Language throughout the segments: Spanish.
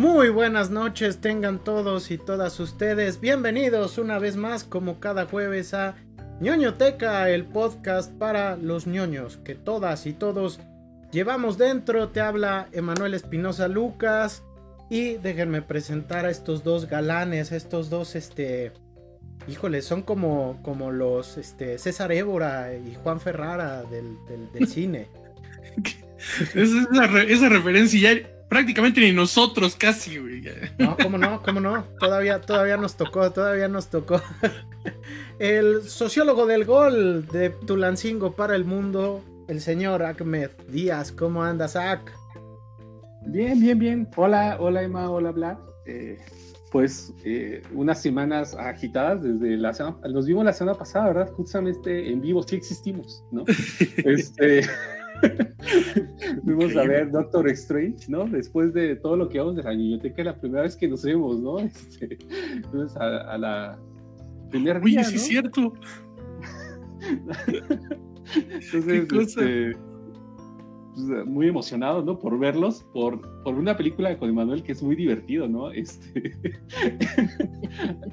Muy buenas noches tengan todos y todas ustedes. Bienvenidos una vez más como cada jueves a ñoñoteca, el podcast para los ñoños que todas y todos llevamos dentro. Te habla Emanuel Espinosa Lucas y déjenme presentar a estos dos galanes, estos dos este híjole, son como, como los este, César Évora y Juan Ferrara del, del, cine. esa, esa referencia ya prácticamente ni nosotros casi, güey. No, cómo no, cómo no. Todavía, todavía nos tocó, todavía nos tocó. El sociólogo del gol de Tulancingo para el mundo, el señor Ahmed Díaz. ¿Cómo andas, Ak? Bien, bien, bien. Hola, hola Emma, hola Vlad. Eh, pues eh, unas semanas agitadas desde la semana, nos vimos la semana pasada, ¿verdad? Justamente en vivo sí existimos, ¿no? este, Fuimos a ver Doctor Strange, ¿no? Después de todo lo que vamos de la biblioteca, la primera vez que nos vemos, ¿no? Este, entonces, a, la primera Oye, sí es cierto. entonces, este, pues, muy emocionado, ¿no? Por verlos, por, por una película con Emanuel que es muy divertido, ¿no? Este,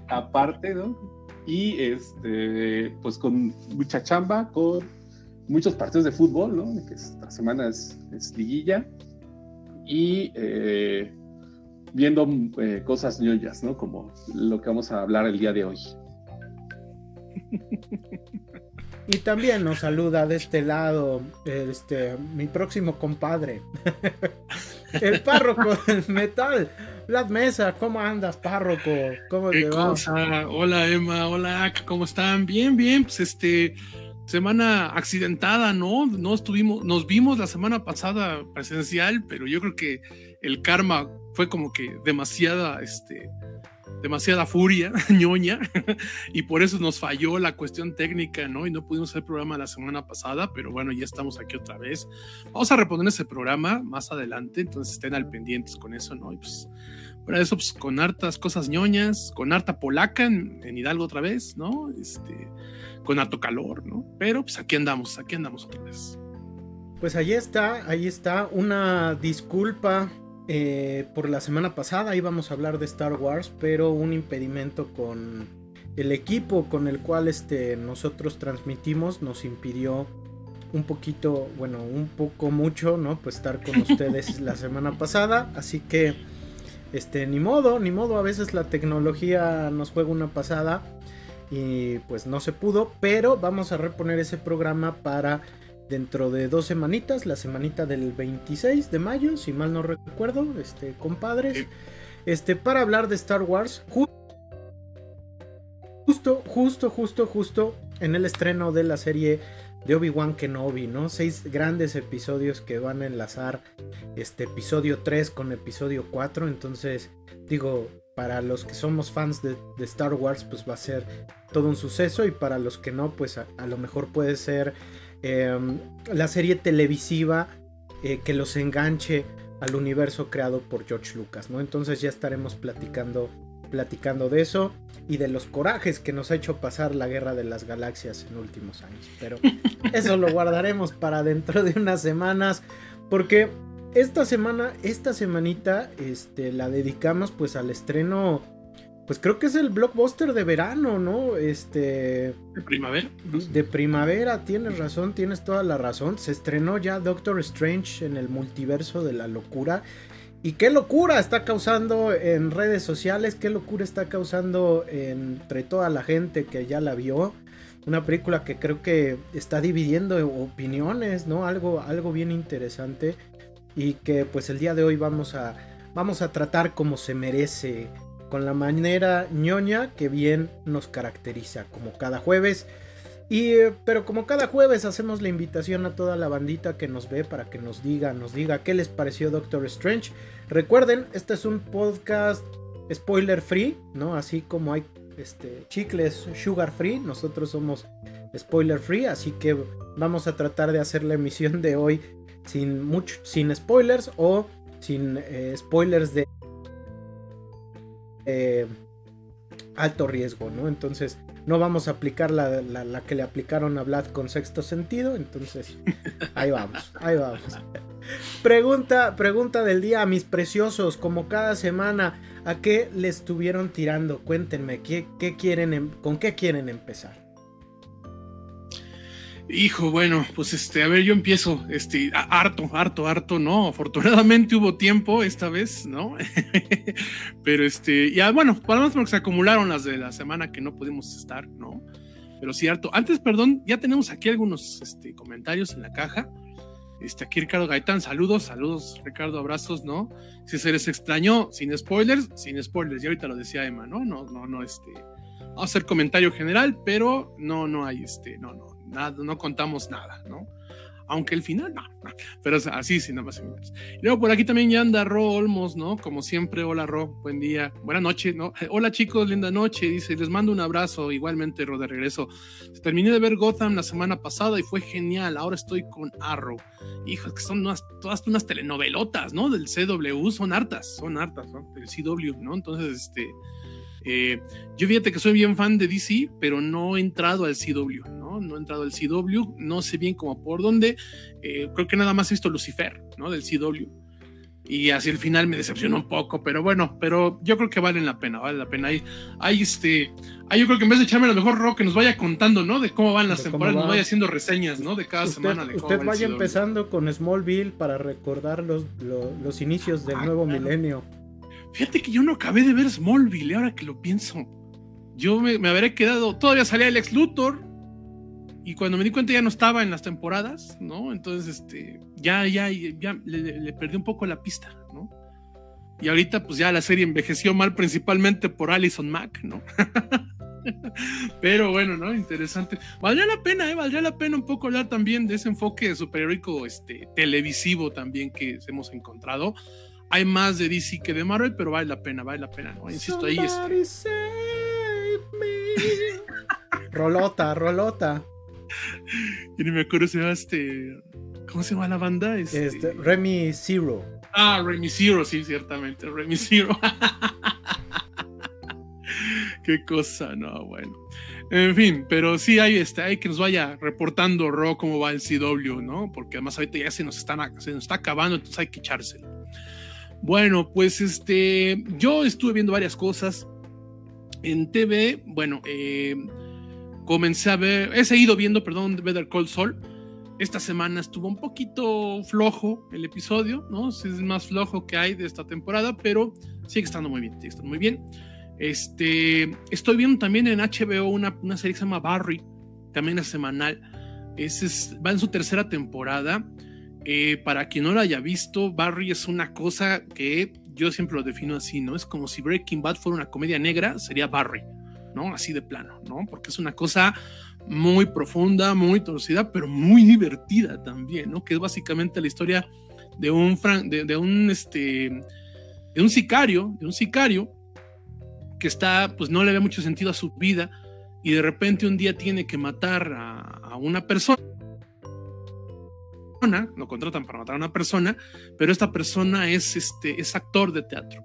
aparte, ¿no? Y este, pues con mucha chamba, con muchos partidos de fútbol, ¿no? Que esta semana es, liguilla. Y eh, viendo eh, cosas ñoyas, ¿no? Como lo que vamos a hablar el día de hoy. Y también nos saluda de este lado este, mi próximo compadre, el párroco del metal, Vlad Mesa. ¿Cómo andas, párroco? ¿Cómo te va? Hola, Emma. Hola, ¿cómo están? Bien, bien. Pues este, semana accidentada, ¿no? No estuvimos, nos vimos la semana pasada presencial, pero yo creo que el karma fue como que demasiada, este, demasiada furia, ñoña, y por eso nos falló la cuestión técnica, ¿no? Y no pudimos hacer programa la semana pasada, pero bueno, ya estamos aquí otra vez. Vamos a reponer ese programa más adelante, entonces estén al pendientes con eso, ¿no? Y pues, para eso, pues con hartas cosas ñoñas, con harta polaca en, en Hidalgo otra vez, ¿no? Este con alto calor, ¿no? Pero pues aquí andamos, aquí andamos otra vez. Pues ahí está, ahí está. Una disculpa eh, por la semana pasada, íbamos a hablar de Star Wars, pero un impedimento con el equipo con el cual este, nosotros transmitimos nos impidió un poquito, bueno, un poco mucho, ¿no? Pues estar con ustedes la semana pasada, así que, este, ni modo, ni modo, a veces la tecnología nos juega una pasada y pues no se pudo, pero vamos a reponer ese programa para dentro de dos semanitas, la semanita del 26 de mayo, si mal no recuerdo, este, compadres, este, para hablar de Star Wars, justo, justo, justo, justo en el estreno de la serie de Obi-Wan Kenobi, ¿no? Seis grandes episodios que van a enlazar este episodio 3 con episodio 4, entonces digo, para los que somos fans de, Star Wars, pues va a ser todo un suceso. Y para los que no, pues a, lo mejor puede ser em, la serie televisiva eh, que los enganche al universo creado por George Lucas, ¿no? Entonces ya estaremos platicando, platicando de eso y de los corajes que nos ha hecho pasar la guerra de las galaxias en últimos años. Pero eso lo guardaremos para dentro de unas semanas. Porque esta semana, esta semanita, este, la dedicamos pues al estreno, pues creo que es el blockbuster de verano, ¿no? Este... De primavera. De primavera, tienes razón, tienes toda la razón. Se estrenó ya Doctor Strange en el multiverso de la locura. Y qué locura está causando en redes sociales, qué locura está causando entre toda la gente que ya la vio. Una película que creo que está dividiendo opiniones, ¿no? Algo, algo bien interesante y que pues el día de hoy vamos a, vamos a tratar como se merece, con la manera ñoña que bien nos caracteriza, como cada jueves. Y, eh, pero como cada jueves hacemos la invitación a toda la bandita que nos ve para que nos diga, nos diga qué les pareció Doctor Strange. Recuerden, este es un podcast spoiler free, ¿no? Así como hay este, chicles sugar free, nosotros somos spoiler free, así que vamos a tratar de hacer la emisión de hoy sin, mucho, sin spoilers o sin eh, spoilers de eh, alto riesgo, ¿no? Entonces no vamos a aplicar la, que le aplicaron a Vlad con sexto sentido, entonces ahí vamos, ahí vamos. pregunta, pregunta del día a mis preciosos, como cada semana, ¿a qué le estuvieron tirando? Cuéntenme, ¿qué, quieren, em, ¿con qué quieren empezar? Hijo, bueno, pues este, a ver, yo empiezo, este, harto, harto, harto, no, afortunadamente hubo tiempo esta vez, ¿no? Pero este, ya, bueno, para más porque se acumularon las de la semana que no pudimos estar, ¿no? Pero cierto, antes, perdón, ya tenemos aquí algunos este, comentarios en la caja. Este, aquí Ricardo Gaitán, saludos, saludos, Ricardo, abrazos, ¿no? Si se les extrañó, sin spoilers, sin spoilers, y ahorita lo decía Emma, ¿no? No, no, no, este, vamos a hacer comentario general, pero no, no hay, este, no, no, no contamos nada, ¿no? Aunque el final, no, no. pero así, sí, nada más. Y luego por aquí también ya anda Ro Olmos, ¿no? Como siempre, hola Ro, buen día, buena noche, ¿no? Hola chicos, linda noche, dice, les mando un abrazo, igualmente Ro de regreso. Terminé de ver Gotham la semana pasada y fue genial, ahora estoy con Arrow. Hijo, que son todas unas telenovelotas, ¿no? Del CW, son hartas, son hartas, ¿no? Del CW, ¿no? Entonces, este... Eh, yo fíjate que soy bien fan de DC, pero no he entrado al CW, ¿no? No he entrado al CW, no sé bien cómo por dónde. Eh, creo que nada más he visto Lucifer, ¿no? Del CW. Y así el final me decepcionó un poco, pero bueno, pero yo creo que valen la pena, vale la pena. Hay, hay este, hay, yo creo que en vez de echarme a lo mejor rock que nos vaya contando, ¿no? De cómo van las temporadas, nos vaya haciendo reseñas, ¿no? De cada semana. De usted vaya empezando con Smallville para recordar los, los, inicios del ah, nuevo milenio. Fíjate que yo no acabé de ver Smallville, ahora que lo pienso. Yo me, me habré quedado, todavía salía el ex Luthor, y cuando me di cuenta ya no estaba en las temporadas, ¿no? Entonces, este, ya, ya, ya le, perdí un poco la pista, ¿no? Y ahorita, pues ya la serie envejeció mal, principalmente por Alison Mack, ¿no? Pero bueno, ¿no? Interesante. Valdría la pena, ¿eh? Valdría la pena un poco hablar también de ese enfoque superheroico este, televisivo también que hemos encontrado hay más de DC que de Marvel, pero vale la pena, vale la pena, ¿no? Insisto, ahí es. rolota, rolota. Y ni me acuerdo se llama este. ¿Cómo se llama la banda? Este... este Remy Zero. Ah, Remy Zero, sí, ciertamente. Remy Zero. Qué cosa, no, bueno. En fin, pero sí hay, este, hay que nos vaya reportando Ro cómo va el CW, ¿no? Porque además ahorita ya se nos, están, se nos está acabando, entonces hay que echárselo. Bueno, pues este, yo estuve viendo varias cosas en TV. Bueno, eh, comencé a ver, he seguido viendo, perdón, Better Call Saul. Esta semana estuvo un poquito flojo el episodio, ¿no? Es el más flojo que hay de esta temporada, pero sigue estando muy bien, sigue estando muy bien. Este, estoy viendo también en HBO una, una serie que se llama Barry, también es semanal. es, va en su tercera temporada. Eh, para quien no lo haya visto, Barry es una cosa que yo siempre lo defino así, ¿no? Es como si Breaking Bad fuera una comedia negra, sería Barry, ¿no? Así de plano, ¿no? Porque es una cosa muy profunda, muy torcida, pero muy divertida también, ¿no? Que es básicamente la historia de un, de, un, este, de un sicario, de un sicario que está, pues no le ve mucho sentido a su vida y de repente un día tiene que matar a una persona lo contratan para matar a una persona, pero esta persona es, este, es actor de teatro.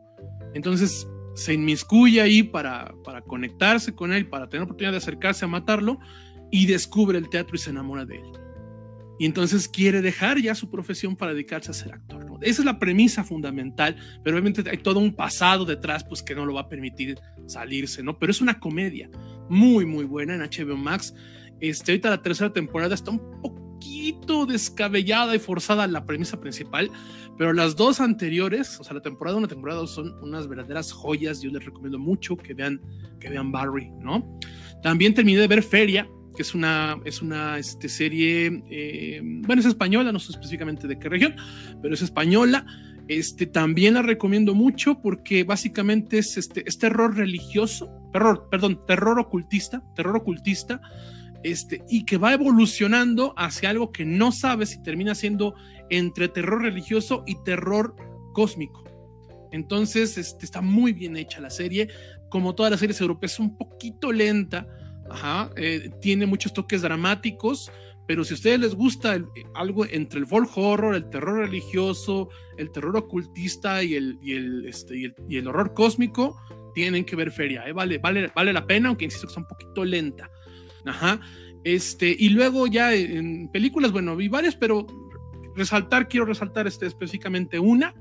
Entonces se inmiscuye ahí para, para conectarse con él, para tener oportunidad de acercarse a matarlo y descubre el teatro y se enamora de él. Y entonces quiere dejar ya su profesión para dedicarse a ser actor. Esa es la premisa fundamental, pero obviamente hay todo un pasado detrás pues que no lo va a permitir salirse, ¿no? Pero es una comedia muy, muy buena en HBO Max. Este, ahorita la tercera temporada está un poco poquito descabellada y forzada la premisa principal, pero las dos anteriores, o sea, la temporada 1 y la temporada 2 son unas verdaderas joyas. Yo les recomiendo mucho que vean, que vean Barry, ¿no? También terminé de ver Feria, que es una, es una este, serie, eh, bueno, es española, no sé específicamente de qué región, pero es española. Este, también la recomiendo mucho porque básicamente es, este, es terror religioso, terror, perdón, terror ocultista, terror ocultista, este, y que va evolucionando hacia algo que no sabe si termina siendo entre terror religioso y terror cósmico. Entonces, este, está muy bien hecha la serie. Como todas las series europeas, es un poquito lenta. Eh, tiene muchos toques dramáticos, pero si a ustedes les gusta algo entre el folk horror, el terror religioso, el terror ocultista y el, y este, horror cósmico, tienen que ver Feria. ¿eh? Vale, vale, vale la pena, aunque insisto que está un poquito lenta. Ajá. Este, y luego ya en películas, bueno, vi varias, pero resaltar, quiero resaltar este, específicamente una,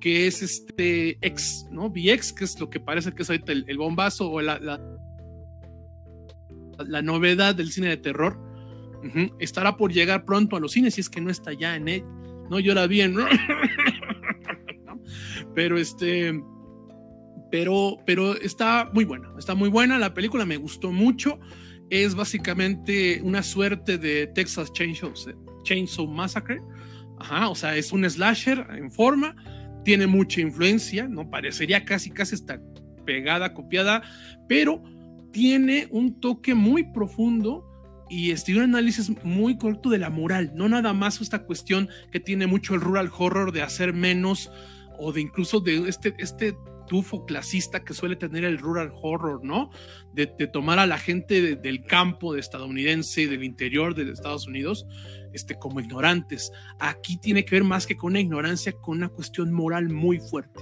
que es este X, ¿no? VX, que es lo que parece que es ahorita el, bombazo o la, la, novedad del cine de terror. Estará por llegar pronto a los cines, si es que no está ya en él. No, yo la vi. Pero este pero, pero está muy buena, está muy buena, la película me gustó mucho, es básicamente una suerte de Texas Chainsaw, Chainsaw Massacre, Ajá, o sea, es un slasher en forma, tiene mucha influencia, ¿no? Parecería casi, casi está pegada, copiada, pero tiene un toque muy profundo y este, un análisis muy correcto de la moral, no nada más esta cuestión que tiene mucho el rural horror de hacer menos o de incluso de este, este tufo clasista que suele tener el rural horror, ¿no? De, tomar a la gente del campo de estadounidense del interior de Estados Unidos este, como ignorantes. Aquí tiene que ver más que con una ignorancia, con una cuestión moral muy fuerte.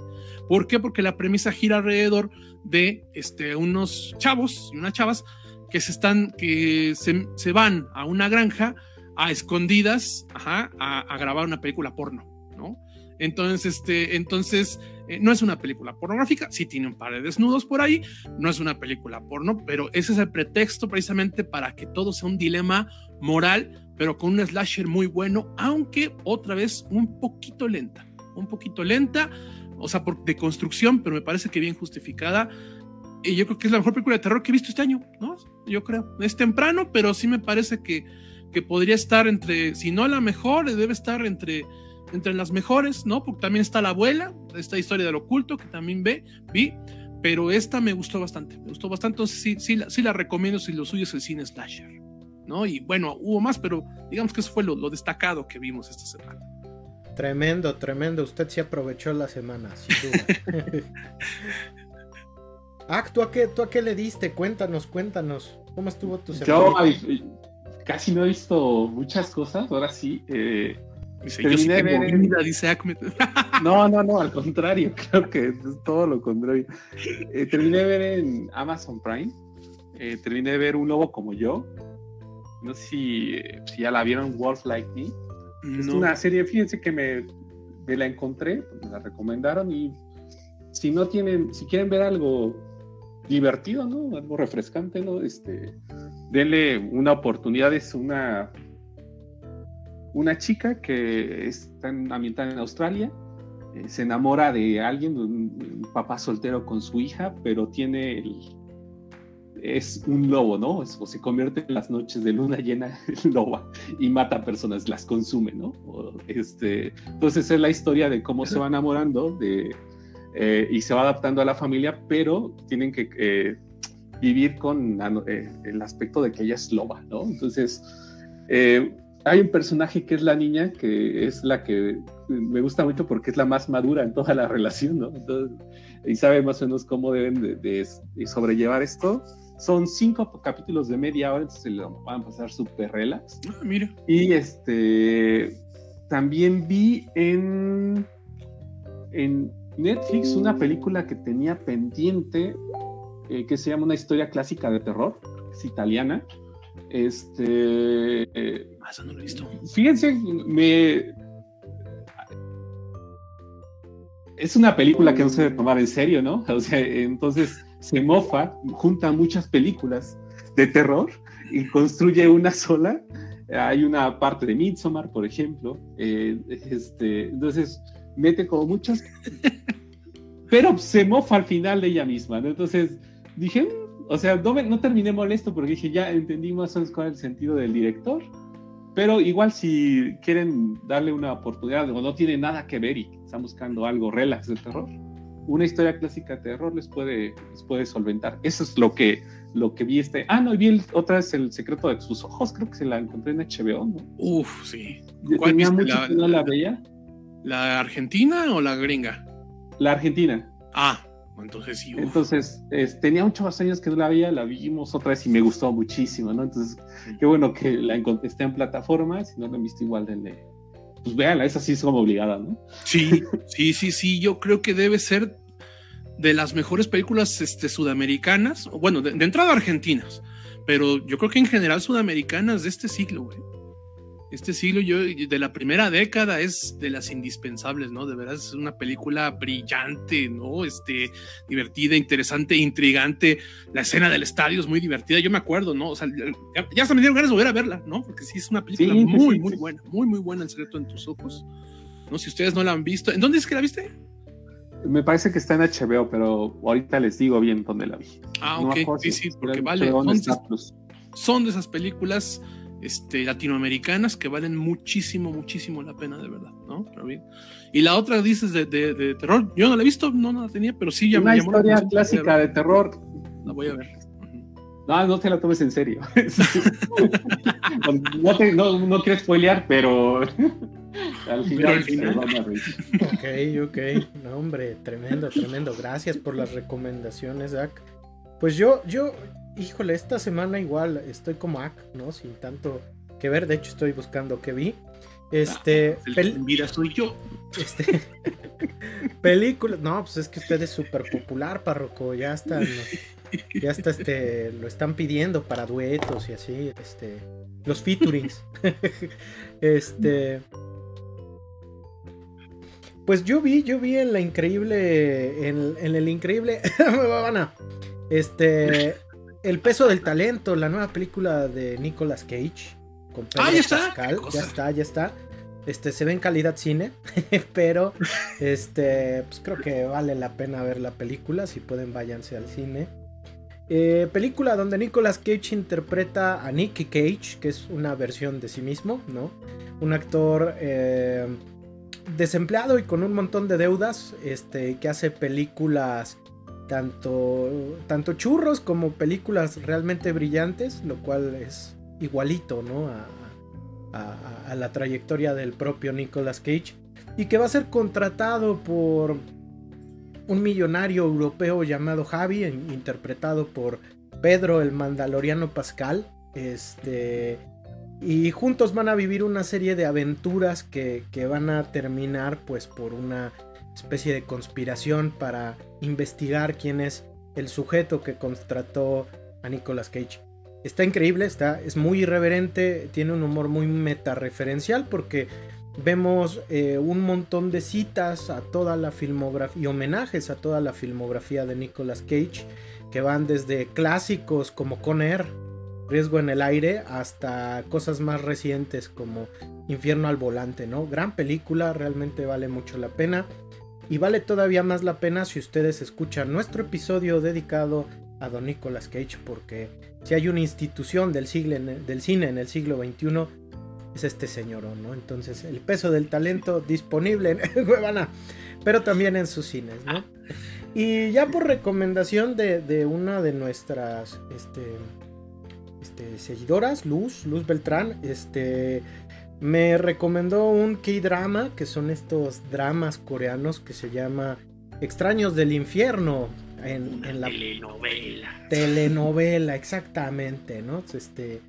¿Por qué? Porque la premisa gira alrededor de este, unos chavos y unas chavas que se están, que se, van a una granja a escondidas a, a grabar una película porno, ¿no? Entonces, este, entonces eh, no es una película pornográfica, sí tiene un par de desnudos por ahí, no es una película porno, pero ese es el pretexto precisamente para que todo sea un dilema moral, pero con un slasher muy bueno, aunque otra vez un poquito lenta, un poquito lenta, o sea, por, de construcción, pero me parece que bien justificada. Y yo creo que es la mejor película de terror que he visto este año, ¿no? Yo creo. Es temprano, pero sí me parece que, que podría estar entre, si no la mejor, debe estar entre entre las mejores, ¿no? Porque también está La Abuela, esta historia del oculto que también ve, vi, pero esta me gustó bastante, me gustó bastante, entonces sí, sí, sí la recomiendo si lo suyo es el cine slasher, ¿no? Y bueno, hubo más, pero digamos que eso fue lo, destacado que vimos esta semana. Tremendo, tremendo, usted sí aprovechó la semana, sin duda. ah, ¿tú a, qué, ¿tú a qué le diste? Cuéntanos, cuéntanos, ¿cómo estuvo tu semana? Yo casi no he visto muchas cosas, ahora sí, eh, Dice, yo sí dice Ahmed. No, no, no, al contrario, creo que es todo lo contrario. Eh, terminé de ver en Amazon Prime, eh, terminé de ver Un Lobo como yo. No sé si, si ya la vieron, Wolf Like Me. Es una serie, fíjense que me, me, la encontré, me la recomendaron y si no tienen, si quieren ver algo divertido, ¿no? Algo refrescante, ¿no? Este, denle una oportunidad, es una una chica que está ambientada en Australia, eh, se enamora de alguien, un, papá soltero con su hija, pero tiene el, es un lobo, ¿no? o se convierte en las noches de luna llena en loba y mata personas, las consume, ¿no? este, entonces es la historia de cómo se va enamorando de, eh, y se va adaptando a la familia, pero tienen que eh, vivir con el aspecto de que ella es loba, ¿no? Entonces, hay un personaje que es la niña, que es la que me gusta mucho porque es la más madura en toda la relación, ¿no? y sabe más o menos cómo deben de, sobrellevar esto. Son cinco capítulos de media hora, entonces se lo van a pasar súper relax. Ah, mira. Y este, también vi en, en Netflix una película que tenía pendiente, eh, que se llama Una historia clásica de terror, es italiana este. Ah, eso no lo he visto. Fíjense, me. Es una película que no se debe tomar en serio, ¿no? O sea, entonces se mofa, junta muchas películas de terror y construye una sola. Hay una parte de Midsommar, por ejemplo. Eh, este, entonces, mete como muchas. Pero se mofa al final de ella misma, ¿no? Entonces dije, mm, o sea, no, terminé molesto porque dije, ya entendí más o menos cuál es el sentido del director. Pero igual si quieren darle una oportunidad o no tiene nada que ver y están buscando algo relax de terror, una historia clásica de terror les puede, les puede solventar. Eso es lo que, lo que vi este. Ah, no, y vi otra vez El secreto de sus ojos, creo que se la encontré en HBO, ¿no? Uf, sí. ¿Cuál Tenía mucho la, no la veía. ¿La argentina o la gringa? La argentina. Ah, entonces sí. Entonces, tenía muchos años que no la veía, la vimos otra vez y me gustó muchísimo, ¿no? Entonces, qué bueno que la esté en plataforma, si no la han visto igual, denle. Pues véanla, esa sí es como obligada, ¿no? Sí, sí, sí, sí, yo creo que debe ser de las mejores películas este, sudamericanas, bueno, de, entrada argentinas, pero yo creo que en general sudamericanas de este siglo, güey. Este siglo, yo de la primera década es de las indispensables, ¿no? De verdad es una película brillante, ¿no? Este, divertida, interesante, intrigante. La escena del estadio es muy divertida, yo me acuerdo, ¿no? O sea, ya, se me dieron ganas de volver a verla, ¿no? Porque sí es una película muy, muy buena, muy, muy buena, El secreto en tus ojos. No si ustedes no la han visto. ¿En dónde es que la viste? Me parece que está en HBO, pero ahorita les digo bien dónde la vi. Ah, ok, sí, sí, porque vale. son de esas películas este, latinoamericanas que valen muchísimo, muchísimo la pena, de verdad, ¿no? Y la otra dices de, de, terror, yo no la he visto, no, no la tenía, pero sí ya Una me llamó historia clásica de terror. La voy a ver. No, no te la tomes en serio. no, te, no, no quiero spoilear, pero al final, pero al Ok, ok. No, hombre, tremendo, tremendo. Gracias por las recomendaciones, Zach. Pues yo, yo, híjole, esta semana igual estoy como ac, ¿no? Sin tanto que ver. De hecho, estoy buscando qué vi. Este. Mira, soy yo. Este. película. No, pues es que usted es súper popular, párroco. Ya está. Ya está, este. Lo están pidiendo para duetos y así. Este. Los featurings. este. Pues yo vi, yo vi en la increíble. En, en el increíble. este. El peso del talento, la nueva película de Nicolas Cage. Con ah, ya está. ya está, ya está. Este, se ve en calidad cine, pero este, pues creo que vale la pena ver la película. Si pueden, váyanse al cine. Eh, película donde Nicolas Cage interpreta a Nicky Cage, que es una versión de sí mismo, ¿no? Un actor eh, desempleado y con un montón de deudas, este, que hace películas tanto, tanto churros como películas realmente brillantes, lo cual es igualito, ¿no? A, la trayectoria del propio Nicolas Cage. Y que va a ser contratado por un millonario europeo llamado Javi, interpretado por Pedro el Mandaloriano Pascal. Este. Y juntos van a vivir una serie de aventuras que, que van a terminar pues por una especie de conspiración para investigar quién es el sujeto que contrató a Nicolas Cage. Está increíble, está, es muy irreverente, tiene un humor muy metareferencial porque vemos eh, un montón de citas a toda la filmografía y homenajes a toda la filmografía de Nicolas Cage que van desde clásicos como Con Air, Riesgo en el Aire, hasta cosas más recientes como Infierno al Volante, ¿no? Gran película, realmente vale mucho la pena. Y vale todavía más la pena si ustedes escuchan nuestro episodio dedicado a Don Nicolas Cage, porque si hay una institución del, cine en el siglo XXI, es este señor, ¿no? Entonces, el peso del talento disponible en Huevana, pero también en sus cines, ¿no? Y ya por recomendación de, una de nuestras este, este, seguidoras, Luz, Luz Beltrán, este, me recomendó un K-drama, que son estos dramas coreanos que se llama Extraños del Infierno. En, la telenovela. Telenovela, exactamente, ¿no? Este,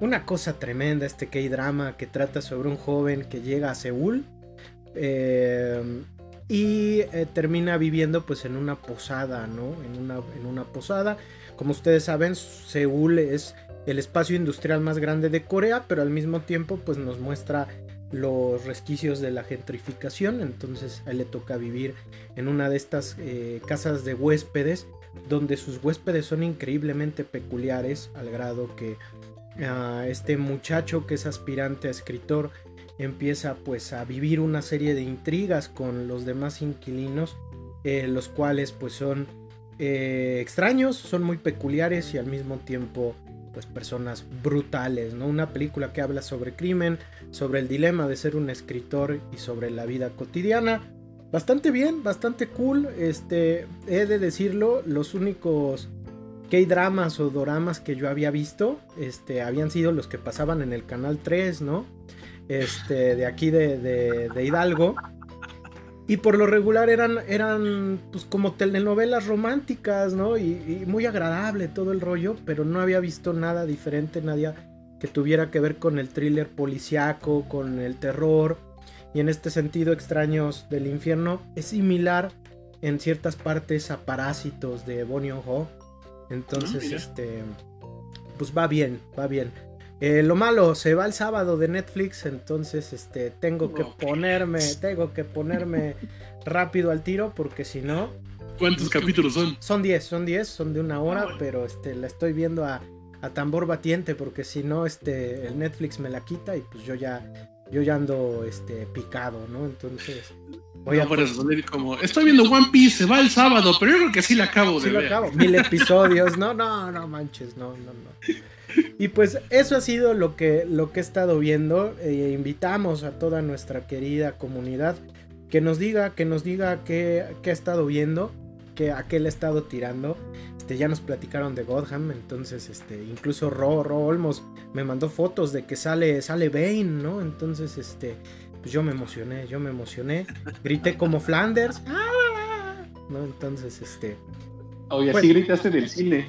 una cosa tremenda este K-drama que trata sobre un joven que llega a Seúl eh, y eh, termina viviendo pues en una posada, ¿no? En una, en una posada. Como ustedes saben, Seúl es el espacio industrial más grande de Corea, pero al mismo tiempo pues nos muestra los resquicios de la gentrificación, entonces a él le toca vivir en una de estas eh, casas de huéspedes, donde sus huéspedes son increíblemente peculiares, al grado que ah, este muchacho que es aspirante a escritor empieza pues a vivir una serie de intrigas con los demás inquilinos, eh, los cuales pues son eh, extraños, son muy peculiares y al mismo tiempo pues personas brutales, ¿no? Una película que habla sobre crimen, sobre el dilema de ser un escritor y sobre la vida cotidiana. Bastante bien, bastante cool, este, he de decirlo, los únicos K-dramas o doramas que yo había visto, este, habían sido los que pasaban en el canal 3, ¿no? Este, de aquí de, de Hidalgo. Y por lo regular eran, eran pues como telenovelas románticas, ¿no? Y, muy agradable todo el rollo, pero no había visto nada diferente, nadie que tuviera que ver con el thriller policiaco, con el terror. Y en este sentido, Extraños del Infierno es similar en ciertas partes a Parásitos de Bonnie Ho. Entonces, ah, este, pues va bien, va bien. Eh, lo malo, se va el sábado de Netflix, entonces este, tengo que ponerme, tengo que ponerme rápido al tiro porque si no... ¿Cuántos capítulos son? Son 10, son 10, son de una hora, ah, pero este, la estoy viendo a, a tambor batiente porque si no, este, el Netflix me la quita y pues yo ya, yo ya ando este, picado, ¿no? Entonces... Voy a como, estoy viendo One Piece, se va el sábado, pero yo creo que sí la acabo de ver. Acabo. Mil episodios, no, no, no manches, no, no, no. Y pues eso ha sido lo que, lo que he estado viendo. Eh, invitamos a toda nuestra querida comunidad que nos diga, que nos diga qué, ha estado viendo, que, a qué le ha estado tirando. Este, ya nos platicaron de Godham, entonces este, incluso Ro, Ro Olmos me mandó fotos de que sale, sale Bane, ¿no? Entonces, este, pues yo me emocioné, yo me emocioné. Grité como Flanders. ¿No? Entonces, este. Oye, así gritaste del cine.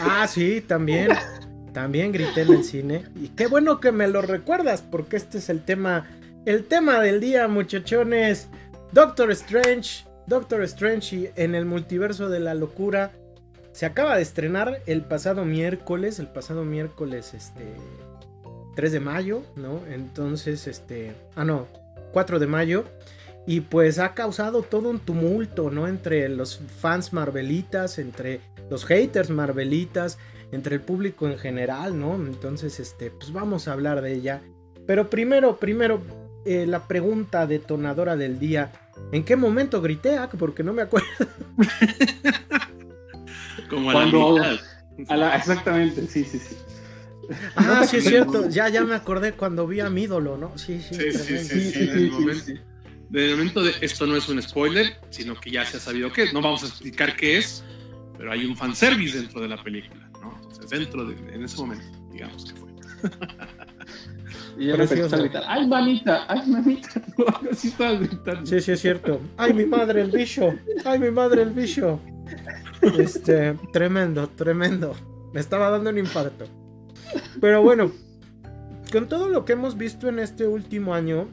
Ah, sí, también. También grité en el cine. Y qué bueno que me lo recuerdas, porque este es el tema. El tema del día, muchachones. Doctor Strange. Doctor Strange en el multiverso de la locura. Se acaba de estrenar el pasado miércoles. El pasado miércoles, este. 3 de mayo, ¿no? Entonces, este. Ah, no. 4 de mayo. Y pues ha causado todo un tumulto, ¿no? Entre los fans marvelitas, entre los haters marvelitas, entre el público en general, ¿no? Entonces, este, pues vamos a hablar de ella. Pero primero, primero, eh, la pregunta detonadora del día. ¿En qué momento grité? Ah, porque no me acuerdo. Como Cuando, a la, exactamente, sí, sí, sí. Ah, sí, es cierto. Ya, ya me acordé cuando vi a mi ídolo, ¿no? Sí, sí, sí. sí, sí, sí, sí momento, momento de esto no es un spoiler, sino que ya se ha sabido qué es. No vamos a explicar qué es, pero hay un fanservice dentro de la película dentro de, en ese momento, digamos que fue. Y yo empecé a gritar, ¡ay, mamita! ¡ay, mamita! Así estaba gritando. Sí, sí, es cierto. ¡ay, mi madre, el bicho! ¡ay, mi madre, el bicho! Este, tremendo, tremendo. Me estaba dando un infarto. Pero bueno, con todo lo que hemos visto en este último año,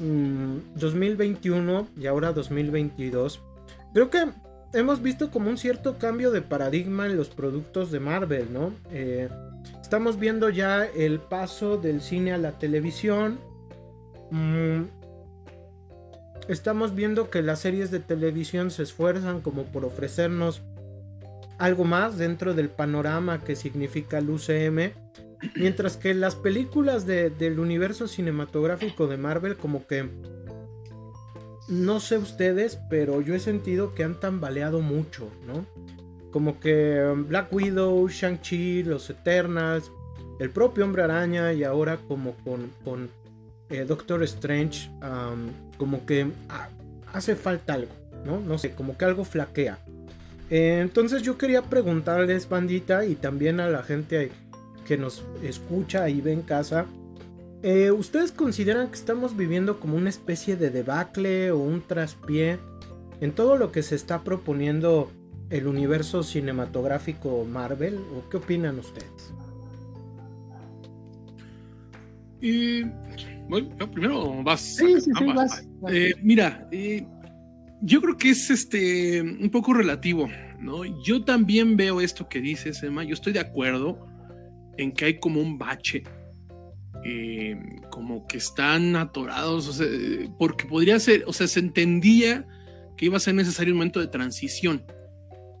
2021 em, mm, y ahora 2022, creo que hemos visto como un cierto cambio de paradigma en los productos de Marvel, ¿no? Eh, estamos viendo ya el paso del cine a la televisión. Mm, estamos viendo que las series de televisión se esfuerzan como por ofrecernos algo más dentro del panorama que significa el UCM. Mientras que las películas del universo cinematográfico de Marvel como que no sé ustedes, pero yo he sentido que han tambaleado mucho, ¿no? Como que um, Black Widow, Shang-Chi, los Eternals, el propio Hombre Araña y ahora como con, con eh, Doctor Strange, um, como que hace falta algo, ¿no? No sé, como que algo flaquea. Eh, entonces yo quería preguntarles, bandita, y también a la gente que nos escucha y ve en casa, eh, ¿Ustedes consideran que estamos viviendo como una especie de debacle o un traspié en todo lo que se está proponiendo el universo cinematográfico Marvel? ¿O qué opinan ustedes? Y bueno, primero vas. Sí, sí, sí, vas. Eh, mira, eh, yo creo que es este un poco relativo, ¿no? Yo también veo esto que dices, Emma. Yo estoy de acuerdo en que hay como un bache eh, como que están atorados, porque podría ser, o sea, se entendía que iba a ser necesario un momento de transición,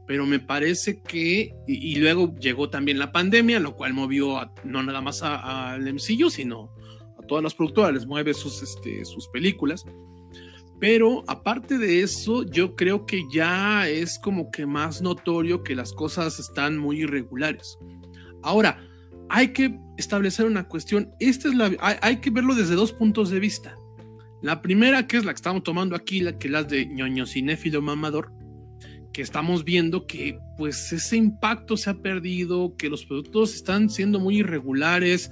pero me parece que, y, luego llegó también la pandemia, lo cual movió no nada más al MCU, sino a todas las productoras, les mueve sus, este, sus películas. Pero aparte de eso, yo creo que ya es como que más notorio que las cosas están muy irregulares. Ahora, hay que establecer una cuestión. Esta es la, hay, que verlo desde dos puntos de vista. La primera, que es la que estamos tomando aquí, la que es la de ñoño cinéfilo mamador, que estamos viendo que pues ese impacto se ha perdido, que los productos están siendo muy irregulares,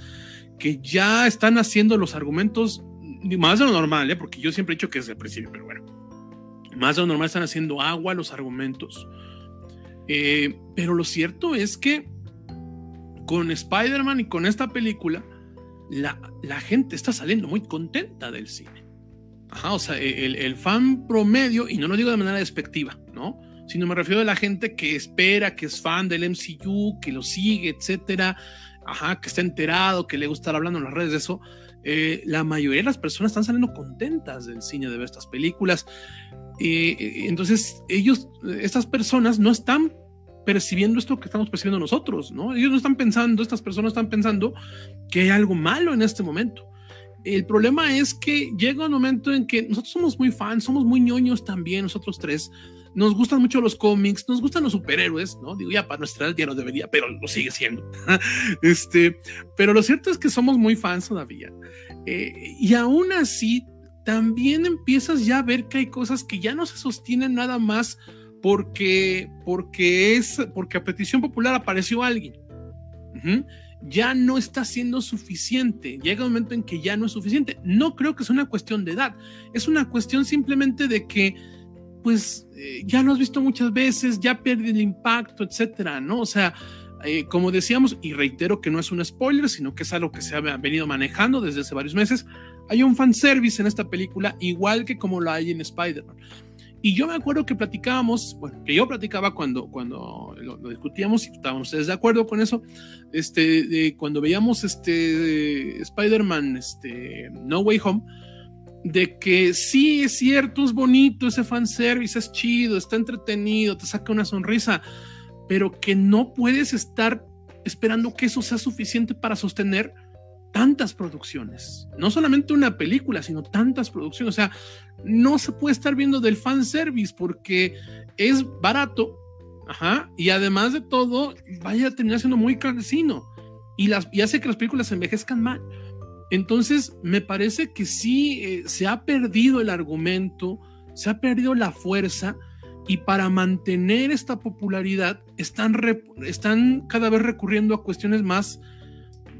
que ya están haciendo los argumentos más de lo normal, ¿eh? porque yo siempre he dicho que es el principio, pero bueno, más de lo normal están haciendo agua los argumentos. Eh, pero lo cierto es que con Spider-Man y con esta película, la, la, gente está saliendo muy contenta del cine. Ajá, o sea, el, el, fan promedio, y no lo digo de manera despectiva, ¿no? Sino me refiero a la gente que espera, que es fan del MCU, que lo sigue, etcétera. ajá, que está enterado, que le gusta estar hablando en las redes de eso, eh, la mayoría de las personas están saliendo contentas del cine de ver estas películas. Eh, entonces, ellos, estas personas no están percibiendo esto que estamos percibiendo nosotros, ¿no? Ellos no están pensando, estas personas están pensando que hay algo malo en este momento. El problema es que llega un momento en que nosotros somos muy fans, somos muy ñoños también, nosotros tres. Nos gustan mucho los cómics, nos gustan los superhéroes, ¿no? Digo, ya para nuestra edad ya no debería, pero lo sigue siendo. este, pero lo cierto es que somos muy fans todavía. Eh, y aún así, también empiezas ya a ver que hay cosas que ya no se sostienen nada más porque, porque, es, porque a petición popular apareció alguien. Ya no está siendo suficiente. Llega un momento en que ya no es suficiente. No creo que sea una cuestión de edad. Es una cuestión simplemente de que, pues, eh, ya lo has visto muchas veces, ya pierde el impacto, etcétera, ¿no? O sea, eh, como decíamos, y reitero que no es un spoiler, sino que es algo que se ha venido manejando desde hace varios meses, hay un fanservice en esta película, igual que como lo hay en Spider-Man. Y yo me acuerdo que platicábamos, bueno, que yo platicaba cuando, cuando lo, discutíamos y estaban ustedes de acuerdo con eso, este, cuando veíamos este Spider-Man, este, No Way Home, de que sí es cierto, es bonito ese fanservice, es chido, está entretenido, te saca una sonrisa, pero que no puedes estar esperando que eso sea suficiente para sostener tantas producciones, no solamente una película, sino tantas producciones. O sea, no se puede estar viendo del fan service porque es barato, ajá, y además de todo, vaya a terminar siendo muy cansino y, hace que las películas envejezcan mal. Entonces, me parece que sí eh, se ha perdido el argumento, se ha perdido la fuerza. Y para mantener esta popularidad están, están cada vez recurriendo a cuestiones más,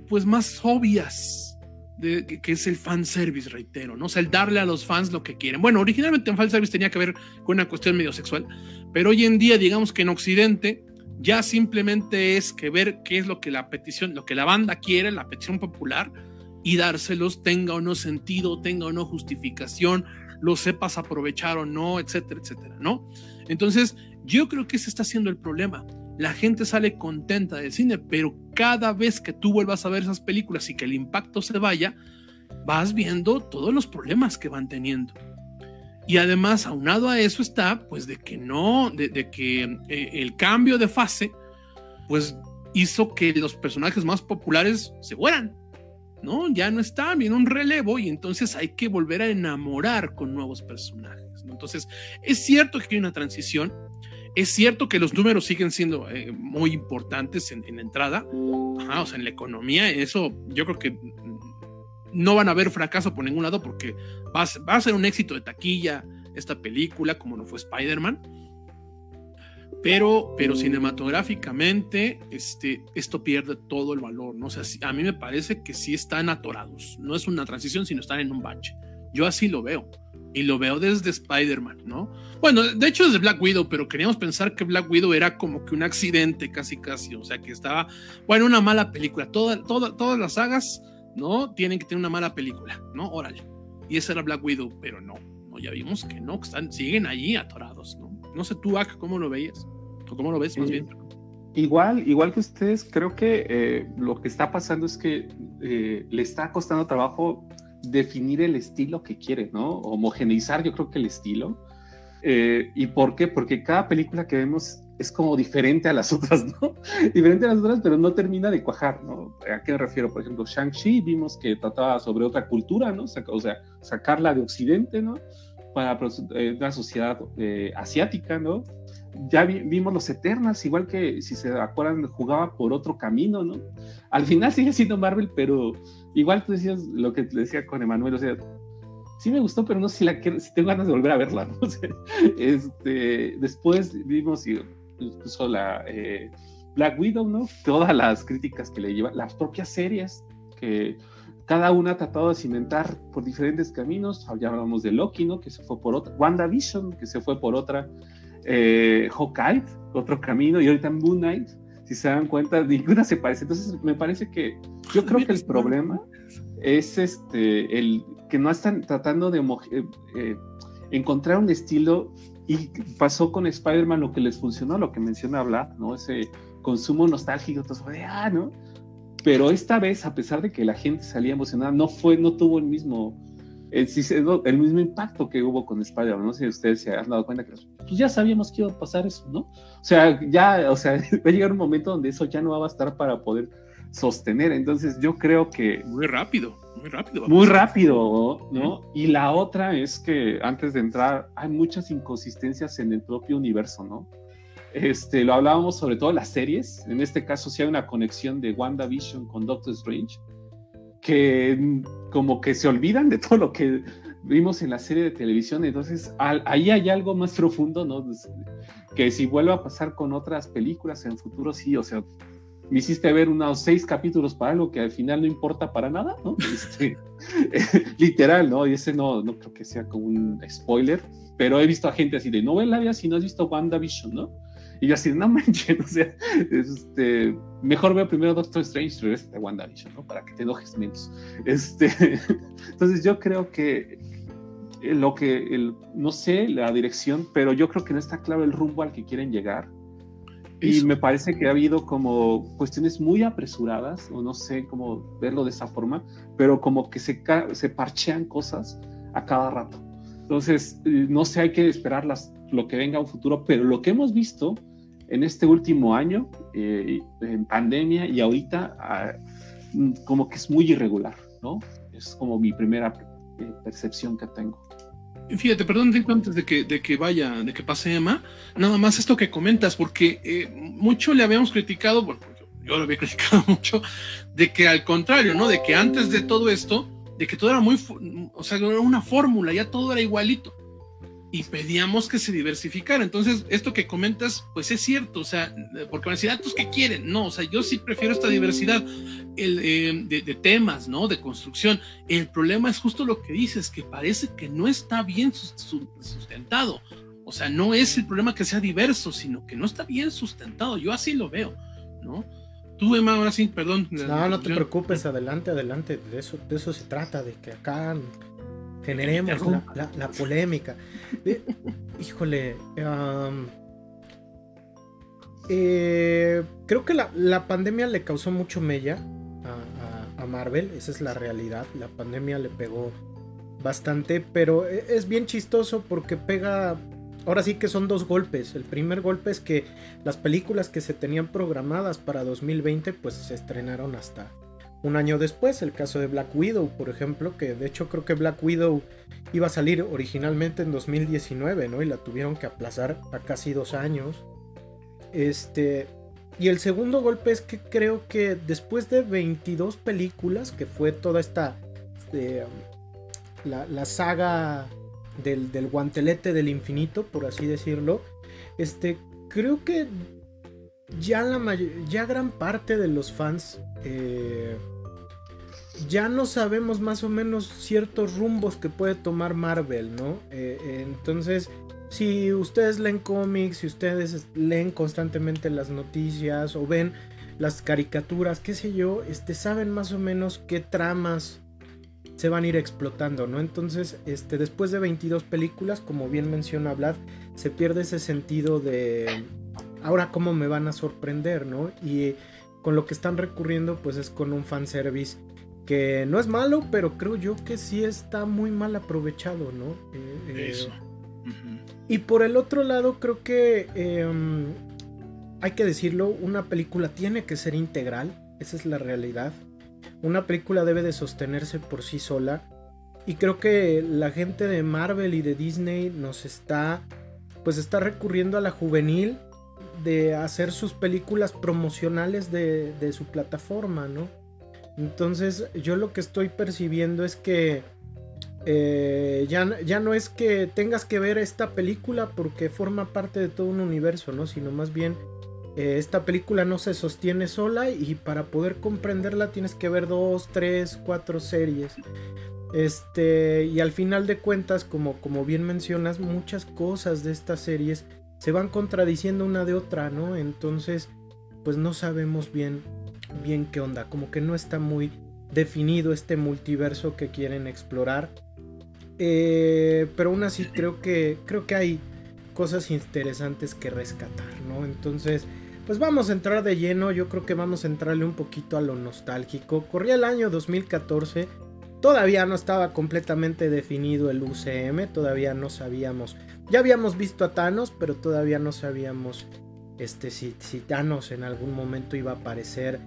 pues más obvias, de, que, es el fanservice, reitero, ¿no? O sea, el darle a los fans lo que quieren. Bueno, originalmente en fanservice tenía que ver con una cuestión medio sexual, pero hoy en día, digamos que en Occidente, ya simplemente es que ver qué es lo que la petición, lo que la banda quiere, la petición popular, y dárselos, tenga o no sentido, tenga o no justificación, lo sepas aprovechar o no, etcétera, etcétera, ¿no? Entonces, yo creo que ese está siendo el problema la gente sale contenta del cine, pero cada vez que tú vuelvas a ver esas películas y que el impacto se vaya, vas viendo todos los problemas que van teniendo. Y además, aunado a eso está, pues, de que no, de, que eh, el cambio de fase, pues, hizo que los personajes más populares se fueran, ¿no? Ya no está, viene un relevo y entonces hay que volver a enamorar con nuevos personajes. Entonces, es cierto que hay una transición, es cierto que los números siguen siendo eh, muy importantes en, entrada, o sea, en la economía, eso yo creo que no van a haber fracaso por ningún lado porque va a, ser un éxito de taquilla esta película, como no fue Spider-Man. Pero, pero cinematográficamente, este, esto pierde todo el valor, ¿no? O sea, a mí me parece que sí están atorados. No es una transición, sino están en un bache. Yo así lo veo. Y lo veo desde Spider-Man, ¿no? Bueno, de hecho desde Black Widow, pero queríamos pensar que Black Widow era como que un accidente casi casi, o sea que estaba, bueno, una mala película. Toda, todas las sagas, ¿no? Tienen que tener una mala película, ¿no? Órale. Y esa era Black Widow, pero no, no ya vimos que no, que están, siguen allí atorados, ¿no? No sé tú, Ak, ¿cómo lo veías? ¿O cómo lo ves más bien? Igual, igual que ustedes, creo que eh, lo que está pasando es que eh, le está costando trabajo definir el estilo que quiere, ¿no? Homogeneizar, yo creo que el estilo. Eh, ¿Y por qué? Porque cada película que vemos es como diferente a las otras, ¿no? diferente a las otras, pero no termina de cuajar, ¿no? ¿A qué me refiero? Por ejemplo, Shang-Chi vimos que trataba sobre otra cultura, ¿no? O sea, sacarla de Occidente, ¿no? Para eh, una sociedad eh, asiática, ¿no? Ya vimos los Eternals, igual que si se acuerdan, jugaba por otro camino, ¿no? Al final sigue siendo Marvel, pero igual tú decías lo que te decía con Emanuel, o sea, sí me gustó, pero no sé si la quiero, si tengo ganas de volver a verla, ¿no? este, después vimos incluso la eh, Black Widow, ¿no? Todas las críticas que le llevan, las propias series que cada una ha tratado de cimentar por diferentes caminos. Ya hablamos de Loki, ¿no? Que se fue por otra, WandaVision, que se fue por otra, eh, Hawkeye, otro camino, y ahorita Moon Knight si se dan cuenta, ninguna se parece. Entonces, me parece que yo creo que el problema es este, el que no están tratando de eh, eh, encontrar un estilo y pasó con Spider-Man lo que les funcionó, lo que menciona Vlad, ¿no? Ese consumo nostálgico, todo de, ah, ¿no? Pero esta vez, a pesar de que la gente salía emocionada, no fue, no tuvo el mismo, el, el mismo impacto que hubo con Spider-Man. No sé si ustedes se han dado cuenta que pues ya sabíamos que iba a pasar eso, ¿no? O sea, ya, o sea, va a llegar un momento donde eso ya no va a bastar para poder sostener. Entonces, yo creo que. Muy rápido, muy rápido. Muy rápido, ¿no? Y la otra es que antes de entrar, hay muchas inconsistencias en el propio universo, ¿no? Este, lo hablábamos sobre todo las series. En este caso, sí hay una conexión de WandaVision con Doctor Strange, que como que se olvidan de todo lo que vimos en la serie de televisión. Entonces, ahí hay algo más profundo, ¿no? Que si vuelve a pasar con otras películas en futuro, sí, o sea, me hiciste ver unos seis capítulos para algo que al final no importa para nada, ¿no? Este, literal, ¿no? Y ese no, no creo que sea como un spoiler, pero he visto a gente así de, no ve la vida si no has visto WandaVision, ¿no? Y yo así, no manches, o sea, este, mejor veo primero Doctor Strange y regresa a WandaVision, ¿no? Para que te enojes menos. Este, entonces yo creo que lo que, el, no sé la dirección, pero yo creo que no está claro el rumbo al que quieren llegar. Y me parece que ha habido como cuestiones muy apresuradas, o no sé cómo verlo de esa forma, pero como que se, se parchean cosas a cada rato. Entonces, eh, no sé, hay que esperar las, lo que venga a un futuro, pero lo que hemos visto en este último año, eh, en pandemia y ahorita, ah, mm, como que es muy irregular, ¿no? Es como mi primera eh, percepción que tengo. Fíjate, perdón, antes de que, vaya, de que pase Emma, nada más esto que comentas, porque eh, mucho le habíamos criticado, bueno, yo, lo había criticado mucho, de que al contrario, ¿no? De que antes de todo esto, de que todo era muy, o sea, era una fórmula, ya todo era igualito y pedíamos que se diversificara. Entonces, esto que comentas, pues es cierto, o sea, porque van a decir, ah, ¿qué quieren? No, o sea, yo sí prefiero esta diversidad eh, de, temas, ¿no? De construcción. El problema es justo lo que dices, que parece que no está bien sustentado. O sea, no es el problema que sea diverso, sino que no está bien sustentado. Yo así lo veo, ¿no? Tú, Emma, ahora sí, perdón. No, no te preocupes, adelante, adelante. De eso, de eso se trata, de que acá generemos la, polémica. híjole, eh, creo que la, pandemia le causó mucho mella a, Marvel, esa es la realidad. La pandemia le pegó bastante, pero e, es bien chistoso porque pega. Ahora sí que son dos golpes. El primer golpe es que las películas que se tenían programadas para 2020 pues se estrenaron hasta un año después, el caso de Black Widow, por ejemplo, que de hecho creo que Black Widow iba a salir originalmente en 2019, ¿no? Y la tuvieron que aplazar a casi dos años. Este. Y el segundo golpe es que creo que después de 22 películas, que fue toda esta. Este, la, saga del, del, guantelete del infinito, por así decirlo. Este. Creo que ya la ya gran parte de los fans eh, ya no sabemos más o menos ciertos rumbos que puede tomar Marvel, ¿no? Eh, entonces, si ustedes leen cómics, si ustedes leen constantemente las noticias o ven las caricaturas, qué sé yo, este, saben más o menos qué tramas se van a ir explotando, ¿no? Entonces, este, después de 22 películas, como bien menciona Vlad, se pierde ese sentido de ahora cómo me van a sorprender, ¿no? Y con lo que están recurriendo pues es con un fanservice que no es malo, pero creo yo que sí está muy mal aprovechado, ¿no? Eh, eh, Eso. Y por el otro lado creo que em, hay que decirlo, una película tiene que ser integral, esa es la realidad. Una película debe de sostenerse por sí sola. Y creo que la gente de Marvel y de Disney nos está, pues está recurriendo a la juvenil de hacer sus películas promocionales de, su plataforma, ¿no? Entonces yo lo que estoy percibiendo es que eh, ya, ya, no es que tengas que ver esta película porque forma parte de todo un universo, ¿no? Sino más bien eh, esta película no se sostiene sola y para poder comprenderla tienes que ver dos, tres, cuatro series. Este, y al final de cuentas, como, como bien mencionas, muchas cosas de estas series se van contradiciendo una de otra, ¿no? Entonces, pues no sabemos bien, bien qué onda, como que no está muy definido este multiverso que quieren explorar. Eh, pero aún así creo que, creo que hay cosas interesantes que rescatar, ¿no? Entonces, pues vamos a entrar de lleno, yo creo que vamos a entrarle un poquito a lo nostálgico. Corría el año 2014, todavía no estaba completamente definido el UCM, todavía no sabíamos, ya habíamos visto a Thanos, pero todavía no sabíamos este, si, Thanos en algún momento iba a aparecer,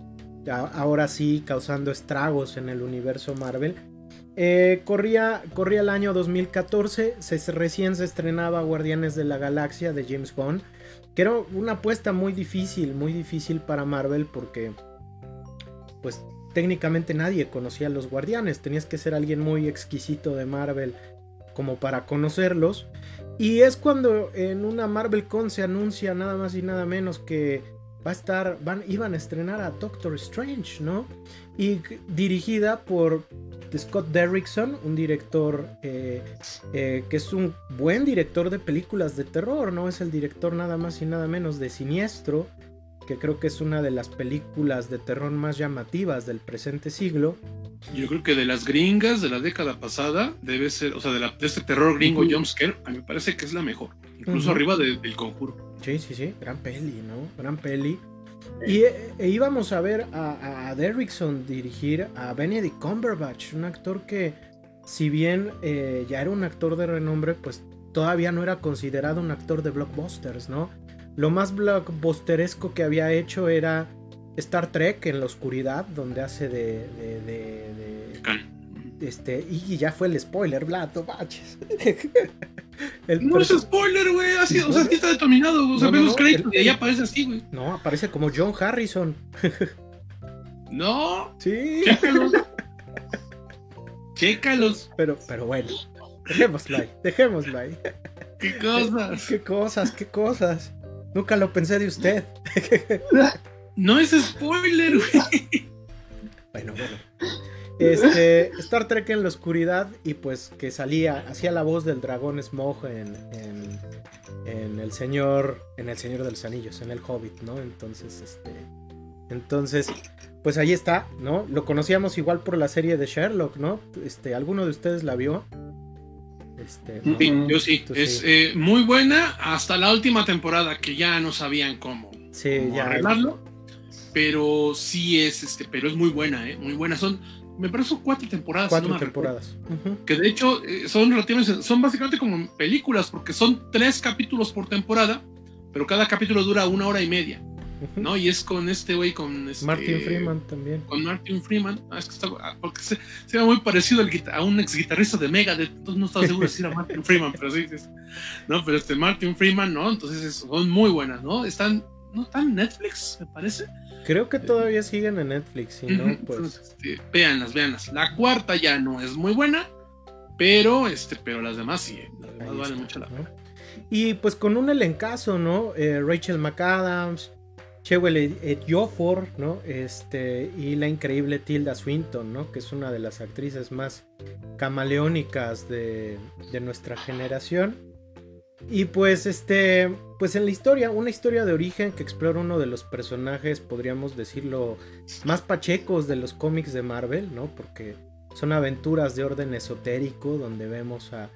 ahora sí, causando estragos en el universo Marvel. Eh, corría, corría el año 2014, se, recién se estrenaba Guardianes de la Galaxia de James Gunn, que era una apuesta muy difícil, muy difícil para Marvel porque pues técnicamente nadie conocía a los Guardianes, tenías que ser alguien muy exquisito de Marvel como para conocerlos. Y es cuando en una Marvel Con se anuncia nada más y nada menos que va a estar, van, iban a estrenar a Doctor Strange, ¿no? Y dirigida por Scott Derrickson, un director eh, eh, que es un buen director de películas de terror, ¿no? Es el director nada más y nada menos de Siniestro, que creo que es una de las películas de terror más llamativas del presente siglo. Yo creo que de las gringas de la década pasada debe ser, o sea, de, este terror gringo jumpscare, a mí me parece que es la mejor, incluso arriba del conjuro. Sí, sí, sí, gran peli, ¿no? Gran peli. Y e, íbamos a ver a, Derrickson dirigir a Benedict Cumberbatch, un actor que, si bien eh, ya era un actor de renombre, pues todavía no era considerado un actor de blockbusters, ¿no? Lo más blockbusteresco que había hecho era Star Trek en la oscuridad, donde hace de. de, de, este, y ya fue el spoiler, Vlad, no no es spoiler, güey. o sea, aquí está determinado. O sea, vemos créditos y ahí aparece así, güey. No, aparece como John Harrison. no. Sí. Chécalos. Chécalos. Pero, pero bueno. Dejémoslo ahí. Dejémoslo ahí. ¿Qué cosas? ¿Qué cosas? ¿Qué cosas? Nunca lo pensé de usted. No es spoiler, güey. Bueno, bueno. Este, Star Trek en la oscuridad y pues que salía, hacía la voz del dragón Smog en, en, el señor, en el Señor de los Anillos, en el Hobbit, ¿no? Entonces, este, entonces, pues ahí está, ¿no? Lo conocíamos igual por la serie de Sherlock, ¿no? Este, ¿alguno de ustedes la vio? Este, yo sí. es eh, muy buena hasta la última temporada que ya no sabían cómo, sí, ya arreglarlo. Pero sí es, este, pero es muy buena, ¿eh? Muy buena. Son, me parece son cuatro temporadas. Cuatro temporadas. Que de hecho eh, son relativamente, son básicamente como películas, porque son tres capítulos por temporada, pero cada capítulo dura una hora y media. ¿No? Y es con este güey, con este, Martin Freeman también. Con Martin Freeman. Ah, es que está, ah, porque se, se, ve muy parecido a un ex guitarrista de Mega, entonces no estaba seguro de si era Martin Freeman, pero sí, sí, no, pero este Martin Freeman, ¿no? Entonces son muy buenas, ¿no? Están, ¿no están en Netflix, me parece? Creo que todavía siguen en Netflix, si no, pues. Este, véanlas, véanlas. La cuarta ya no es muy buena, pero este, pero las demás sí, las demás valen mucho la pena. Y pues con un elencazo, ¿no? Eh, Rachel McAdams, Chewel Ejiofor, ¿no? Este, y la increíble Tilda Swinton, ¿no? Que es una de las actrices más camaleónicas de, de nuestra generación. Y pues este, pues en la historia, una historia de origen que explora uno de los personajes, podríamos decirlo, más pachecos de los cómics de Marvel, ¿no? Porque son aventuras de orden esotérico donde vemos a,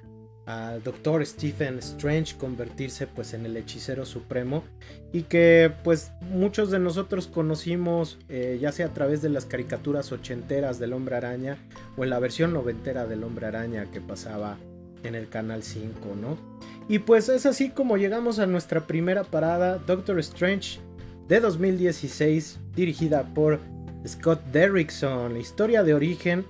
al Doctor Stephen Strange convertirse pues en el hechicero supremo y que pues muchos de nosotros conocimos eh, ya sea a través de las caricaturas ochenteras del hombre araña o en la versión noventera del hombre araña que pasaba en el canal 5, ¿no? Y pues es así como llegamos a nuestra primera parada, Doctor Strange de 2016, dirigida por Scott Derrickson, la historia de origen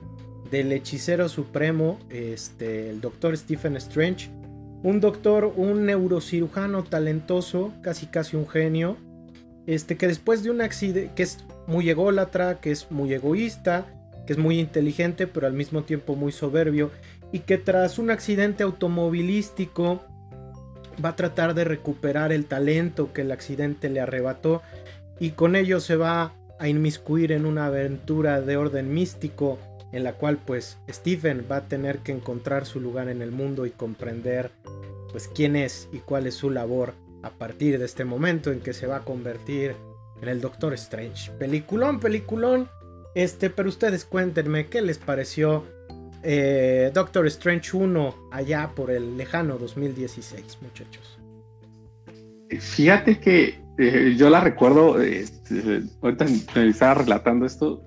del hechicero supremo, este, el doctor Stephen Strange, un doctor, un neurocirujano talentoso, casi casi un genio, este, que después de un accidente, que es muy ególatra, que es muy egoísta, que es muy inteligente, pero al mismo tiempo muy soberbio, y que tras un accidente automovilístico va a tratar de recuperar el talento que el accidente le arrebató, y con ello se va a inmiscuir en una aventura de orden místico en la cual pues Stephen va a tener que encontrar su lugar en el mundo y comprender pues quién es y cuál es su labor a partir de este momento en que se va a convertir en el Doctor Strange. Peliculón, peliculón. Este, pero ustedes cuéntenme qué les pareció eh, Doctor Strange 1 allá por el lejano 2016, muchachos. Fíjate que eh, yo la recuerdo, este, ahorita me estaba relatando esto,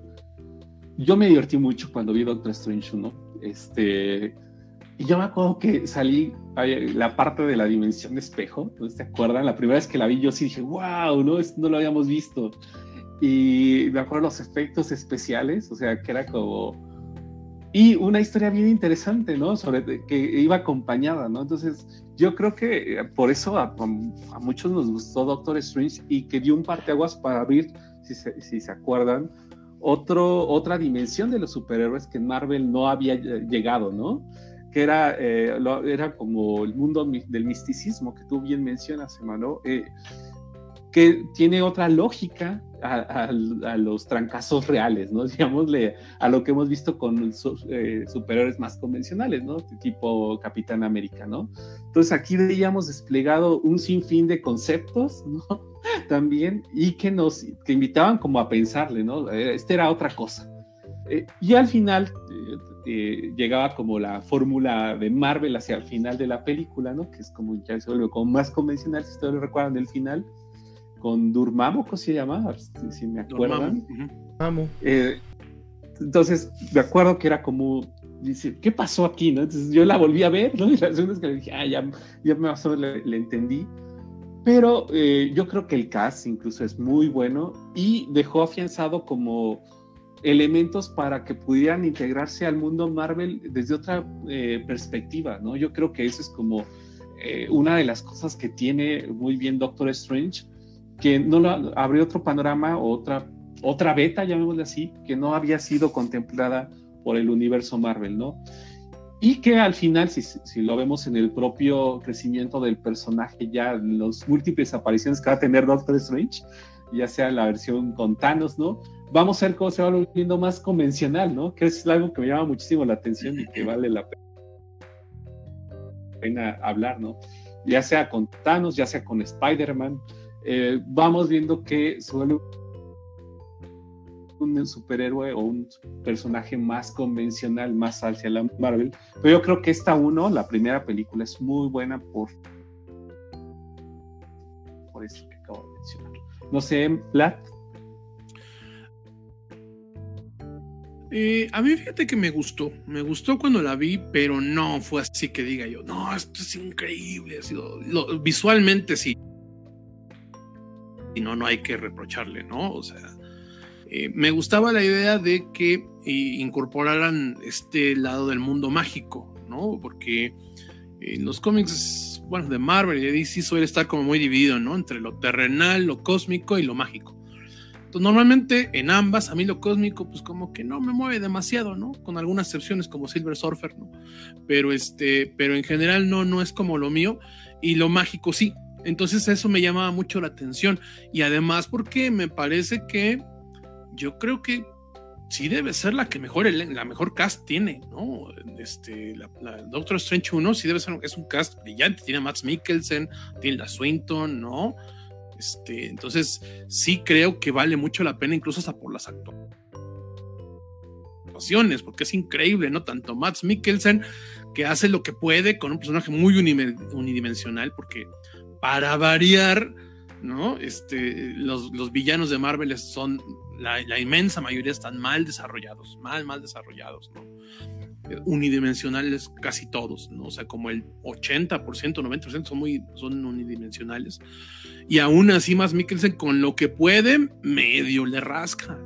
yo me divertí mucho cuando vi Doctor Strange 1. Este, y yo me acuerdo que salí la parte de la dimensión de espejo, ¿no te acuerdan? La primera vez que la vi yo sí dije, wow, no, esto no lo habíamos visto. Y me acuerdo los efectos especiales, o sea, que era como... Y una historia bien interesante, ¿no? Sobre que iba acompañada, ¿no? Entonces, yo creo que eh, por eso a, muchos nos gustó Doctor Strange y que dio un parteaguas para abrir, si si se acuerdan, otro, otra dimensión de los superhéroes que Marvel no había llegado, ¿no? Que era, eh, era como el mundo del misticismo que tú bien mencionas, Emmanuel, eh, que tiene otra lógica a, los trancazos reales, ¿no? Digámosle a lo que hemos visto con eh, superhéroes más convencionales, ¿no? Tipo Capitán América, ¿no? Entonces aquí veíamos desplegado un sinfín de conceptos, también, y que nos que invitaban como a pensarle, ¿no? Eh, esta era otra cosa. Eh, y al final eh, llegaba como la fórmula de Marvel hacia el final de la película, ¿no? Que es como ya se vuelve como más convencional, si ustedes lo recuerdan del final, con Durmamo, ¿cómo se llama? Si, me acuerdan. entonces, me acuerdo que era como dice, ¿qué pasó aquí? ¿no? Entonces yo la volví a ver, ¿no? Y las segundas que le dije, ah, ya, ya más o menos le entendí. Pero eh, yo creo que el cast incluso es muy bueno y dejó afianzado como elementos para que pudieran integrarse al mundo Marvel desde otra eh, perspectiva, ¿no? Yo creo que eso es como eh, una de las cosas que tiene muy bien Doctor Strange, que no abrió otro panorama, otra, otra beta, llamémosle así, que no había sido contemplada por el universo Marvel, ¿no? Y que al final, si, si, lo vemos en el propio crecimiento del personaje, ya los múltiples apariciones que va a tener Doctor Strange, ya sea la versión con Thanos, ¿no? Vamos a ver cómo se va volviendo más convencional, ¿no? Que es algo que me llama muchísimo la atención y que vale la pena hablar, ¿no? Ya sea con Thanos, ya sea con Spider-Man, eh, vamos viendo que se vuelve un superhéroe o un personaje más convencional, más hacia la Marvel. Pero yo creo que esta uno, la primera película, es muy buena por, por eso que acabo de mencionar. No sé, Plat. Eh, a mí fíjate que me gustó, me gustó cuando la vi, pero no fue así que diga yo, no, esto es increíble, ha sido, visualmente sí. Y no, no hay que reprocharle, ¿no? O sea, eh, me gustaba la idea de que eh, incorporaran este lado del mundo mágico, ¿no? Porque en los cómics, bueno, de Marvel y de DC suele estar como muy dividido, ¿no? Entre lo terrenal, lo cósmico y lo mágico. Entonces, normalmente en ambas, a mí lo cósmico, pues como que no me mueve demasiado, ¿no? Con algunas excepciones como Silver Surfer, ¿no? Pero este, pero en general no, no es como lo mío. Y lo mágico sí. Entonces eso me llamaba mucho la atención. Y además porque me parece que yo creo que sí debe ser la que mejor, la mejor cast tiene, ¿no? Este, la, Doctor Strange 1 sí debe ser, es un cast brillante, tiene a Max Mikkelsen, Tilda Swinton, ¿no? Este, entonces sí creo que vale mucho la pena, incluso hasta por las actuaciones, porque es increíble, ¿no? Tanto Max Mikkelsen, que hace lo que puede con un personaje muy unidimensional, porque para variar, ¿no? Este, los, los villanos de Marvel son la, inmensa mayoría están mal desarrollados, mal, mal desarrollados, ¿no? Unidimensionales casi todos, ¿no? O sea, como el 80%, 90% son muy, son unidimensionales. Y aún así, más Mikkelsen con lo que puede, medio le rasca.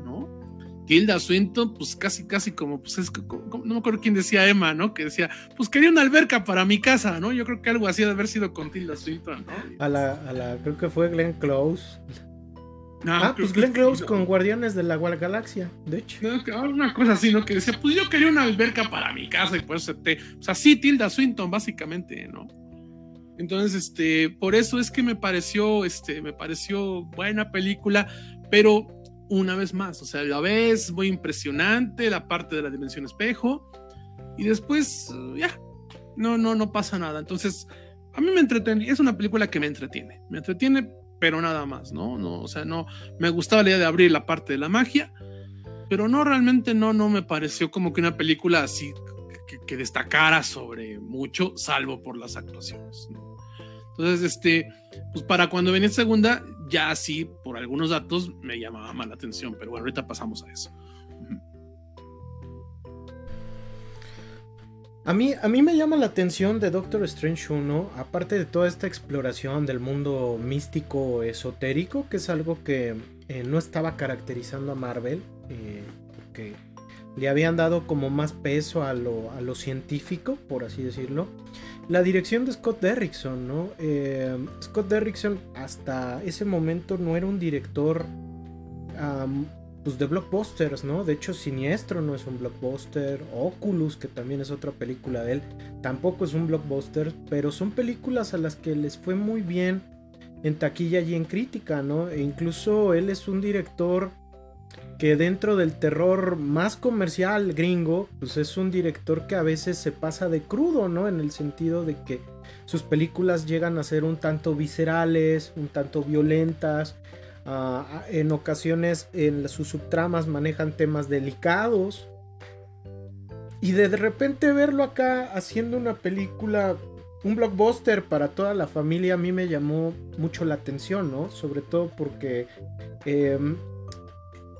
Tilda Swinton, pues casi, casi como, pues es, no me acuerdo quién decía Emma, ¿no? Que decía, pues quería una alberca para mi casa, ¿no? Yo creo que algo así de haber sido con Tilda Swinton, ¿no? A la, a la, creo que fue Glenn Close ah, pues Glenn Close con Guardianes de la Galaxia, de hecho. una cosa así, ¿no? Que decía, pues yo quería una alberca para mi casa y pues te. O sea, sí, Tilda Swinton, básicamente, ¿no? Entonces, este, por eso es que me pareció, este, me pareció buena película, pero una vez más, o sea, la vez muy impresionante, la parte de la dimensión espejo, y después, ya, no, no, no pasa nada. Entonces, a mí me entretiene, es una película que me entretiene, me entretiene pero nada más, ¿no? no o sea, no, me gustaba la idea de abrir la parte de la magia, pero no, realmente no, no me pareció como que una película así que, destacara sobre mucho, salvo por las actuaciones, ¿no? Entonces, este, pues para cuando venía segunda, ya así, por algunos datos, me llamaba más la atención, pero bueno, ahorita pasamos a eso. A mí, a mí me llama la atención de Doctor Strange 1, aparte de toda esta exploración del mundo místico esotérico, que es algo que eh, no estaba caracterizando a Marvel, eh, porque le habían dado como más peso a lo, a lo científico, por así decirlo. La dirección de Scott Derrickson, ¿no? Eh, Scott Derrickson hasta ese momento no era un director pues de blockbusters, ¿no? De hecho, Siniestro no es un blockbuster. Oculus, que también es otra película de él, tampoco es un blockbuster. Pero son películas a las que les fue muy bien en taquilla y en crítica, ¿no? E incluso él es un director que dentro del terror más comercial gringo, pues es un director que a veces se pasa de crudo, ¿no? En el sentido de que sus películas llegan a ser un tanto viscerales, un tanto violentas. Ah, en ocasiones en sus subtramas manejan temas delicados. Y de repente verlo acá haciendo una película, un blockbuster para toda la familia, a mí me llamó mucho la atención, ¿no? Sobre todo porque em,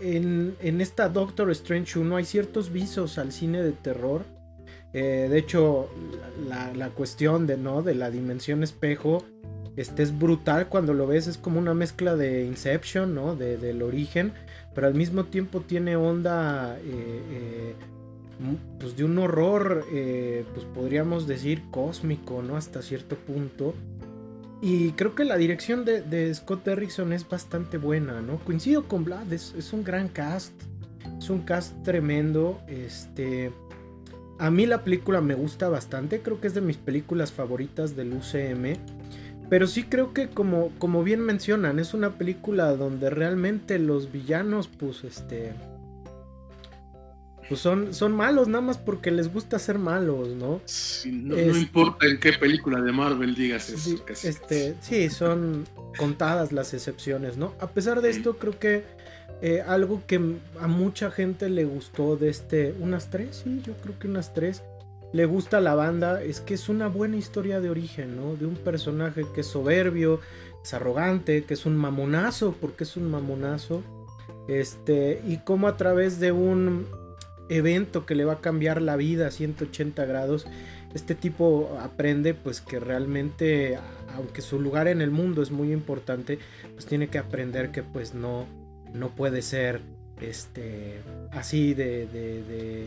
en, esta Doctor Strange 1 hay ciertos visos al cine de terror. Eh, de hecho, la, cuestión de, ¿no? de la dimensión espejo este es brutal cuando lo ves, es como una mezcla de Inception, ¿no? De, del origen, pero al mismo tiempo tiene onda, eh, eh, pues de un horror, pues podríamos decir cósmico, ¿no? Hasta cierto punto. Y creo que la dirección de, Scott Derrickson es bastante buena, ¿no? Coincido con Vlad, es, un gran cast. Es un cast tremendo. Este. A mí la película me gusta bastante. Creo que es de mis películas favoritas del UCM. Pero sí creo que como, como bien mencionan, es una película donde realmente los villanos, pues este pues son, son malos nada más porque les gusta ser malos, ¿no? no, importa en qué película de Marvel digas eso. Sí, este, sí, son contadas las excepciones, ¿no? A pesar de esto, creo que eh, algo que a mucha gente le gustó de este, unas tres, sí, yo creo que unas tres, le gusta a la banda, es que es una buena historia de origen, ¿no? De un personaje que es soberbio, es arrogante, que es un mamonazo, porque es un mamonazo. Este, y como a través de un evento que le va a cambiar la vida a 180 grados, este tipo aprende pues que realmente, aunque su lugar en el mundo es muy importante, pues tiene que aprender que pues no, no puede ser este, así de, de,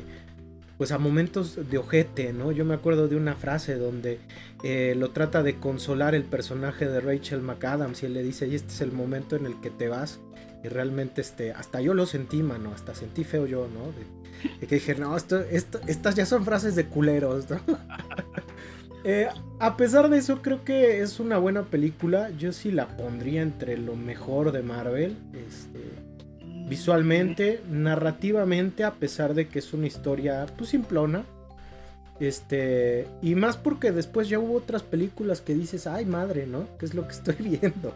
pues a momentos de ojete, ¿no? Yo me acuerdo de una frase donde eh, lo trata de consolar el personaje de Rachel McAdams y él le dice, y este es el momento en el que te vas. Y realmente, este, hasta yo lo sentí, mano, hasta sentí feo yo, ¿no? Y que dije, no, esto, estas ya son frases de culeros, eh, a pesar de eso, creo que es una buena película. Yo sí la pondría entre lo mejor de Marvel. Este, visualmente, narrativamente, a pesar de que es una historia, pues simplona. Este, y más porque después ya hubo otras películas que dices, ay madre, ¿no? ¿Qué es lo que estoy viendo?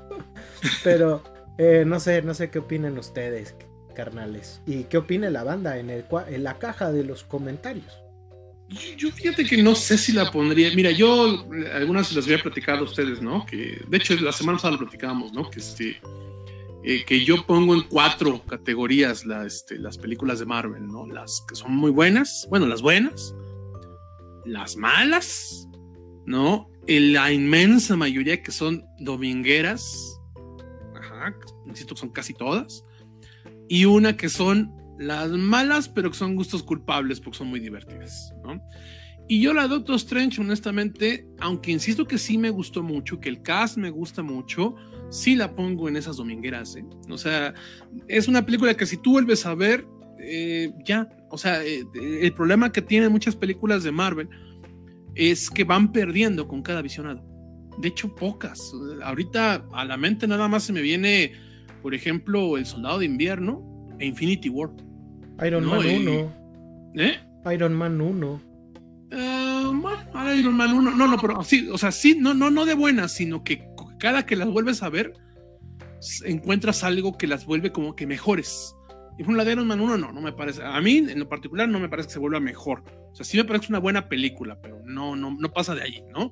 Pero, eh, no sé, no sé qué opinan ustedes carnales. ¿Y qué opina la banda en, el, en la caja de los comentarios? Yo fíjate que no sé si la pondría. Mira, yo algunas las había platicado a ustedes, ¿no? Que de hecho la semana pasada lo platicábamos, ¿no? Que este eh, que yo pongo en cuatro categorías este, las películas de Marvel, ¿no? Las que son muy buenas, bueno, las buenas, las malas, ¿no? la inmensa mayoría que son domingueras, ajá, insisto, son casi todas, y una que son las malas, pero que son gustos culpables porque son muy divertidas, ¿no? Y yo la Doctor Strange, honestamente, aunque insisto que sí me gustó mucho, que el cast me gusta mucho, sí la pongo en esas domingueras, ¿eh? O sea, es una película que si tú vuelves a ver, eh, ya, o sea, eh, el problema que tienen muchas películas de Marvel es que van perdiendo con cada visionado. De hecho, pocas. Ahorita a la mente nada más se me viene por ejemplo, El Soldado de Invierno e Infinity War. Iron Man 1. ¿Eh? Iron Man 1. Uh, bueno, Iron Man 1. No, no, pero sí, o sea, sí, no, no, no de buenas, sino que cada que las vuelves a ver, encuentras algo que las vuelve como que mejores. Y por la de Iron Man 1 no, no me parece. A mí, en lo particular, no me parece que se vuelva mejor. O sea, sí me parece una buena película, pero no, no, no pasa de allí, ¿no?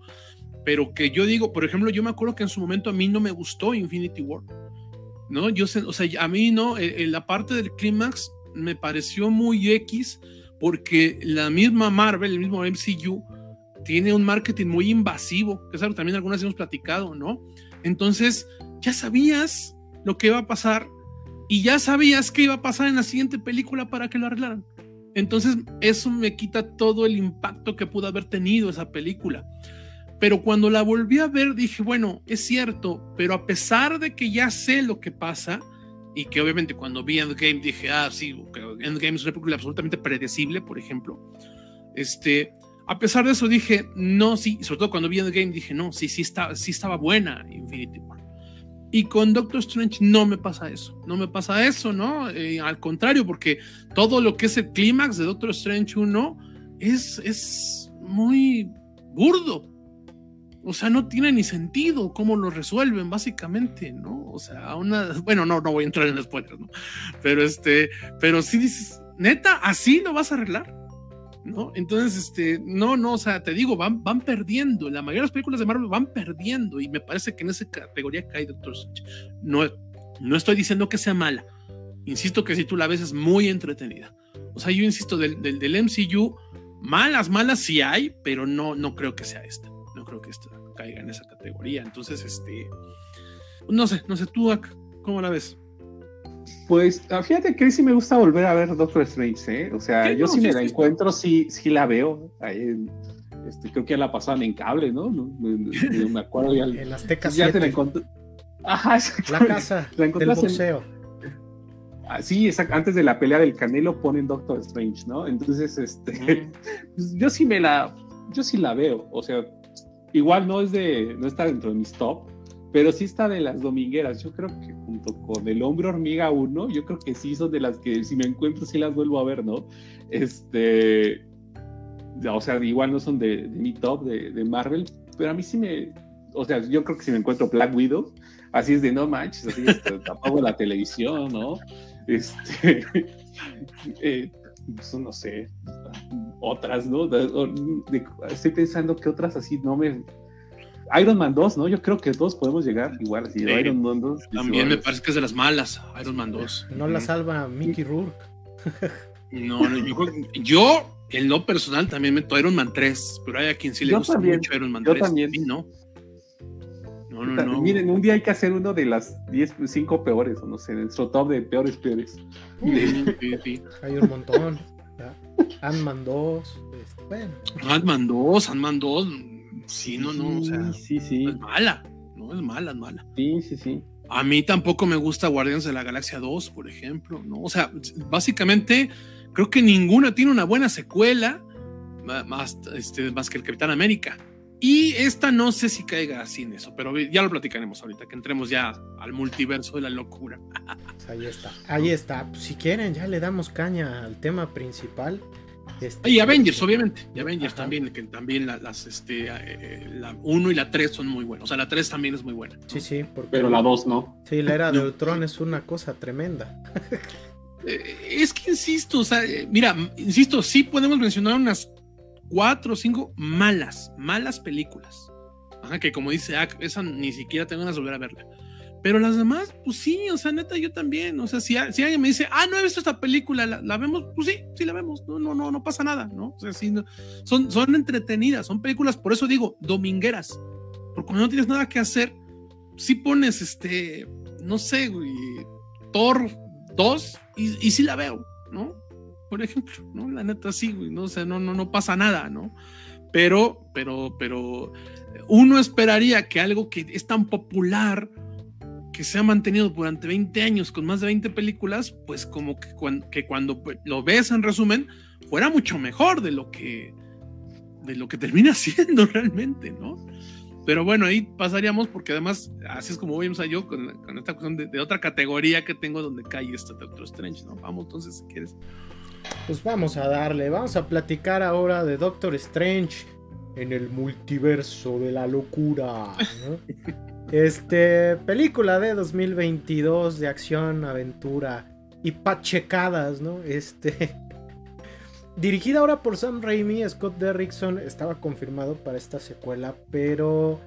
Pero que yo digo, por ejemplo, yo me acuerdo que en su momento a mí no me gustó Infinity War ¿no? Yo sé, o sea, a mí no, eh, eh, la parte del clímax me pareció muy X porque la misma Marvel, el mismo MCU, tiene un marketing muy invasivo, que es algo también algunas hemos platicado, ¿no? Entonces, ya sabías lo que iba a pasar y ya sabías qué iba a pasar en la siguiente película para que lo arreglaran. Entonces, eso me quita todo el impacto que pudo haber tenido esa película. Pero cuando la volví a ver, dije, bueno, es cierto, pero a pesar de que ya sé lo que pasa, y que obviamente cuando vi Endgame dije, ah, sí, Endgame es una película absolutamente predecible, por ejemplo, este, a pesar de eso dije, no, sí, sobre todo cuando vi Endgame dije, no, sí, sí, está, sí estaba buena Infinity War. Y con Doctor Strange no me pasa eso, no me pasa eso, ¿no? Eh, al contrario, porque todo lo que es el clímax de Doctor Strange 1 es, es muy burdo. O sea, no tiene ni sentido cómo lo resuelven, básicamente, ¿no? O sea, una. Bueno, no, no voy a entrar en spoilers, ¿no? Pero este, pero sí dices, neta, así lo vas a arreglar. ¿no? Entonces, este, no, no, o sea, te digo, van, van perdiendo. La mayoría de las películas de Marvel van perdiendo y me parece que en esa categoría cae Doctor Strange. No, no estoy diciendo que sea mala. Insisto que si tú la ves es muy entretenida. O sea, yo insisto, del, del, del MCU, malas, malas sí hay, pero no, no creo que sea esta. No creo que esta caiga en esa categoría. Entonces, este, no sé, no sé, tú, ¿cómo la ves? Pues ah, fíjate que sí me gusta volver a ver Doctor Strange, ¿eh? O sea, yo si me la encuentro, sí, sí la veo. este, creo que ya la pasaban en cable, ¿no? No, me acuerdo ya. en Azteca ya te la encontré. Ajá, La casa la del boxeo. Ah, sí, antes de la pelea del Canelo ponen Doctor Strange, ¿no? Entonces, este, pues, yo sí me la, yo sí la veo. O sea, igual no es de, no está dentro de mis top, pero sí está de las domingueras. Yo creo que junto con El Hombre Hormiga 1, yo creo que sí son de las que si me encuentro sí las vuelvo a ver, ¿no? Este, o sea, igual no son de, mi top de, Marvel, pero a mí sí me, o sea, yo creo que si me encuentro Black Widow, así es de no manches, así es, la televisión, ¿no? Este, eh, pues, no sé, otras, ¿no? estoy pensando que otras así no me Iron Man 2, ¿no? Yo creo que todos podemos llegar igual. Así, Iron Man 2. También me parece que es de las malas, Iron Man 2. No la salva Mickey Rourke. no, no yo, yo, en lo personal, también meto Iron Man 3, pero hay a quien sí le gusta mucho Iron Man 3. Yo también. no. No, no, no. Miren, un día hay que hacer uno de las 10, 5 peores, o no sé, nuestro top de peores, peores. Sí, sí, sí. Hay un montón. Ant-Man 2. Este, bueno. Ant-Man 2, Ant-Man 2 Sí, no, no, o sea, sí, sí. es mala, no es mala, es mala. Sí, sí, sí. A mí tampoco me gusta Guardianes de la Galaxia 2, por ejemplo, ¿no? O sea, básicamente creo que ninguna tiene una buena secuela más, este, más que el Capitán América. Y esta no sé si caiga así en eso, pero ya lo platicaremos ahorita, que entremos ya al multiverso de la locura. Pues ahí está, ahí está. Pues si quieren, ya le damos caña al tema principal. Este, y Avengers, obviamente. Y Avengers también, que también las, este, eh, la 1 y la 3 son muy buenas. O sea, la 3 también es muy buena. Sí, sí. Pero la 2 no. Sí, la era de Ultron es una cosa tremenda. Eh, es que insisto, o sea, eh, mira, insisto, sí podemos mencionar unas 4 o 5 malas, malas películas. Ajá, que como dice esa ni siquiera tengo ganas de volver a verla. Pero las demás, pues sí, o sea, neta, yo también. O sea, si, si alguien me dice, ah, no he visto esta película, ¿la, vemos? Pues sí, sí la vemos. No, no, no, no pasa nada, ¿no? O sea, sí, son, son entretenidas, son películas, por eso digo, domingueras. Porque cuando no tienes nada que hacer, sí pones, este, no sé, güey, Thor 2 y, y sí la veo, ¿no? Por ejemplo, ¿no? La neta, sí, güey, ¿no? O sea, no, no, no pasa nada, ¿no? Pero, pero, pero, uno esperaría que algo que es tan popular que se ha mantenido durante 20 años con más de 20 películas, pues como que cuando, que cuando pues, lo ves en resumen, fuera mucho mejor de lo que, de lo que termina siendo realmente, ¿no? Pero bueno, ahí pasaríamos porque además, así es como voy a yo con, esta cuestión de, otra categoría que tengo donde cae este Doctor Strange, ¿no? Vamos entonces, si quieres. Pues vamos a darle, vamos a platicar ahora de Doctor Strange en el multiverso de la locura. ¿no? Este, película de 2022 de acción, aventura y pachecadas, ¿no? Este, dirigida ahora por Sam Raimi, Scott Derrickson estaba confirmado para esta secuela, pero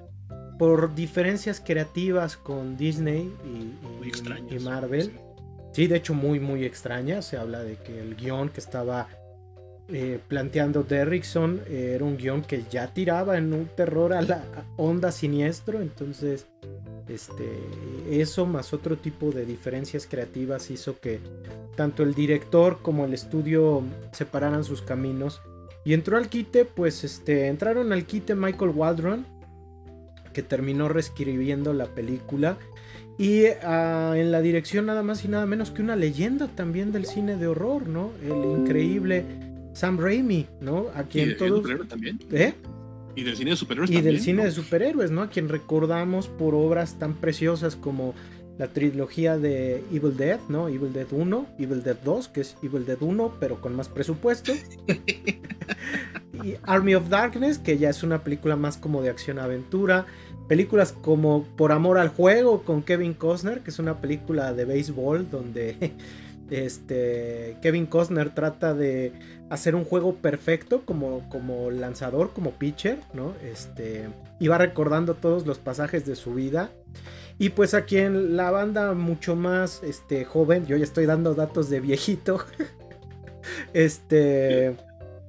por diferencias creativas con Disney y, y Marvel. Sí, de hecho muy muy extraña. Se habla de que el guion que estaba eh, planteando Derrickson eh, era un guion que ya tiraba en un terror a la onda siniestro. Entonces, este, eso más otro tipo de diferencias creativas hizo que tanto el director como el estudio separaran sus caminos. Y entró al quite, pues este, entraron al quite Michael Waldron, que terminó reescribiendo la película y ah, en la dirección nada más y nada menos que una leyenda también del cine de horror, ¿no? El increíble Sam Raimi, ¿no? A quien ¿Y todos... también? ¿Eh? Y del cine de superhéroes y también. del cine de superhéroes, ¿no? A quien recordamos por obras tan preciosas como la trilogía de Evil Dead, ¿no? Evil Dead 1, Evil Dead 2, que es Evil Dead 1, pero con más presupuesto. y Army of Darkness, que ya es una película más como de acción-aventura. Películas como Por Amor al Juego con Kevin Costner, que es una película de béisbol donde este, Kevin Costner trata de hacer un juego perfecto como, como lanzador, como pitcher, ¿no? Este, y va recordando todos los pasajes de su vida. Y pues aquí en la banda mucho más este, joven, yo ya estoy dando datos de viejito. este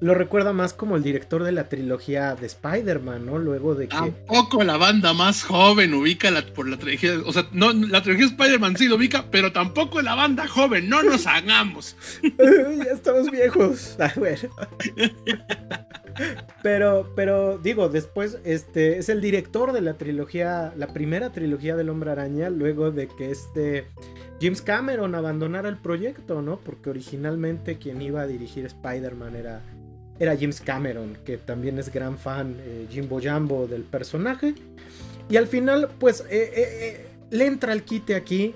lo recuerda más como el director de la trilogía de Spider-Man, ¿no? Luego de que. Tampoco la banda más joven ubica la, por la trilogía. O sea, no, la trilogía de Spider-Man sí lo ubica, pero tampoco la banda joven, no nos hagamos. ya estamos viejos. A ver. pero, pero digo, después, este es el director de la trilogía, la primera trilogía del Hombre Araña, luego de que este. James Cameron abandonara el proyecto, ¿no? Porque originalmente quien iba a dirigir Spider-Man era era James Cameron, que también es gran fan, eh, Jimbo Jambo del personaje. Y al final, pues, eh, eh, le entra el quite aquí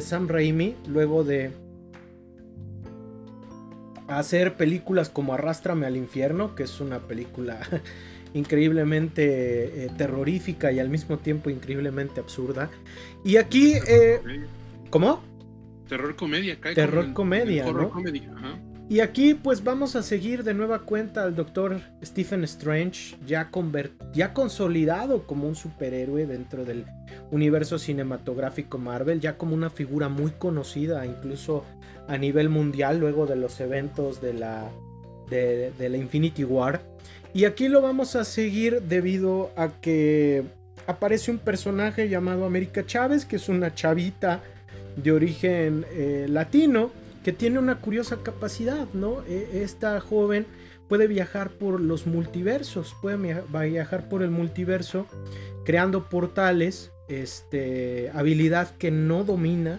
Sam Raimi, luego de hacer películas como Arrástrame al infierno, que es una película increíblemente terrorífica y al mismo tiempo increíblemente absurda. Y aquí... ¿Cómo? Terror comedia, Terror comedia, ¿no? Y aquí pues vamos a seguir de nueva cuenta al doctor Stephen Strange, ya, ya consolidado como un superhéroe dentro del universo cinematográfico Marvel, ya como una figura muy conocida incluso a nivel mundial luego de los eventos de la, de, de la Infinity War. Y aquí lo vamos a seguir debido a que aparece un personaje llamado América Chávez, que es una chavita de origen eh, latino que tiene una curiosa capacidad, ¿no? E, esta joven puede viajar por los multiversos, puede viajar por el multiverso creando portales, este, habilidad que no domina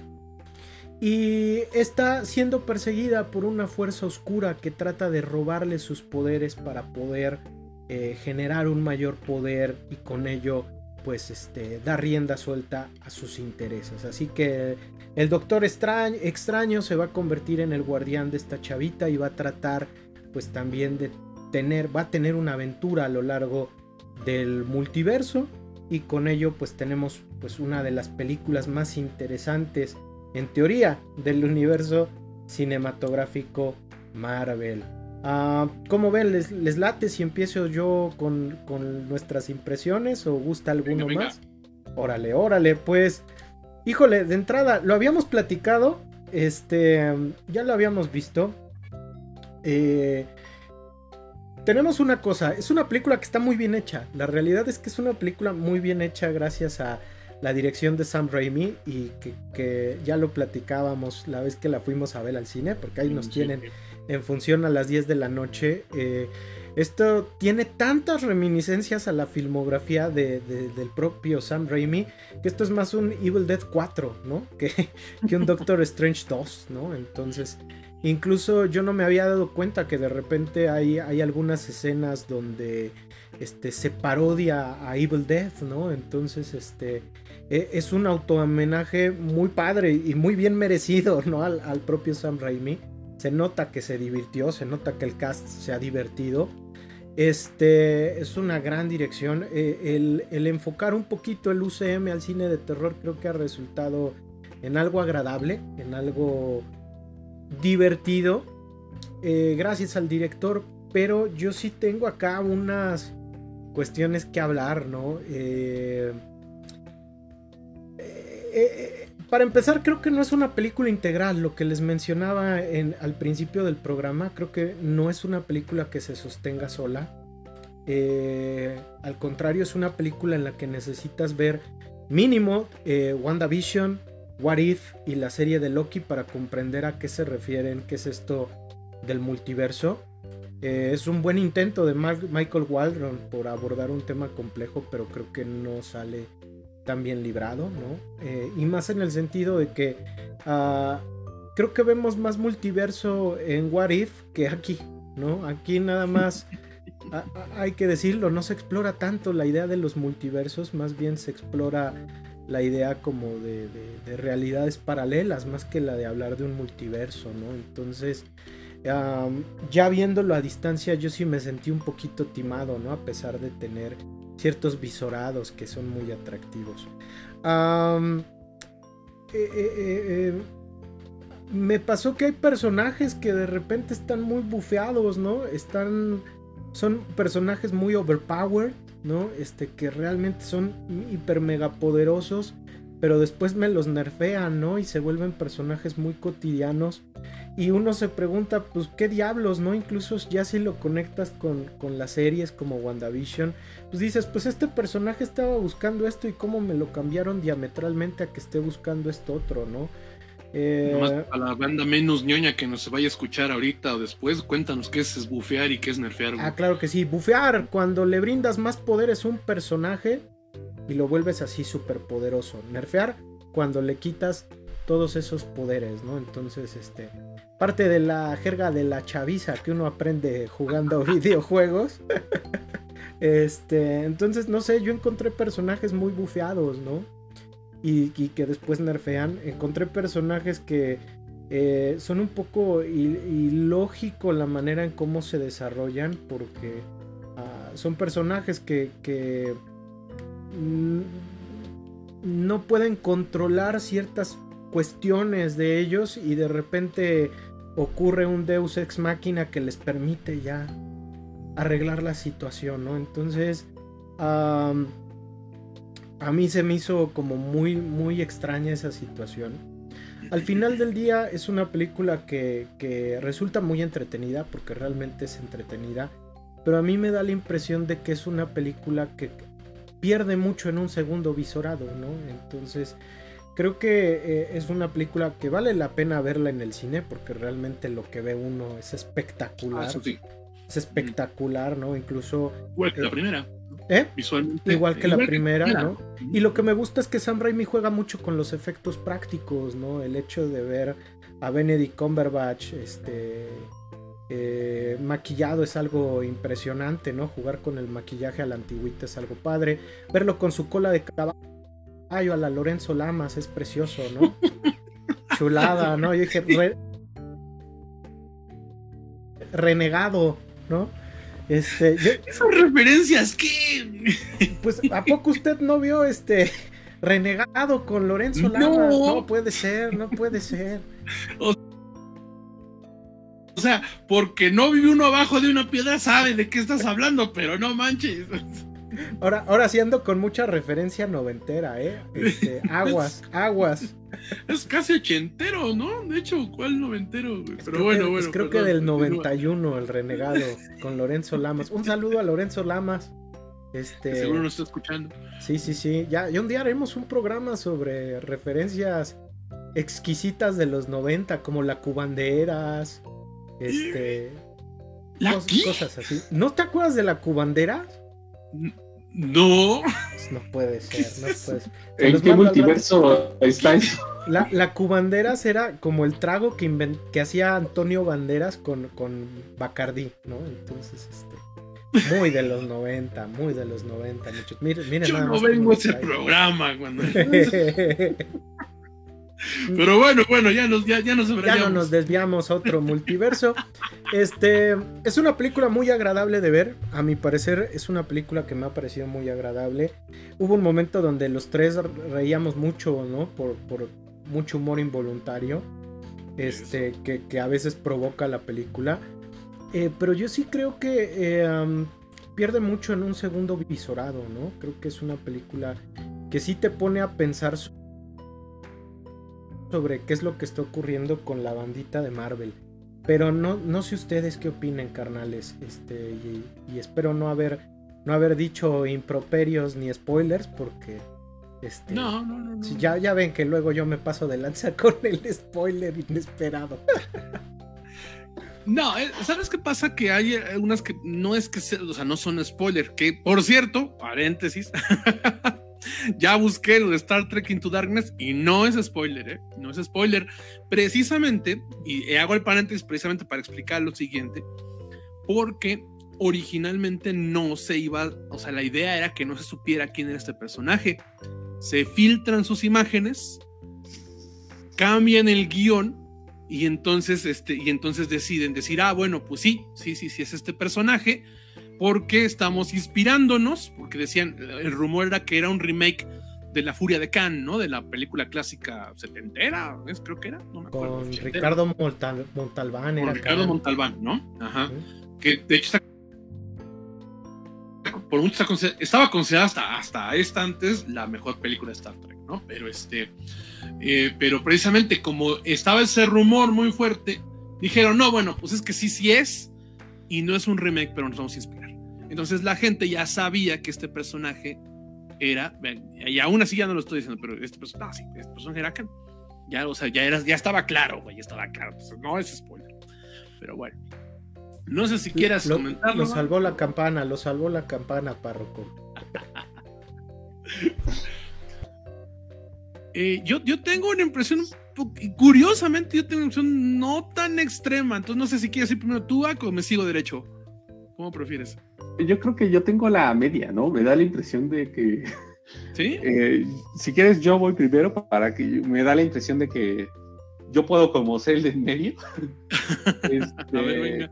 y está siendo perseguida por una fuerza oscura que trata de robarle sus poderes para poder eh, generar un mayor poder y con ello pues este, da rienda suelta a sus intereses. Así que el Doctor extraño, extraño se va a convertir en el guardián de esta chavita y va a tratar pues también de tener, va a tener una aventura a lo largo del multiverso y con ello pues tenemos pues una de las películas más interesantes en teoría del universo cinematográfico Marvel. Uh, ¿Cómo ven? ¿Les, late si empiezo yo con, nuestras impresiones o gusta alguno más? Órale, órale, pues. Híjole, de entrada, lo habíamos platicado. Este. Ya lo habíamos visto. Eh, tenemos una cosa. Es una película que está muy bien hecha. La realidad es que es una película muy bien hecha gracias a la dirección de Sam Raimi. Y que, ya lo platicábamos la vez que la fuimos a ver al cine. Porque ahí nos tienen en función a las 10 de la noche. Eh, esto tiene tantas reminiscencias a la filmografía del propio Sam Raimi que esto es más un Evil Dead 4, ¿no? Que, que un Doctor Strange 2, ¿no? Entonces, incluso yo no me había dado cuenta que de repente hay, hay algunas escenas donde este, se parodia a Evil Dead, ¿no? Entonces, este, e, es un auto-homenaje muy padre y muy bien merecido, ¿no? Al, al propio Sam Raimi. Se nota que se divirtió, se nota que el cast se ha divertido. Este es una gran dirección. Eh, el, enfocar un poquito el UCM al cine de terror creo que ha resultado en algo agradable, en algo divertido. Eh, gracias al director. Pero yo sí tengo acá unas cuestiones que hablar, ¿no? Eh, eh, para empezar, creo que no es una película integral. Lo que les mencionaba en, al principio del programa, creo que no es una película que se sostenga sola. al contrario, es una película en la que necesitas ver mínimo WandaVision, What If y la serie de Loki para comprender a qué se refieren, qué es esto del multiverso. Eh, es un buen intento de Michael Waldron por abordar un tema complejo, pero creo que no sale tan bien librado, ¿no? Eh, y más en el sentido de que ah, creo que vemos más multiverso en What If que aquí, ¿no? Aquí nada más hay que decirlo, no se explora tanto la idea de los multiversos, más bien se explora la idea como de, realidades paralelas, más que la de hablar de un multiverso, ¿no? Entonces, ya viéndolo a distancia, yo sí me sentí un poquito timado, ¿no? A pesar de tener ciertos visorados que son muy atractivos. Eh, eh, eh, me pasó que hay personajes que de repente están muy bufeados, ¿no? Están. Son personajes muy overpowered. ¿no? Este, que realmente son hiper mega poderosos, pero después me los nerfean, ¿no? Y se vuelven personajes muy cotidianos. Y uno se pregunta, pues, ¿qué diablos, no? Incluso ya si lo conectas con, con las series como WandaVision, pues dices, pues este personaje estaba buscando esto y cómo me lo cambiaron diametralmente a que esté buscando esto otro, ¿no? Eh, a la banda menos ñoña que nos vaya a escuchar ahorita o después, cuéntanos qué es bufear y qué es nerfear. Ah, claro que sí. Bufear, cuando le brindas más poderes a un personaje y lo vuelves así súper poderoso. Nerfear, cuando le quitas todos esos poderes, ¿no? Entonces, este. Parte de la jerga de la chaviza que uno aprende jugando videojuegos. este. Entonces, no sé, yo encontré personajes muy bufeados, ¿no? y, que después nerfean. Encontré personajes que eh, son un poco ilógico la manera en cómo se desarrollan porque ah, son personajes que, que no pueden controlar ciertas cuestiones de ellos y de repente ocurre un Deus ex máquina que les permite ya arreglar la situación, ¿no? Entonces, a mí se me hizo como muy, muy extraña esa situación. Al final del día es una película que, resulta muy entretenida, porque realmente es entretenida, pero a mí me da la impresión de que es una película que pierde mucho en un segundo visorado, ¿no? Entonces, creo que eh, es una película que vale la pena verla en el cine, porque realmente lo que ve uno es espectacular. Ah, es espectacular, ¿no? Incluso... Bueno, la eh, primera. ¿Eh? Visualmente. Igual que la primera, ¿no? Y lo que me gusta es que Sam Raimi juega mucho con los efectos prácticos, ¿no? El hecho de ver a Benedict Cumberbatch este, eh, maquillado es algo impresionante, ¿no? Jugar con el maquillaje a la antigüita es algo padre. Verlo con su cola de caballo a la Lorenzo Lamas es precioso, ¿no? Chulada, ¿no? Yo dije, renegado, ¿no? Este, Esas referencias, ¿qué? Pues, ¿a poco usted no vio este renegado con Lorenzo Lamas? No, puede ser, no puede ser. O, sea, porque no vive uno abajo de una piedra, sabe de qué estás hablando, pero no manches. Ahora, ahora sí ando con mucha referencia noventera, ¿eh? Este, aguas, aguas. Es casi ochentero, ¿no? De hecho, ¿cuál noventero? Pero bueno, bueno. creo que del 91, el renegado, con Lorenzo Lamas. Un saludo a Lorenzo Lamas. Este, seguro nos está escuchando. Sí, sí, sí. Ya, ya un día haremos un programa sobre referencias exquisitas de los 90, como la cubanderas. Este. ¿La cosas así. ¿No te acuerdas de la cubandera? No. No puede ser, no puede ser. ¿En qué multiverso está eso? La, la cubanderas era como el trago que, que hacía Antonio Banderas con, con Bacardí, ¿no? Entonces, este. Muy de los 90, muy de los 90, muchos. Miren, miren Yo no vengo a ese programa cuando. Pero bueno, bueno, ya nos, ya, ya nos Ya no nos desviamos a otro multiverso. Este es una película muy agradable de ver. A mi parecer, es una película que me ha parecido muy agradable. Hubo un momento donde los tres reíamos mucho, ¿no? Por, mucho humor involuntario. Este, que, a veces provoca la película. Eh, pero yo sí creo que eh, pierde mucho en un segundo visorado, ¿no? Creo que es una película que sí te pone a pensar sobre qué es lo que está ocurriendo con la bandita de Marvel. Pero no, no sé ustedes qué opinen, carnales. Este, y, espero no haber, no haber dicho improperios ni spoilers, porque. Este, no, no, no. ya, ya ven que luego yo me paso de lanza con el spoiler inesperado. No, eh, ¿sabes qué pasa? Que hay algunas que no es que o sea, no son spoiler, que por cierto, paréntesis, ya busqué de Star Trek Into Darkness y no es spoiler, ¿eh? No es spoiler. Precisamente, y hago el paréntesis precisamente para explicar lo siguiente, porque originalmente no se iba, o sea, la idea era que no se supiera quién era este personaje. Se filtran sus imágenes, cambian el guion y entonces, este, y entonces deciden decir, ah, bueno, pues sí, sí, sí, sí es este personaje porque estamos inspirándonos, porque decían, el rumor era que era un remake de La Furia de Khan, ¿no? De la película clásica setentera, creo que era, no me acuerdo. Con Ricardo Montalbán. Con Ricardo Montalbán, ¿no? Ajá. Que de hecho está por mucho estaba considerada hasta, hasta esta antes la mejor película de Star Trek, ¿no? Pero este, eh, pero precisamente como estaba ese rumor muy fuerte, dijeron, no, bueno, pues es que sí, sí es, y no es un remake, pero nos vamos a inspirar. Entonces la gente ya sabía que este personaje era, y aún así ya no lo estoy diciendo, pero este personaje, ah, sí, este personaje era Khan. Ya, o sea, ya, era, ya estaba claro, güey, ya estaba claro. Pues, no es spoiler. Pero bueno. No sé si quieras comentarlo. Lo salvó la campana, lo salvó la campana, párroco. Eh, yo, yo tengo una impresión, curiosamente, yo tengo una impresión no tan extrema. Entonces, no sé si quieres ir primero tú, o me sigo derecho. ¿Cómo prefieres? Yo creo que yo tengo la media, ¿no? Me da la impresión de que. ¿Sí? Eh, si quieres, yo voy primero para que me da la impresión de que yo puedo como ser el de medio. a ver, este, venga.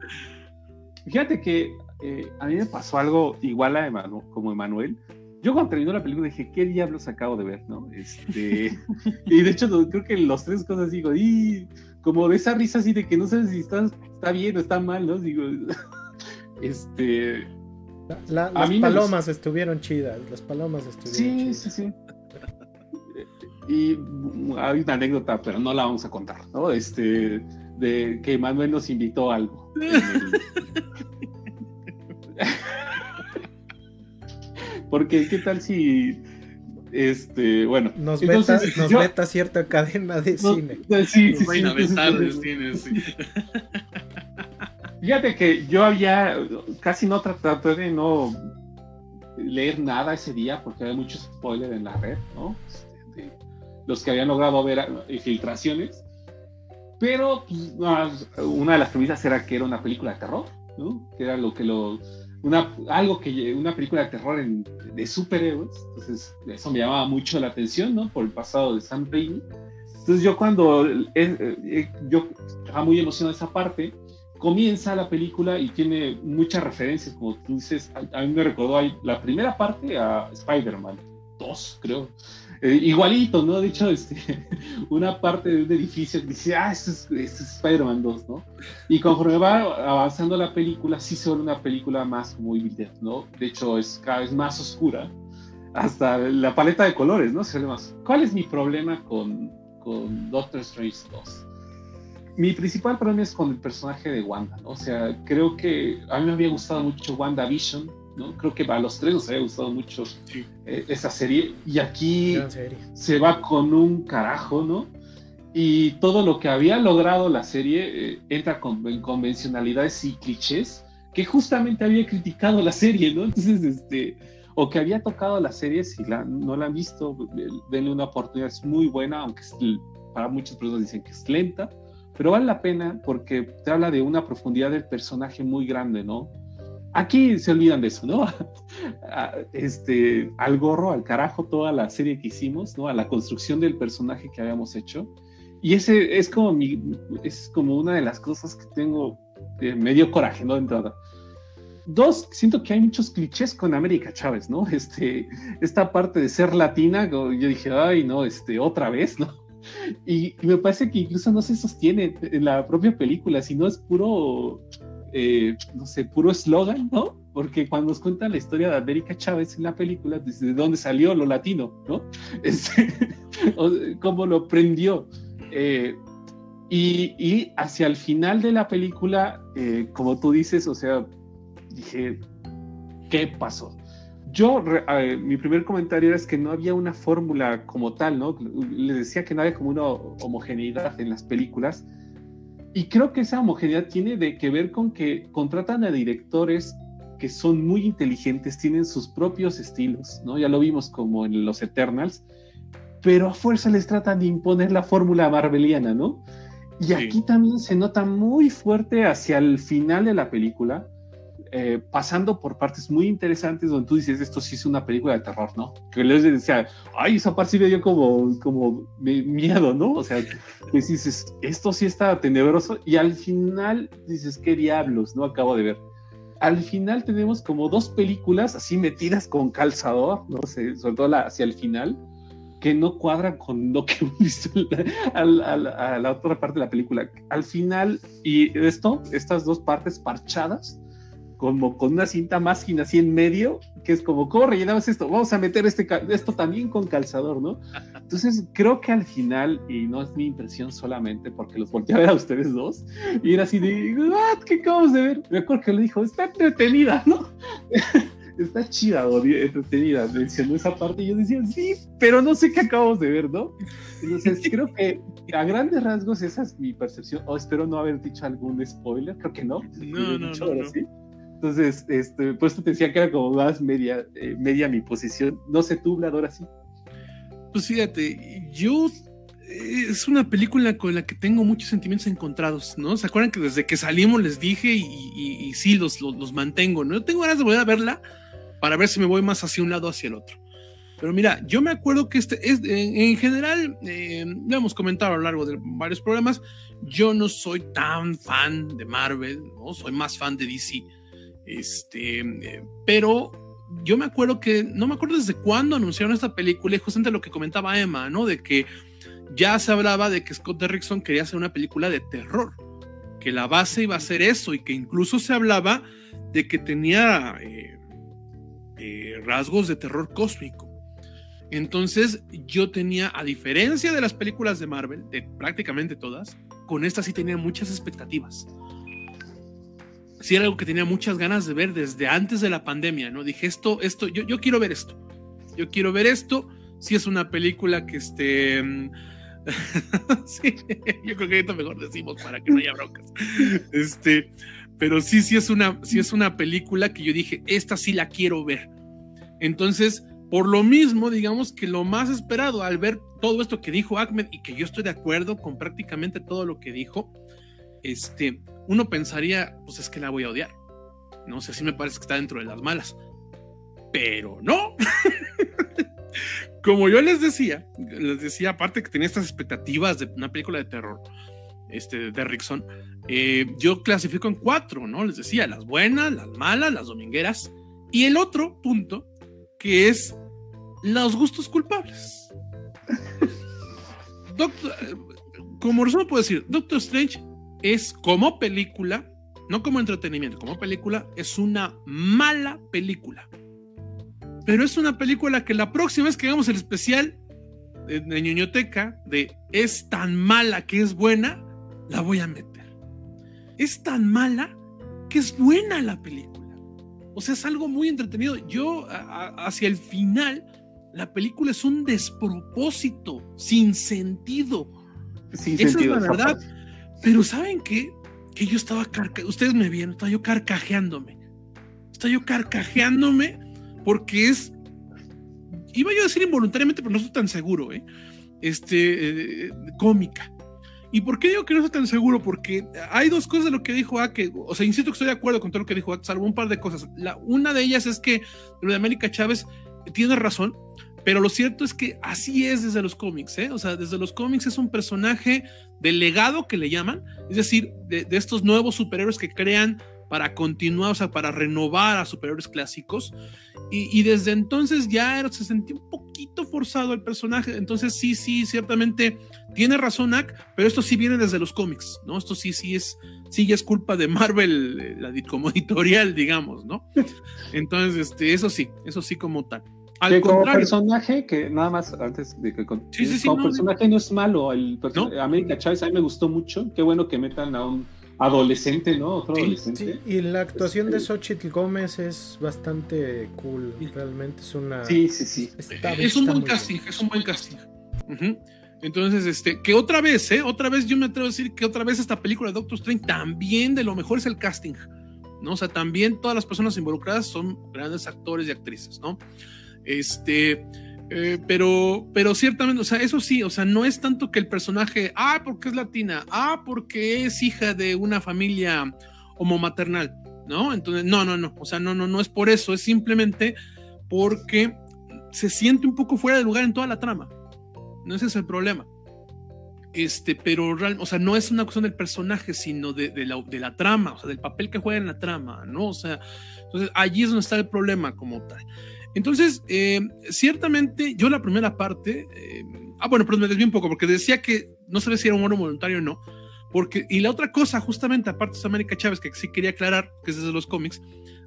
Fíjate que eh, a mí me pasó algo igual a Emanuel, como Emanuel. Yo cuando terminó la película dije, ¿qué diablos acabo de ver? ¿no? Este, y de hecho creo que los tres cosas digo, y como de esa risa así de que no sabes si está, está bien o está mal, ¿no? Digo, este... las palomas estuvieron chidas, las palomas estuvieron sí, Sí, sí, Y hay una anécdota, pero no la vamos a contar, ¿no? Este, de que Manuel nos invitó a algo. Porque qué tal si este, bueno, nos entonces, nos meta cierta cadena de cine. Sí, sí, sí, de cine, sí. Fíjate que yo había casi no traté de no leer nada ese día porque había mucho spoiler en la red, ¿no? Este, los que habían logrado ver eh, filtraciones. Pero pues, una de las premisas era que era una película de terror, ¿no? Que era lo que lo. Una, algo que. Una película de terror de superhéroes. Entonces, eso me llamaba mucho la atención, ¿no? Por el pasado de Sam Raimi. Entonces, yo cuando. Eh, eh, yo estaba muy emocionado de esa parte. Comienza la película y tiene muchas referencias, como tú dices. A, mí me recordó la primera parte a Spider-Man 2, creo eh, igualito, ¿no? De hecho, este, una parte de un edificio que dice, ah, esto es, Spider-Man 2, ¿no? Y conforme va avanzando la película, sí se vuelve una película más muy ¿no? De hecho, es cada vez más oscura, hasta la paleta de colores, ¿no? Se ve más. ¿Cuál es mi problema con, con Doctor Strange 2? Mi principal problema es con el personaje de Wanda, ¿no? O sea, creo que a mí me había gustado mucho WandaVision, Creo que a los tres nos había gustado mucho eh, esa serie y aquí se va con un carajo, ¿no? Y todo lo que había logrado la serie eh, entra con, en convencionalidades y clichés que justamente había criticado la serie, ¿no? Entonces, este, o que había tocado la serie, si la, no la han visto, denle una oportunidad, es muy buena, aunque para muchas personas dicen que es lenta, pero vale la pena porque te habla de una profundidad del personaje muy grande, ¿no? Aquí se olvidan de eso, ¿no? este, al gorro, al carajo, toda la serie que hicimos, ¿no? A la construcción del personaje que habíamos hecho. Y ese es como mi, es como una de las cosas que tengo medio coraje, ¿no? De entrada. Dos, siento que hay muchos clichés con América Chávez, ¿no? Este, esta parte de ser latina, yo dije, ay, no, este, otra vez, ¿no? Y, y me parece que incluso no se sostiene en la propia película, sino es puro eh, no sé, puro eslogan, ¿no? porque cuando nos cuentan la historia de América Chávez en la película, desde dónde salió lo latino, ¿no? Este, cómo lo prendió. Eh, y, hacia el final de la película, eh, como tú dices, o sea, dije, ¿qué pasó? Yo, mi primer comentario es que no había una fórmula como tal, ¿no? Les decía que no había como una homogeneidad en las películas. Y creo que esa homogeneidad tiene de que ver con que contratan a directores que son muy inteligentes, tienen sus propios estilos, ¿no? Ya lo vimos como en los Eternals, pero a fuerza les tratan de imponer la fórmula marveliana, ¿no? Y aquí también se nota muy fuerte hacia el final de la película, eh, pasando por partes muy interesantes donde tú dices, esto sí es una película de terror, ¿no? Que les decía, ay, esa parte sí me dio como, como miedo, ¿no? O sea, pues dices, esto sí está tenebroso y al final dices, qué diablos, ¿no? Acabo de ver. Al final tenemos como dos películas así metidas con calzador, no sé, sobre todo hacia el final, que no cuadran con lo que hemos visto a la, otra parte de la película. Al final, y esto, estas dos partes parchadas, como con una cinta más fina así en medio, que es como, ¿cómo rellenamos esto? Vamos a meter este, esto también con calzador, ¿no? Entonces, creo que al final, y no es mi impresión solamente porque los volteé a ver a ustedes dos, y era así de, ¿qué acabamos de ver? Me acuerdo que le dijo, está entretenida, ¿no? está chida, o entretenida, mencionó esa parte y yo decía, sí, pero no sé qué acabamos de ver, ¿no? Entonces creo que a grandes rasgos esa es mi percepción, o espero no haber dicho algún spoiler, creo que no. No, no, no, Entonces, este, pues te decía que era como más media, eh, media mi posición. No sé tú, Vlad, ahora sí. Pues fíjate, yo eh, es una película con la que tengo muchos sentimientos encontrados, ¿no? ¿Se acuerdan que desde que salimos les dije y, sí, los, los, mantengo, ¿no? Yo tengo ganas de volver a verla, para ver si me voy más hacia un lado o hacia el otro. Pero mira, yo me acuerdo que este es, en, general, eh, lo hemos comentado a lo largo de varios programas, yo no soy tan fan de Marvel, ¿no? Soy más fan de DC. Este, pero yo me acuerdo que, no me acuerdo desde cuándo anunciaron esta película, y justamente lo que comentaba Emma, ¿no? De que ya se hablaba de que Scott Derrickson quería hacer una película de terror, que la base iba a ser eso, y que incluso se hablaba de que tenía... Eh, eh, rasgos de terror cósmico. Entonces yo tenía, a diferencia de las películas de Marvel, de prácticamente todas, con esta sí tenía muchas expectativas. Sí era algo que tenía muchas ganas de ver desde antes de la pandemia, ¿no? Dije, esto, esto, yo, yo quiero ver esto. Yo quiero ver esto. Si es una película que este... sí, yo creo que esto mejor decimos para que no haya broncas. Este, pero sí, sí es una, sí es una película que yo dije, esta sí la quiero ver. Entonces, por lo mismo, digamos que lo más esperado al ver todo esto que dijo Ahmed y que yo estoy de acuerdo con prácticamente todo lo que dijo, este, uno pensaría, pues es que la voy a odiar. No sé, si me parece que está dentro de las malas. Pero no. Como yo les decía, les decía, aparte que tenía estas expectativas de una película de terror, este, de Rickson, eh, yo clasifico en cuatro, ¿no? Les decía, las buenas, las malas, las domingueras. Y el otro punto, que es los gustos culpables. Doctor, como resumen puedo decir, Doctor Strange es como película, no como entretenimiento, como película, es una mala película. Pero es una película que la próxima vez que hagamos el especial de, de ñoñoteca de es tan mala que es buena, la voy a meter. Es tan mala que es buena la película. O sea, es algo muy entretenido. Yo, hacia el final, la película es un despropósito, sin sentido. Sin Esa es la verdad. Pero ¿saben qué? Que yo estaba carcajeándome. Ustedes me vieron, estaba yo carcajeándome. Estaba yo carcajeándome porque es. Iba yo a decir involuntariamente, pero no estoy tan seguro, ¿eh? Este. Eh, cómica. ¿Y por qué digo que no estoy tan seguro? Porque hay dos cosas de lo que dijo Ake. O sea, insisto que estoy de acuerdo con todo lo que dijo Ake, salvo un par de cosas. La, una de ellas es que lo de América Chávez tiene razón, pero lo cierto es que así es desde los cómics, ¿eh? O sea, desde los cómics es un personaje delegado que le llaman, es decir, de, estos nuevos superhéroes que crean para continuar, o sea, para renovar a superiores clásicos. Y, desde entonces ya se sentía un poquito forzado el personaje. Entonces sí, sí, ciertamente tiene razón Ak, pero esto sí viene desde los cómics, ¿no? Esto sí, sí es, sí es culpa de Marvel, eh, la, como editorial, digamos, ¿no? Entonces, este, eso sí, eso sí como tal. Al como personaje, que nada más antes de que sí, sí, como personaje no, es malo. El América Chávez a mí me gustó mucho. Qué bueno que metan a un adolescente, ¿no? Otro adolescente. y la actuación de este, Xochitl Gómez es bastante cool. Realmente es una. Sí, sí, sí. es un buen casting, es un buen casting. Entonces, este, que otra vez, ¿eh? Otra vez yo me atrevo a decir que otra vez esta película de Doctor Strange también de lo mejor es el casting, ¿no? O sea, también todas las personas involucradas son grandes actores y actrices, ¿no? Este, eh, pero, pero ciertamente, o sea, eso sí, o sea, no es tanto que el personaje, ah, porque es latina, ah, porque es hija de una familia homomaternal, ¿no? Entonces, no, no, no, o sea, no, no, no es por eso, es simplemente porque se siente un poco fuera de lugar en toda la trama. No ese es el problema. Este, pero real, o sea, no es una cuestión del personaje, sino de, la, de la trama, o sea, del papel que juega en la trama, ¿no? O sea, entonces allí es donde está el problema como tal. Entonces, eh, ciertamente, yo la primera parte, eh, ah, bueno, pero me desvié un poco porque decía que no sabía si era un oro voluntario o no, porque, y la otra cosa, justamente, aparte de América Chávez, que sí quería aclarar, que es desde los cómics,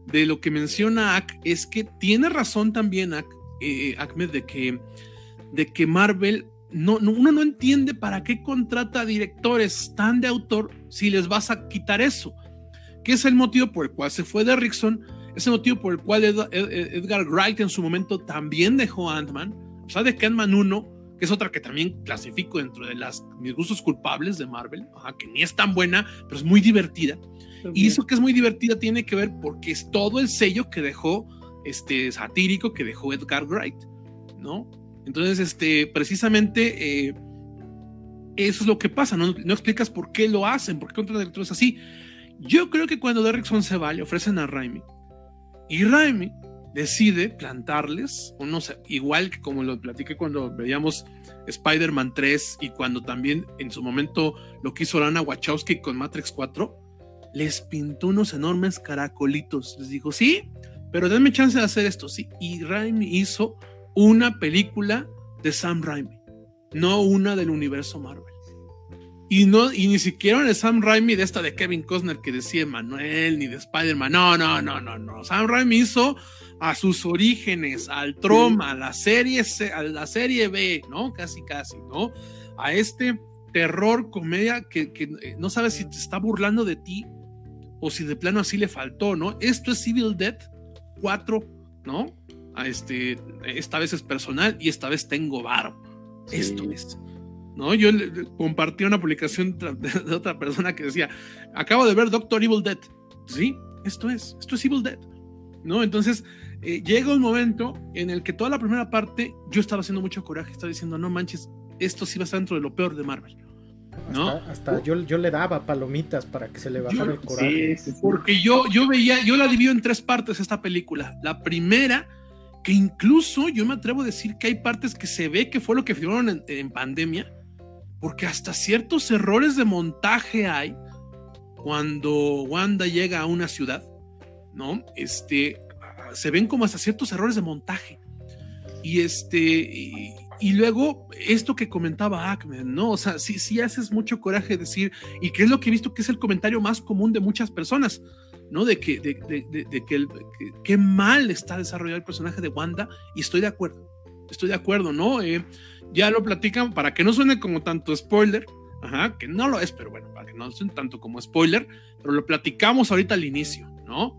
de lo que menciona Ak, es que tiene razón también Ak, eh, de que, de que Marvel, no, no, uno no entiende para qué contrata directores tan de autor si les vas a quitar eso, que es el motivo por el cual se fue de Rickson ese motivo por el cual Edgar Wright en su momento también dejó Ant-Man, o sea, de que Ant-Man 1, que es otra que también clasifico dentro de las, mis gustos culpables de Marvel, que ni es tan buena, pero es muy divertida. Y eso que es muy divertida tiene que ver porque es todo el sello que dejó, este satírico que dejó Edgar Wright, ¿no? Entonces, este, precisamente eh, eso es lo que pasa, ¿no? no explicas por qué lo hacen, por qué contratan directores así. Yo creo que cuando Derrickson se va, le ofrecen a Raimi y Raimi decide plantarles, unos, igual que como lo platiqué cuando veíamos Spider-Man 3 y cuando también en su momento lo quiso Lana Wachowski con Matrix 4, les pintó unos enormes caracolitos. Les dijo, sí, pero denme chance de hacer esto, sí. Y Raimi hizo una película de Sam Raimi, no una del universo Marvel. Y, no, y ni siquiera de Sam Raimi de esta de Kevin Costner que decía Manuel, ni de Spider-Man. No, no, no, no, no. Sam Raimi hizo a sus orígenes, al Troma, a la serie C, a la serie B, ¿no? Casi, casi, ¿no? A este terror, comedia que, que eh, no sabes si te está burlando de ti o si de plano así le faltó, ¿no? Esto es Civil Dead 4, ¿no? A este, esta vez es personal y esta vez tengo varo. Esto es. ¿No? Yo compartí una publicación de otra persona que decía, acabo de ver Doctor Evil Dead. Sí, esto es, esto es Evil Dead, ¿no? Entonces, eh, llega un momento en el que toda la primera parte yo estaba haciendo mucho coraje, estaba diciendo, no manches, esto sí va a estar dentro de lo peor de Marvel. ¿no? Hasta, yo, yo, le daba palomitas para que se le bajara el coraje. porque yo, yo veía, yo la divido en tres partes esta película. La primera, que incluso yo me atrevo a decir que hay partes que se ve que fue lo que filmaron en pandemia, porque hasta ciertos errores de montaje hay cuando Wanda llega a una ciudad, ¿no? Este, se ven como hasta ciertos errores de montaje. Y este, y, luego esto que comentaba Ahmed, ¿no? O sea, sí, sí haces mucho coraje decir, y que es lo que he visto que es el comentario más común de muchas personas, ¿no? De que, de, que, qué mal está desarrollado el personaje de Wanda, y estoy de acuerdo, estoy de acuerdo, ¿no? Eh, ya lo platican para que no suene como tanto spoiler, que no lo es, pero bueno, para que no suene tanto como spoiler, pero lo platicamos ahorita al inicio, ¿no?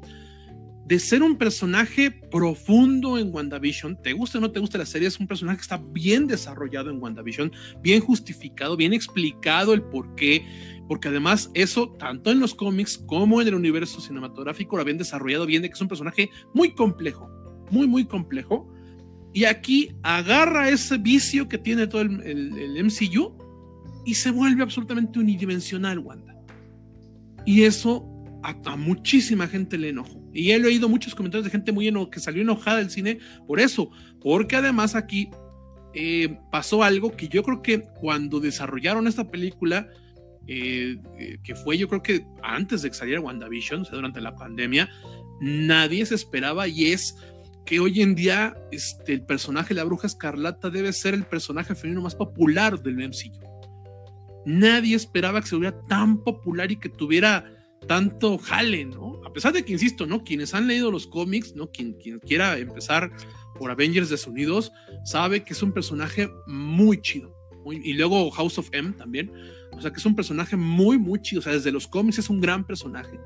De ser un personaje profundo en WandaVision, te gusta o no te gusta la serie, es un personaje que está bien desarrollado en WandaVision, bien justificado, bien explicado el por qué, porque además eso, tanto en los cómics como en el universo cinematográfico, lo habían desarrollado bien, de que es un personaje muy complejo, muy, muy complejo, y aquí agarra ese vicio que tiene todo el, MCU y se vuelve absolutamente unidimensional, Wanda. Y eso a, muchísima gente le enojó. Y he leído muchos comentarios de gente muy enojada que salió enojada del cine por eso. Porque además aquí eh, pasó algo que yo creo que cuando desarrollaron esta película, eh, eh, que fue yo creo que antes de que saliera WandaVision, o sea, durante la pandemia, nadie se esperaba y es que hoy en día este, el personaje de la bruja escarlata debe ser el personaje femenino más popular del MCU. Nadie esperaba que se volviera tan popular y que tuviera tanto jale, ¿no? A pesar de que, insisto, ¿no? Quienes han leído los cómics, ¿no? Quien, quiera empezar por Avengers Desunidos, sabe que es un personaje muy chido. y luego House of M también. O sea, que es un personaje muy, muy chido. O sea, desde los cómics es un gran personaje.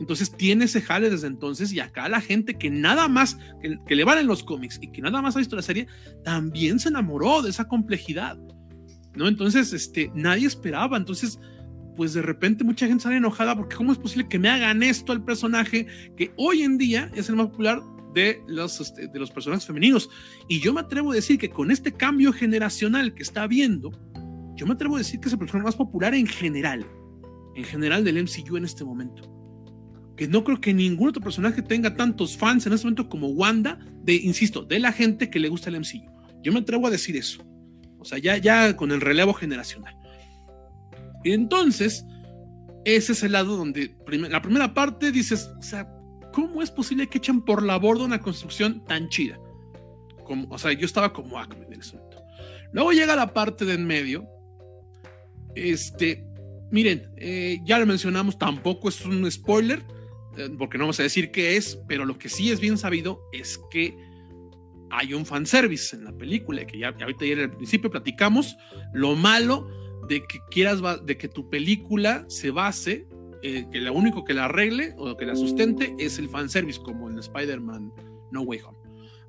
Entonces tiene ese jale desde entonces y acá la gente que nada más, que, le valen los cómics y que nada más ha visto la serie, también se enamoró de esa complejidad, ¿no? Entonces, este, nadie esperaba, entonces, pues de repente mucha gente sale enojada porque ¿cómo es posible que me hagan esto al personaje que hoy en día es el más popular de los, este, de los personajes femeninos? Y yo me atrevo a decir que con este cambio generacional que está habiendo, yo me atrevo a decir que es el personaje más popular en general, en general del MCU en este momento que no creo que ningún otro personaje tenga tantos fans en este momento como Wanda, de, insisto, de la gente que le gusta el MCU. Yo me atrevo a decir eso. O sea, ya, ya con el relevo generacional. Y entonces, ese es el lado donde la primera parte dices, o sea, ¿cómo es posible que echen por la borda una construcción tan chida? Como, o sea, yo estaba como Acme en ese momento. Luego llega la parte de en medio. Este, miren, eh, ya lo mencionamos, tampoco es un spoiler porque no vamos a decir qué es, pero lo que sí es bien sabido es que hay un fanservice en la película, que ya, ahorita ya en el principio platicamos, lo malo de que quieras, de que tu película se base, eh, que lo único que la arregle o que la sustente es el fanservice, como en Spider-Man No Way Home.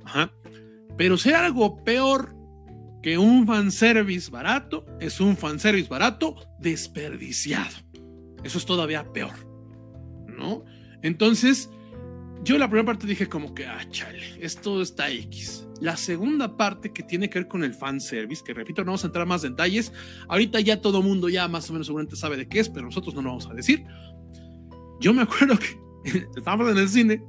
Ajá. Pero sea algo peor que un fanservice barato, es un fanservice barato desperdiciado. Eso es todavía peor, ¿no? Entonces, yo la primera parte dije como que, ah, chale, esto está X. La segunda parte que tiene que ver con el fanservice, que repito, no vamos a entrar más detalles. Ahorita ya todo mundo ya más o menos seguramente sabe de qué es, pero nosotros no lo vamos a decir. Yo me acuerdo que estábamos en el cine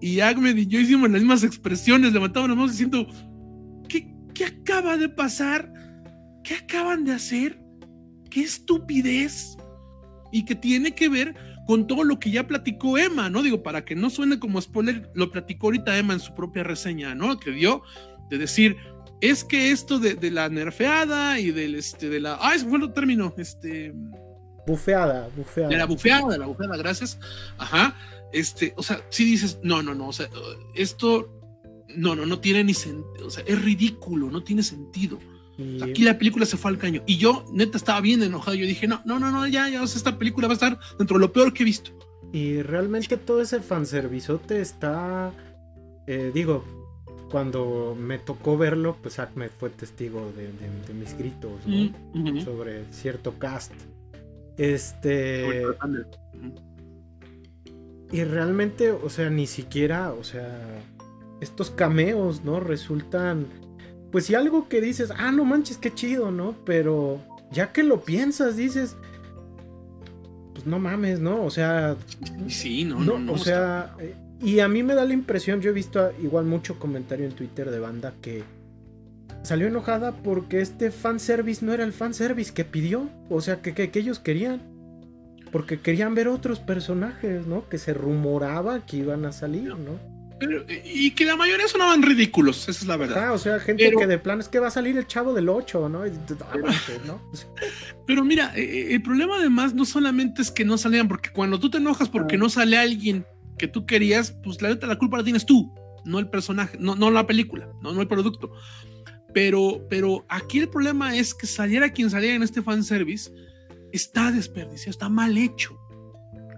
y Ahmed y yo hicimos las mismas expresiones, levantábamos las manos diciendo, ¿qué, ¿qué acaba de pasar? ¿Qué acaban de hacer? ¿Qué estupidez? Y que tiene que ver con todo lo que ya platicó Emma, ¿no? Digo, para que no suene como spoiler, lo platicó ahorita Emma en su propia reseña, ¿no? Que dio de decir, es que esto de, la nerfeada y del, este, de la, ah, ese fue el término, este... Bufeada, bufeada. De la bufeada, de la bufeada, gracias. Ajá. Este, o sea, si dices, no, no, no, o sea, esto, no, no, no tiene ni sentido, o sea, es ridículo, no tiene sentido. Aquí la película se fue al caño. Y yo, neta, estaba bien enojado. Yo dije, no, no, no, no, ya, ya, esta película va a estar dentro de lo peor que he visto. Y realmente todo ese fanservizote está. Eh, digo, cuando me tocó verlo, pues Ahmed fue testigo de, mis gritos, ¿no? Sobre cierto cast. Este. Y realmente, o sea, ni siquiera, o sea, estos cameos, ¿no? Resultan pues si algo que dices, ah, no manches, qué chido, ¿no? Pero ya que lo piensas, dices, pues no mames, ¿no? O sea... Sí, no, no, no. O sea, eh, y a mí me da la impresión, yo he visto igual mucho comentario en Twitter de banda que salió enojada porque este fanservice no era el fanservice que pidió, o sea, que, que, que ellos querían. Porque querían ver otros personajes, ¿no? Que se rumoraba que iban a salir, ¿no? Y que la mayoría sonaban ridículos, esa es la verdad. Ah, o sea, gente que de plan es que va a salir el chavo del 8, ¿no? Pero mira, eh, eh, el problema además no solamente es que no salían, porque cuando tú te enojas porque ah. no sale alguien que tú querías, pues la neta la culpa la tienes tú, no el personaje, no, no la película, no, no el producto. Pero, pero aquí el problema es que saliera quien saliera en este fanservice, está desperdiciado, está mal hecho.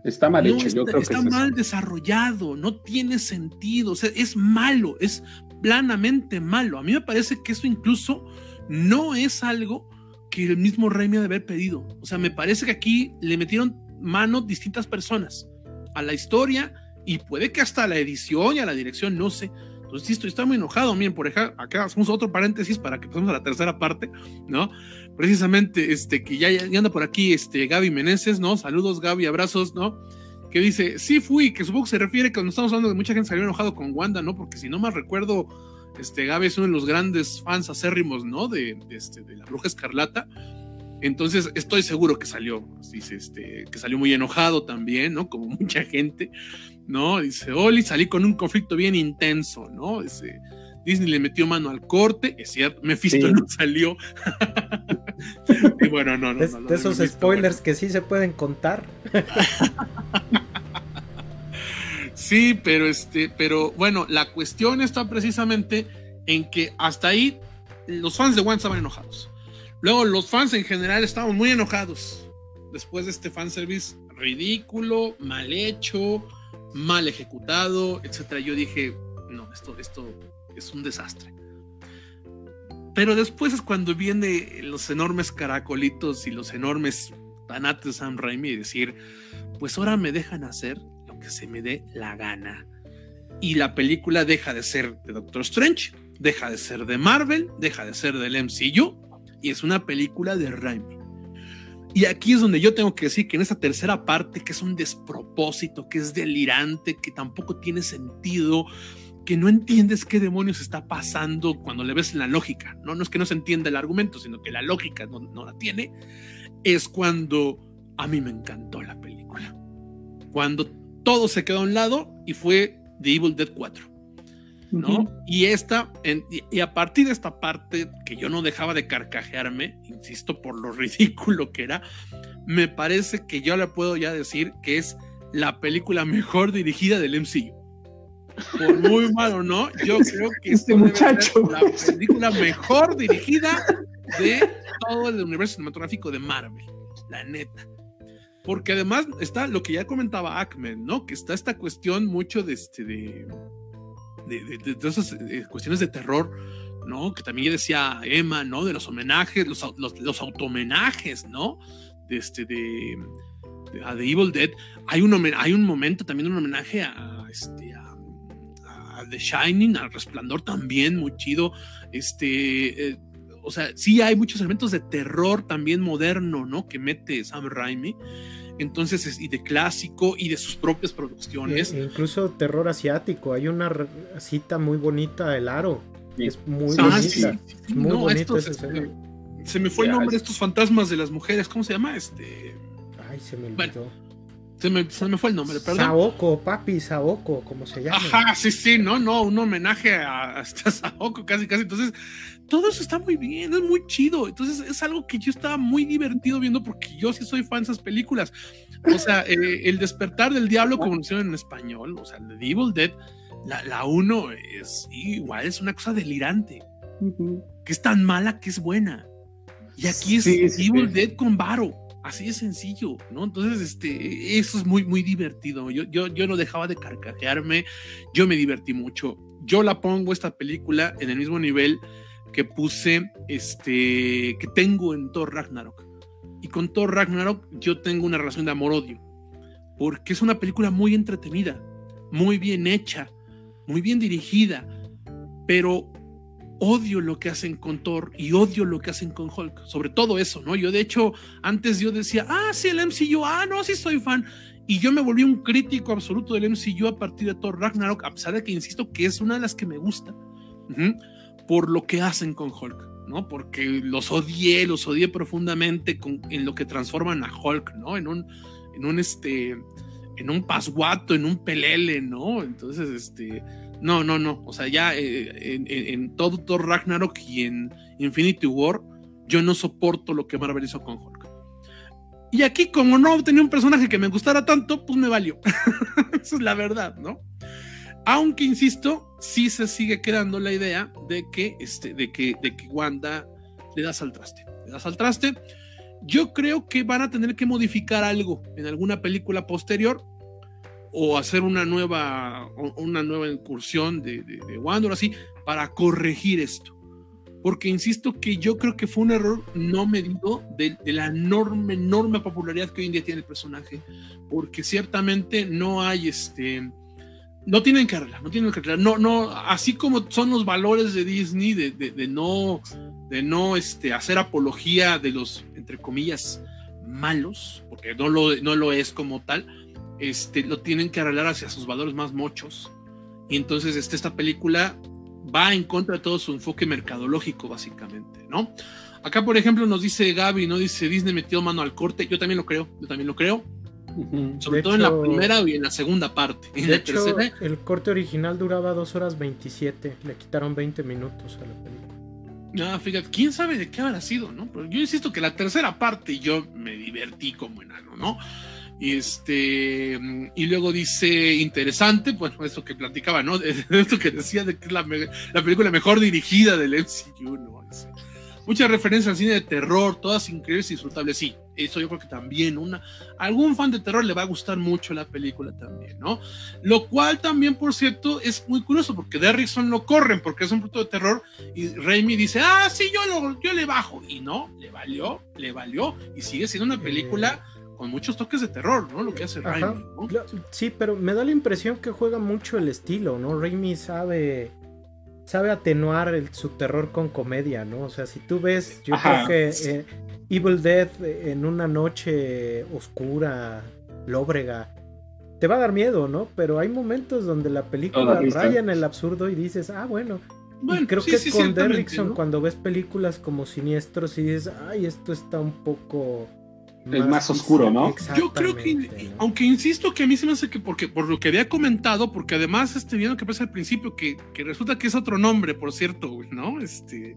Está mal hecho, está, yo creo está mal desarrollado, no tiene sentido, o sea, es malo, es planamente malo. A mí me parece que eso incluso no es algo que el mismo rey me ha de haber pedido. O sea, me parece que aquí le metieron mano distintas personas a la historia y puede que hasta a la edición y a la dirección, no sé. Entonces, sí, estoy, estoy muy enojado. Miren, por ejemplo, acá hacemos otro paréntesis para que pasemos a la tercera parte, ¿no? Precisamente, este, que ya, anda por aquí, este, Gaby Meneses, ¿no? Saludos, Gaby, abrazos, ¿no? Que dice, sí fui, que supongo que se refiere cuando estamos hablando de mucha gente salió enojado con Wanda, ¿no? Porque si no más recuerdo, este, Gaby es uno de los grandes fans acérrimos, ¿no? De, este, de la bruja escarlata. Entonces, estoy seguro que salió, dice, este, que salió muy enojado también, ¿no? Como mucha gente, ¿no? Dice, Oli, salí con un conflicto bien intenso, ¿no? Dice, Disney le metió mano al corte, es cierto, Mephisto no salió. y bueno, no, no. De, no, de esos spoilers que sí se pueden contar. sí, pero este, pero bueno, la cuestión está precisamente en que hasta ahí los fans de One estaban enojados. Luego los fans en general estaban muy enojados después de este fanservice ridículo, mal hecho, mal ejecutado, etcétera. Yo dije, no, esto, esto es un desastre. Pero después es cuando viene los enormes caracolitos y los enormes tanates de Sam Raimi y decir, pues ahora me dejan hacer lo que se me dé la gana. Y la película deja de ser de Doctor Strange, deja de ser de Marvel, deja de ser del MCU y es una película de Raimi. Y aquí es donde yo tengo que decir que en esa tercera parte, que es un despropósito, que es delirante, que tampoco tiene sentido, que no entiendes qué demonios está pasando cuando le ves la lógica, ¿no? No es que no se entienda el argumento, sino que la lógica no, no la tiene, es cuando a mí me encantó la película. Cuando todo se quedó a un lado y fue The Evil Dead 4. ¿no? Y esta, en, y, y, a partir de esta parte que yo no dejaba de carcajearme, insisto, por lo ridículo que era, me parece que yo le puedo ya decir que es la película mejor dirigida del MCU. Por muy malo, ¿no? Yo creo que este muchacho la película mejor dirigida de todo el universo cinematográfico de Marvel, la neta. Porque además está lo que ya comentaba Ackman, ¿no? Que está esta cuestión mucho de este de de, de, esas eh, cuestiones de terror, ¿no? Que también decía Emma, ¿no? De los homenajes, los, los, los automenajes, ¿no? De este, de, de, a The Evil Dead. Hay un, hay un momento también, un homenaje a, este, a, The Shining, al Resplandor también, muy chido. Este, eh, o sea, sí hay muchos elementos de terror también moderno, ¿no? Que mete Sam Raimi entonces y de clásico y de sus propias producciones. E incluso terror asiático, hay una cita muy bonita, El Aro, sí. es muy ah, bonita, sí. muy no, bonita esa escena. Se me fue el nombre de estos fantasmas de las mujeres, ¿cómo se llama? Este... Ay, se me olvidó. Bueno, se me, se me, fue el nombre, perdón. Saoko, papi, Saoko, como se llama. Ajá, sí, sí, no, no, un homenaje a, a Saoko, casi, casi. Entonces, todo eso está muy bien, es muy chido. Entonces, es algo que yo estaba muy divertido viendo porque yo sí soy fan de esas películas. O sea, eh, El despertar del diablo, como lo hicieron en español, o sea, The Evil Dead, la, la uno es igual, es una cosa delirante. Uh -huh. Que es tan mala que es buena. Y aquí es sí, sí, Evil sí. Dead con varo. Así de sencillo, ¿no? Entonces, este, eso es muy, muy divertido. Yo, yo, yo no dejaba de carcajearme, yo me divertí mucho. Yo la pongo esta película en el mismo nivel que puse, este, que tengo en Thor Ragnarok. Y con Thor Ragnarok yo tengo una relación de amor-odio, porque es una película muy entretenida, muy bien hecha, muy bien dirigida, pero odio lo que hacen con Thor y odio lo que hacen con Hulk, sobre todo eso, ¿no? Yo de hecho, antes yo decía, ah, sí, el MCU, ah, no, sí soy fan, y yo me volví un crítico absoluto del MCU a partir de Thor Ragnarok, a pesar de que insisto que es una de las que me gusta, por lo que hacen con Hulk, ¿no? Porque los odié, los odié profundamente en lo que transforman a Hulk, ¿no? En un, en un, este, en un pasguato, en un pelele, ¿no? Entonces, este no, no, no. O sea, ya eh, en, todo Thor Ragnarok y en Infinity War, yo no soporto lo que Marvel hizo con Hulk. Y aquí, como no tenía un personaje que me gustara tanto, pues me valió. Esa es la verdad, ¿no? Aunque, insisto, sí se sigue quedando la idea de que, este, de que, de que Wanda le das al traste. Le das al traste. Yo creo que van a tener que modificar algo en alguna película posterior o hacer una nueva, una nueva incursión de, de, de así para corregir esto. Porque insisto que yo creo que fue un error no medido de, de, la enorme, enorme popularidad que hoy en día tiene el personaje. Porque ciertamente no hay este. No tienen que arreglar, no tienen que arreglar. No, no, así como son los valores de Disney de, de, de no, de no este, hacer apología de los, entre comillas, malos, porque no lo, no lo es como tal este, lo tienen que arreglar hacia sus valores más mochos. Y entonces este, esta película va en contra de todo su enfoque mercadológico, básicamente, ¿no? Acá, por ejemplo, nos dice Gaby, ¿no? Dice Disney metió mano al corte. Yo también lo creo, yo también lo creo. Sobre todo en la primera y en la segunda parte. En de hecho, el corte original duraba 2 horas 27. Le quitaron 20 minutos a la película. Ah, fíjate, quién sabe de qué habrá sido, ¿no? Pero yo insisto que la tercera parte yo me divertí como enano, ¿no? Y este, y luego dice interesante, bueno, esto que platicaba, ¿no? Esto que decía de que es la, la película mejor dirigida del MCU, ¿no? Muchas referencias al cine de terror, todas increíbles y disfrutables. Sí, eso yo creo que también una algún fan de terror le va a gustar mucho la película también, ¿no? Lo cual también, por cierto, es muy curioso porque Derrickson lo corren porque es un producto de terror y Raimi dice, ah, sí, yo, lo, yo le bajo. Y no, le valió, le valió y sigue siendo una película con muchos toques de terror, ¿no? Lo que hace Raimi. Sí, pero me da la impresión que juega mucho el estilo, ¿no? Raimi sabe sabe atenuar su terror con comedia, ¿no? O sea, si tú ves, yo creo que eh, Evil Dead en una noche oscura, lóbrega, te va a dar miedo, ¿no? Pero hay momentos donde la película raya en el absurdo y dices, ah, bueno. bueno creo que es con Derrickson cuando ves películas como Siniestros y dices, ay, esto está un poco es más oscuro, ¿no? Yo creo que, aunque insisto que a mí se me hace que, porque, por lo que había comentado, porque además, este, viendo que pasa al principio, que, que, resulta que es otro nombre, por cierto, ¿no? Este,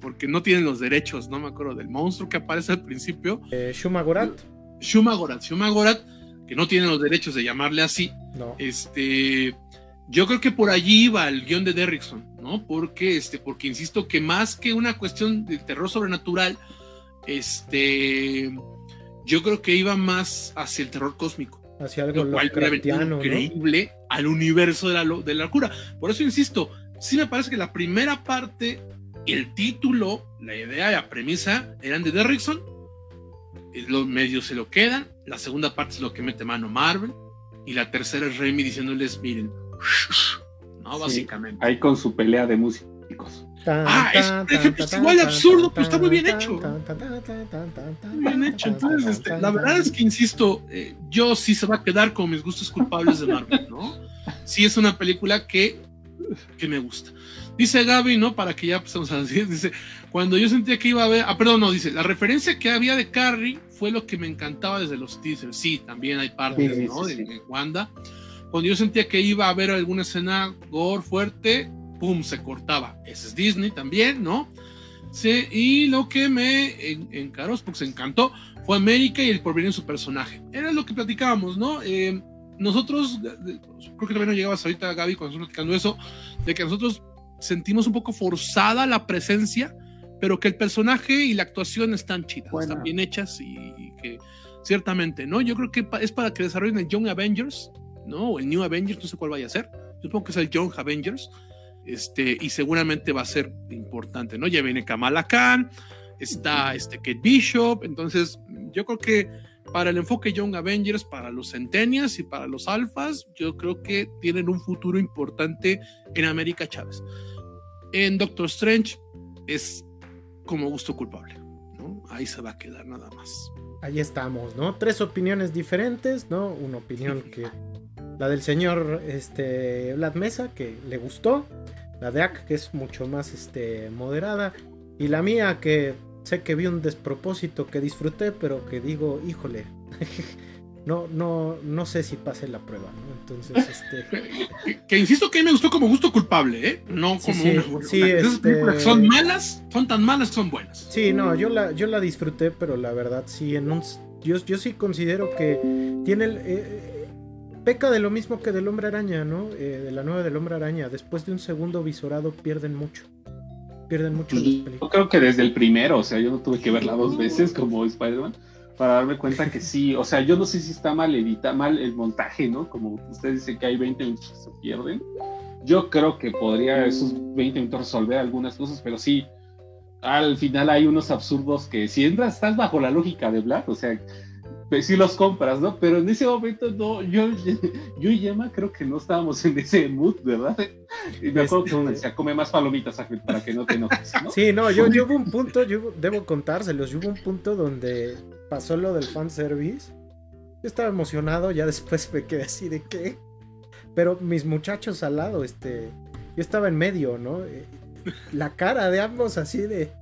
porque no tienen los derechos, no me acuerdo del monstruo que aparece al principio. Eh, Shumagorat. Shumagorat, Shumagorat, que no tienen los derechos de llamarle así. No. Este, yo creo que por allí iba el guion de Derrickson, ¿no? Porque, este, porque insisto que más que una cuestión de terror sobrenatural, este yo creo que iba más hacia el terror cósmico. Hacia algo lo increíble al universo de la, de la locura. Por eso insisto, sí me parece que la primera parte, el título, la idea y la premisa eran de Derrickson. Los medios se lo quedan. La segunda parte es lo que mete mano Marvel. Y la tercera es Remy diciéndoles, miren, ¿no? Básicamente. ahí con su pelea de músicos ah, es, igual de absurdo, pero está muy bien hecho. Muy bien hecho. Entonces, este, la verdad es que, insisto, eh, yo sí se va a quedar con mis gustos culpables de Marvel, ¿no? Sí es una película que, que me gusta. Dice Gaby, ¿no? Para que ya empezamos a decir, dice, cuando yo sentía que iba a ver, ah, perdón, no, dice, la referencia que había de Carrie fue lo que me encantaba desde los teasers. Sí, también hay partes, ¿no? de Wanda. Cuando yo sentía que iba a haber alguna escena gore fuerte, pum, se cortaba. Ese es Disney también, ¿no? Sí, y lo que me encaró, porque se encantó, fue América y el porvenir de su personaje. Era lo que platicábamos, ¿no? Eh, nosotros, creo que también no llegabas ahorita, Gaby, cuando estamos platicando eso, de que nosotros sentimos un poco forzada la presencia, pero que el personaje y la actuación están chidas, están bien hechas y, que ciertamente, ¿no? Yo creo que es para que desarrollen el Young Avengers, ¿no? O el New Avengers, no sé cuál vaya a ser. Yo supongo que es el Young Avengers este, y seguramente va a ser importante, ¿no? Ya viene Kamala Khan, está este Kate Bishop, entonces yo creo que para el enfoque Young Avengers, para los Centennials y para los Alphas, yo creo que tienen un futuro importante en América Chávez. En Doctor Strange es como gusto culpable, ¿no? Ahí se va a quedar nada más. Ahí estamos, ¿no? Tres opiniones diferentes, ¿no? Una opinión que la del señor este, Vlad Mesa, que le gustó. La de Ak, que es mucho más este, moderada. Y la mía, que sé que vi un despropósito que disfruté, pero que digo, híjole. no, no, no sé si pase la prueba, Entonces, este. Que, insisto que me gustó como gusto culpable, ¿eh? No como sí, este Son malas, son tan malas son buenas. Sí, no, yo la, yo la disfruté, pero la verdad sí, en un. Yo, yo sí considero que tiene el. Eh, peca de lo mismo que del hombre araña, ¿no? Eh, de la nueva del hombre araña. Después de un segundo visorado pierden mucho. Pierden mucho Yo creo que desde el primero, o sea, yo no tuve que verla dos veces como Spider-Man para darme cuenta que sí, o sea, yo no sé si está mal edita, mal el montaje, ¿no? Como usted dice que hay 20 minutos que se pierden. Yo creo que podría esos 20 minutos resolver algunas cosas, pero sí, al final hay unos absurdos que si entras, estás bajo la lógica de Black, o sea, pues sí los compras, ¿no? Pero en ese momento no, yo, yo y Emma creo que no estábamos en ese mood, ¿verdad? Y me acuerdo que uno este decía, come más palomitas para que no te enojes, ¿no? Sí, no, yo, yo hubo un punto, yo debo contárselos, yo hubo un punto donde pasó lo del fanservice. Yo estaba emocionado, ya después me quedé así de qué. Pero mis muchachos al lado, este, yo estaba en medio, ¿no? Eh, la cara de ambos así de,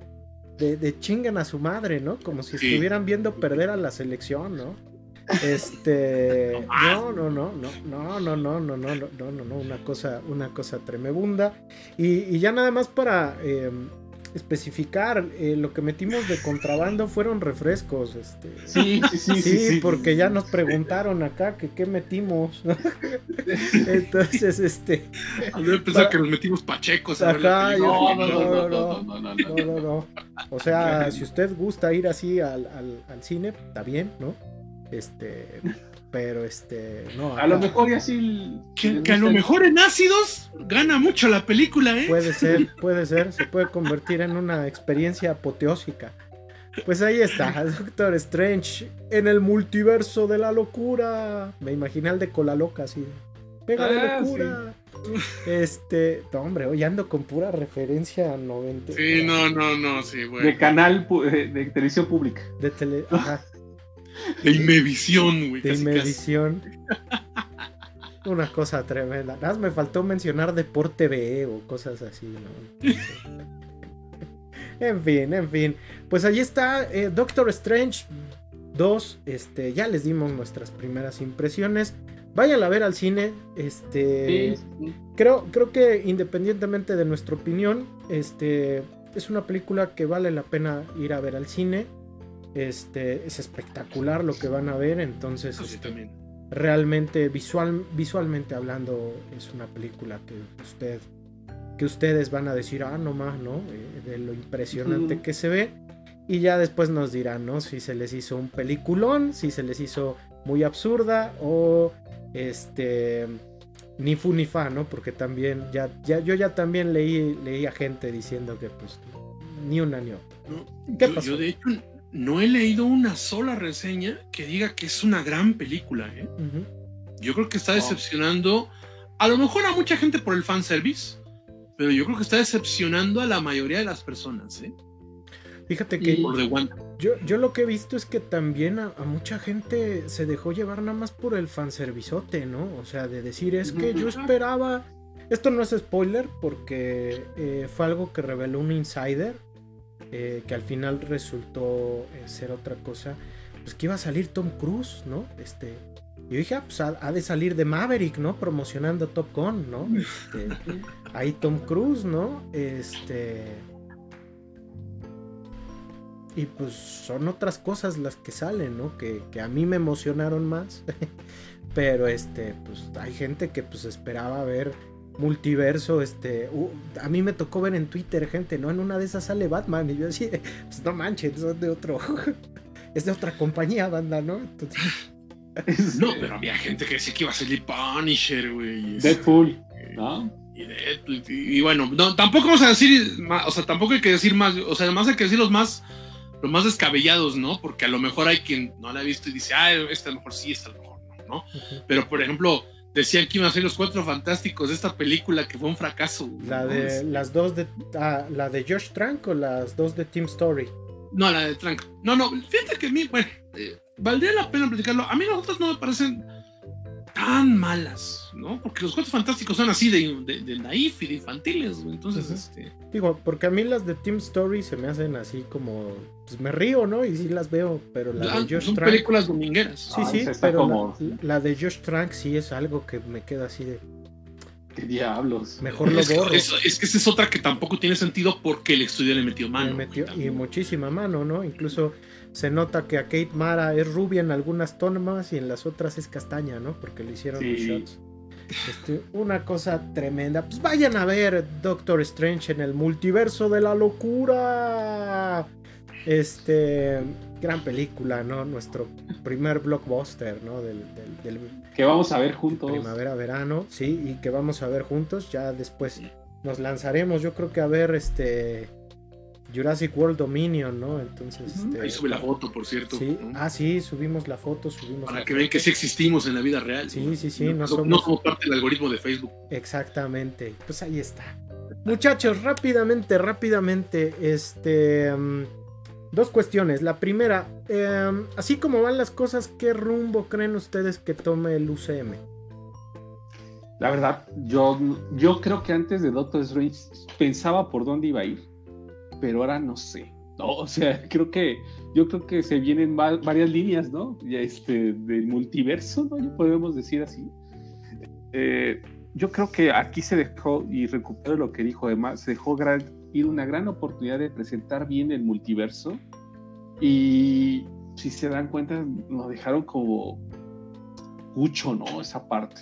de, de chingan a su madre, ¿no? Como si estuvieran viendo perder a la selección, ¿no? Este, no, no, no, no, no, no, no, no, no, no, no, no, no, una cosa, una cosa tremebunda. Y, y ya nada más para eh, especificar, eh, lo que metimos de contrabando fueron refrescos. Este. Sí, sí, sí, Sí, sí, porque ya nos preguntaron acá que qué metimos. Entonces, este, Yo pensaba que nos metimos pachecos. a Ajá, no, no, no, no, no, no, no, no. O sea, si usted gusta ir así al, al, al cine, está bien, ¿no? Este, pero este, no. A lo mejor y así. Que, que a lo mejor en ácidos gana mucho la película, ¿eh? Puede ser, puede ser, se puede convertir en una experiencia apoteósica. Pues ahí está, Doctor Strange en el multiverso de la locura. Me imaginé al de cola loca así. Pega de Ah, locura. Este, no, hombre, hoy ando con pura referencia 90. Sí, no, no, no, sí, De güey. canal de, de televisión pública. De tele, ajá, De Imevisión, güey. de. Imevisión. Una cosa tremenda. Nada más me faltó mencionar Deporte BE o cosas así, ¿no? en fin, en fin. Pues ahí está eh, Doctor Strange 2. Este, ya les dimos nuestras primeras impresiones. Váyanla a ver al cine. Este. Sí, sí. Creo, creo que independientemente de nuestra opinión, este es una película que vale la pena ir a ver al cine. Este es espectacular lo que van a ver, entonces sí, este, realmente visual, visualmente hablando es una película que usted que ustedes van a decir ah no más no Eh, de lo impresionante que se ve. Y ya después nos dirán no si se les hizo un peliculón si se les hizo muy absurda o este ni fu ni fa no porque también ya, ya yo ya también leí leí a gente diciendo que pues ni una ni otra. No, ¿Qué yo, pasó? yo, de hecho no he leído una sola reseña que diga que es una gran película, ¿eh? Yo creo que está decepcionando a lo mejor a mucha gente por el fanservice, pero yo creo que está decepcionando a la mayoría de las personas, ¿eh? fíjate que Por. Yo, yo lo que he visto es que también a, a mucha gente se dejó llevar nada más por el fanservizote, ¿no? O sea, de decir, es que yo esperaba. Esto no es spoiler porque eh, fue algo que reveló un insider eh, que al final resultó eh, ser otra cosa. Pues que iba a salir Tom Cruise, ¿no? Este. Yo dije, ah, pues ha, de salir de Maverick, ¿no? Promocionando Top Gun, ¿no? Este, ahí Tom Cruise, ¿no? Este. Y pues son otras cosas las que salen, ¿no? Que, que a mí me emocionaron más. Pero este, pues hay gente que pues esperaba ver multiverso, este, uh, a mí me tocó ver en Twitter gente, ¿no? En una de esas sale Batman y yo así, pues no manches, son de otro, es de otra compañía, banda, ¿no? Entonces, No, pero había gente que decía que iba a salir Punisher, güey. este, Deadpool, ¿no? Y, Deadpool, y- y bueno, no, tampoco vamos a decir, o sea, tampoco hay que decir más, o sea, además hay que decir los más, los más descabellados, ¿no? Porque a lo mejor hay quien no la ha visto y dice, ah, este a lo mejor sí, este a lo mejor no, ¿no? Pero, por ejemplo, decían que iban a ser los cuatro fantásticos de esta película que fue un fracaso. la de las dos de ah, la de Josh Trank o las dos de Team Story. No, la de Trank. No, no, fíjate que a mí, bueno, eh, valdría la pena platicarlo. A mí las otras no me parecen tan malas, ¿no? Porque los cuatro fantásticos son así de, de, de naif y de infantiles, güey. Entonces, este. Digo, porque a mí las de Team Story se me hacen así como. Pues me río, ¿no? Y sí las veo, pero la ah, de Josh son Trank. películas domingueras. Sí, Ah, sí, pero como- la, la de Josh Trank sí es algo que me queda así de. ¿Qué diablos? Mejor lo es, que, borro. es, es que esa es otra que tampoco tiene sentido porque el estudio le metió mano. Metió- y muchísima mano, ¿no? Incluso se nota que a Kate Mara es rubia en algunas tomas y en las otras es castaña, ¿no? Porque le hicieron los shots. Este, una cosa tremenda. Pues vayan a ver Doctor Strange en el multiverso de la locura. Este, gran película, ¿no? Nuestro primer blockbuster, ¿no? Del, del- del Que vamos a ver juntos. primavera-verano, sí, y que vamos a ver juntos. Ya después nos lanzaremos, yo creo que a ver este Jurassic World Dominion, ¿no? Entonces, este, Ahí sube la foto, por cierto. Sí, ¿no? ah, sí, subimos la foto, subimos Para la que vean que sí existimos en la vida real. Sí, ¿no? sí, sí, No, no no somos- somos parte del algoritmo de Facebook. Exactamente. Pues ahí está. Muchachos, rápidamente, rápidamente, este mm, dos cuestiones. La primera, em, así como van las cosas, ¿qué rumbo creen ustedes que tome el UCM? La verdad, yo, yo creo que antes de Doctor Strange pensaba por dónde iba a ir, pero ahora no sé. No, o sea, creo que yo creo que se vienen varias líneas, ¿no? Este, del multiverso, ¿no? podemos decir así. Eh, yo creo que aquí se dejó, y recupero lo que dijo Emma, se dejó ir una gran oportunidad de presentar bien el multiverso. Y si se dan cuenta, nos dejaron como mucho, ¿no? Esa parte.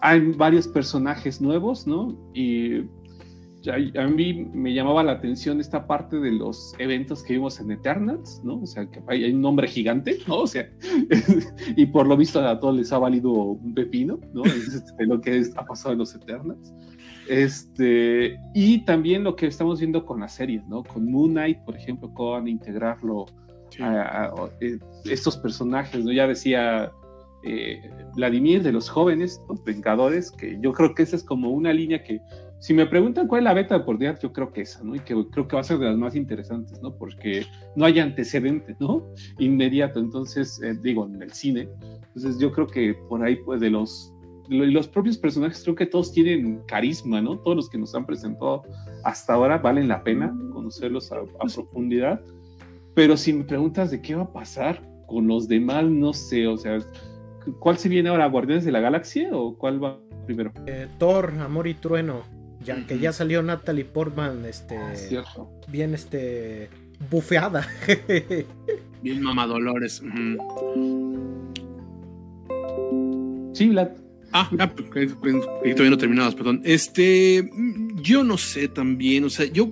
Hay varios personajes nuevos, ¿no? Y a, mí me llamaba la atención esta parte de los eventos que vimos en Eternals, ¿no? O sea, que hay, un nombre gigante, ¿no? O sea, y por lo visto a todos les ha valido un pepino, ¿no? Es este, lo que ha pasado en los Eternals. Este, y también lo que estamos viendo con las series, ¿no? Con Moon Knight, por ejemplo, con integrarlo a, eh, estos personajes, ¿no? Ya decía eh, Vladimir de los jóvenes, los Vengadores, que yo creo que esa es como una línea que si me preguntan cuál es la beta de oportunidad, yo creo que esa, ¿no? Y que creo que va a ser de las más interesantes, ¿no? Porque no hay antecedente, ¿no? Inmediato, entonces, eh, digo, en el cine. Entonces yo creo que por ahí, pues, de los, los propios personajes, creo que todos tienen carisma, ¿no? Todos los que nos han presentado hasta ahora valen la pena conocerlos a, a profundidad. Pero si me preguntas de qué va a pasar con los demás, no sé, o sea, ¿cuál se viene ahora? ¿Guardianes de la Galaxia o cuál va primero? Eh, Thor, Amor y Trueno ya que ya salió Natalie Portman, este, ah, bien, este, bufeada. bien mamadolores. Sí, Vlad. Ah, ah pues, todavía no terminados, perdón. Este, yo no sé también, o sea, yo,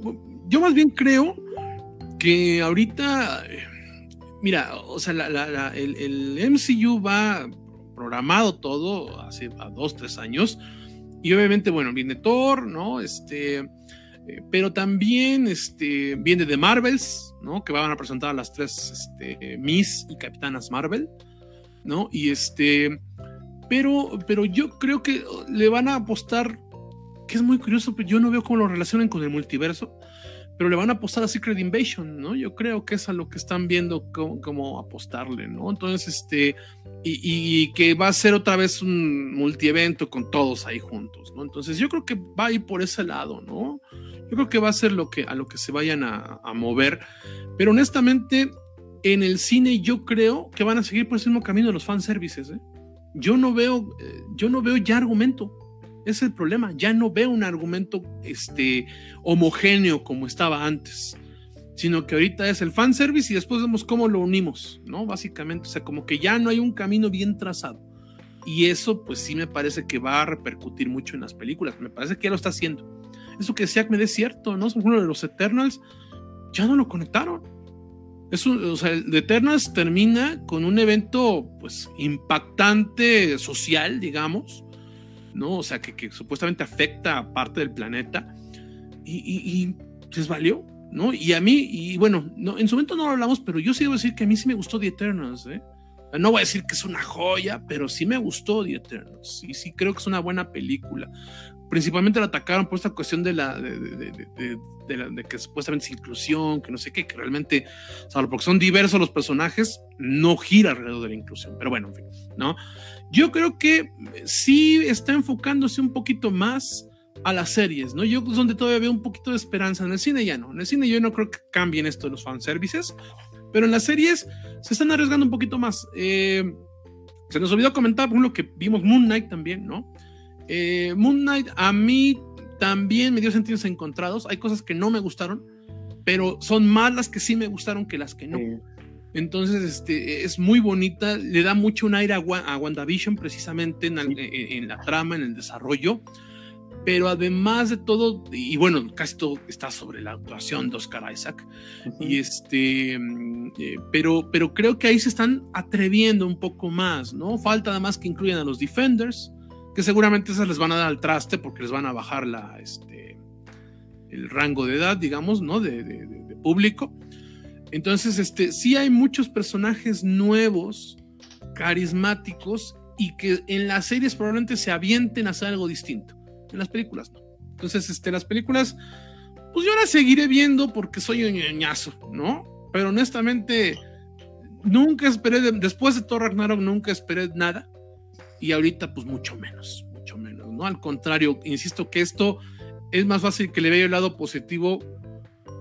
yo más bien creo que ahorita, mira, o sea, el, el, MCU va programado todo hace a dos, tres años y obviamente, bueno, viene Thor, ¿no? Este, eh, pero también este, viene de Marvels, ¿no? Que van a presentar a las tres este, Miss y Capitanas Marvel, ¿no? Y este, pero, pero yo creo que le van a apostar, que es muy curioso, pero yo no veo cómo lo relacionan con el multiverso pero le van a apostar a Secret Invasion, ¿no? Yo creo que es a lo que están viendo cómo, apostarle, ¿no? Entonces, este, y, que va a ser otra vez un multievento con todos ahí juntos, ¿no? Entonces, yo creo que va a ir por ese lado, ¿no? Yo creo que va a ser lo que, a lo que se vayan a, mover, pero honestamente, en el cine yo creo que van a seguir por ese mismo camino de los fanservices, ¿eh? Yo no veo, eh, yo no veo ya argumento es el problema. Ya no veo un argumento este, homogéneo como estaba antes, sino que ahorita es el fanservice y después vemos cómo lo unimos, ¿no? Básicamente, o sea, como que ya no hay un camino bien trazado. Y eso, pues sí me parece que va a repercutir mucho en las películas. Me parece que ya lo está haciendo. Eso que decía me es cierto, ¿no? Por ejemplo, de los Eternals, ya no lo conectaron. Eso, o sea, el Eternals termina con un evento, pues, impactante social, digamos, ¿no? O sea, que, supuestamente afecta a parte del planeta y, y, les valió, ¿no? Y a mí, y bueno, no, en su momento no lo hablamos, pero yo sí debo decir que a mí sí me gustó The Eternals, ¿eh? No voy a decir que es una joya, pero sí me gustó The Eternals. Y sí creo que es una buena película. Principalmente la atacaron por esta cuestión de la de, de, que supuestamente es inclusión, que no sé qué, que realmente, salvo porque son diversos los personajes, no gira alrededor de la inclusión. Pero bueno, en fin, ¿no? Yo creo que sí está enfocándose un poquito más a las series, ¿no? Yo es donde todavía veo un poquito de esperanza. En el cine ya no. En el cine yo no creo que cambien esto de los fanservices, pero en las series se están arriesgando un poquito más. Eh, se nos olvidó comentar, por ejemplo, que vimos Moon Knight también, ¿no? Eh, Moon Knight a mí también me dio sentidos encontrados. Hay cosas que no me gustaron, pero son más las que sí me gustaron que las que no. Entonces, este, es muy bonita, le da mucho un aire a, WandaVision precisamente en, la trama, en el desarrollo, pero además de todo, y bueno, casi todo está sobre la actuación de Oscar Isaac, y este, eh, pero, pero creo que ahí se están atreviendo un poco más, ¿no? Falta además que incluyan a los Defenders, que seguramente esas les van a dar al traste porque les van a bajar la, este, el rango de edad, digamos, ¿no? de, de público entonces, este, sí hay muchos personajes nuevos, carismáticos, y que en las series probablemente se avienten a hacer algo distinto. En las películas no. Entonces, este, las películas, pues yo las seguiré viendo porque soy un ñañazo, ¿no? Pero honestamente, nunca esperé, después de Thor Ragnarok, nunca esperé nada. Y ahorita, pues mucho menos, mucho menos. ¿no? Al contrario, insisto que esto es más fácil que le vea el lado positivo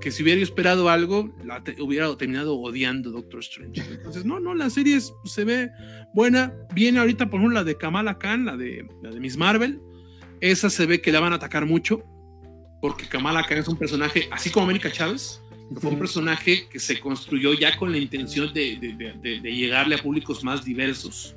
que si hubiera esperado algo, la hubiera terminado odiando Doctor Strange. Entonces, no, no, la serie se ve buena. Viene ahorita, por ejemplo, la de Kamala Khan, la de, la de Miss Marvel. Esa se ve que la van a atacar mucho, porque Kamala Khan es un personaje, así como América Chávez, fue un personaje que se construyó ya con la intención de, de, de llegarle a públicos más diversos.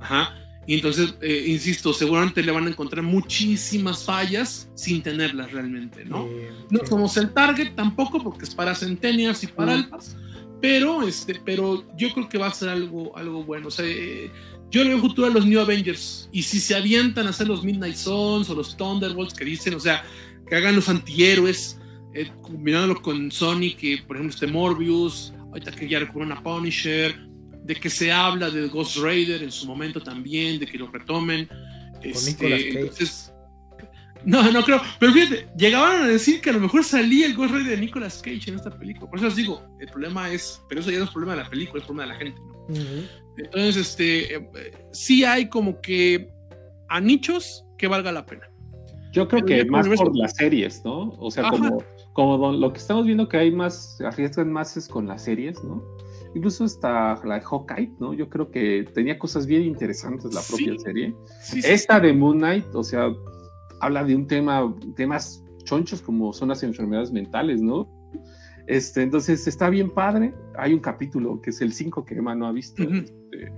Ajá. Y entonces, eh, insisto, seguramente le van a encontrar muchísimas fallas sin tenerlas realmente, ¿no? no somos el target tampoco, porque es para centenias y para altas, pero, este, pero yo creo que va a ser algo, algo bueno. O sea, eh, yo le veo futuro a los New Avengers, y si se avientan a hacer los Midnight Suns o los Thunderbolts que dicen, o sea, que hagan los antihéroes, eh, combinándolo con Sonic, que por ejemplo este Morbius, ahorita que ya recurren a Punisher, de que se habla de Ghost Rider en su momento también, de que lo retomen. Este, no, no creo. Pero fíjate, llegaban a decir que a lo mejor salía el Ghost Rider de Nicolas Cage en esta película. Por eso les digo, el problema es, pero eso ya no es problema de la película, es problema de la gente. Entonces, este, eh, sí hay como que a nichos que valga la pena. Yo creo que más por las series, ¿no? O sea, como, como lo que estamos viendo que hay más, arriesgan más es con las series, ¿no? Incluso hasta la Hawkeye, ¿no? Yo creo que tenía cosas bien interesantes la propia serie. Esta de Moon Knight, o sea, habla de un tema, temas chonchos como son las enfermedades mentales, ¿no? Este, entonces está bien padre. Hay un capítulo que es el 5 que Emma no ha visto. Este,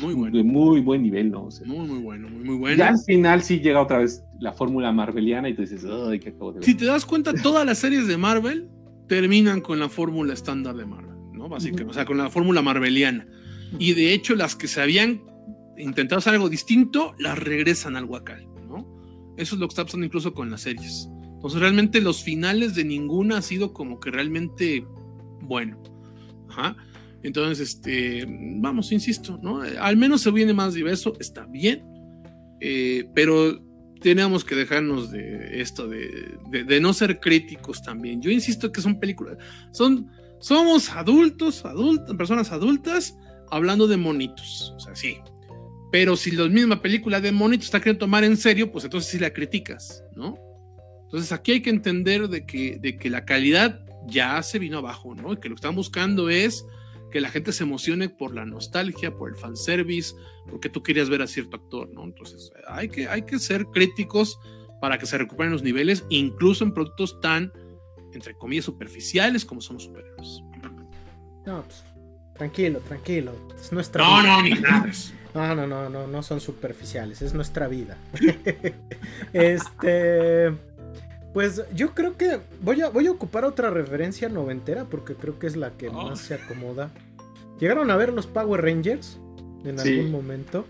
muy bueno. De muy buen nivel, ¿no? muy, muy bueno, muy, muy bueno. Y al final sí llega otra vez la fórmula marveliana y tú dices, ay, qué acabo de Si te das cuenta, todas las series de Marvel terminan con la fórmula estándar de Marvel. Básicamente, o sea, con la fórmula marveliana. Y de hecho, las que se habían intentado hacer algo distinto, las regresan al Huacal, ¿no? Eso es lo que está pasando incluso con las series. Entonces, realmente los finales de ninguna ha sido como que realmente bueno. Ajá. Entonces, este, vamos, insisto, ¿no? Al menos se viene más diverso, está bien, eh, pero tenemos que dejarnos de esto, de, de, no ser críticos también. Yo insisto que son películas, son somos adultos, adultos, personas adultas, hablando de monitos. O sea, sí. Pero si la misma película de monitos está queriendo tomar en serio, pues entonces sí la criticas, ¿no? Entonces aquí hay que entender de que, de que la calidad ya se vino abajo, ¿no? Y que lo que están buscando es que la gente se emocione por la nostalgia, por el fanservice, porque tú querías ver a cierto actor, ¿no? Entonces hay que, hay que ser críticos para que se recuperen los niveles, incluso en productos tan entre comillas, superficiales como somos superhéroes. No, pues, tranquilo, tranquilo. Es nuestra no, No, ni nada. No, no, no, no, no son superficiales, es nuestra vida. este. Pues yo creo que voy a, voy a ocupar otra referencia noventera porque creo que es la que más se acomoda. ¿Llegaron a ver los Power Rangers en algún momento?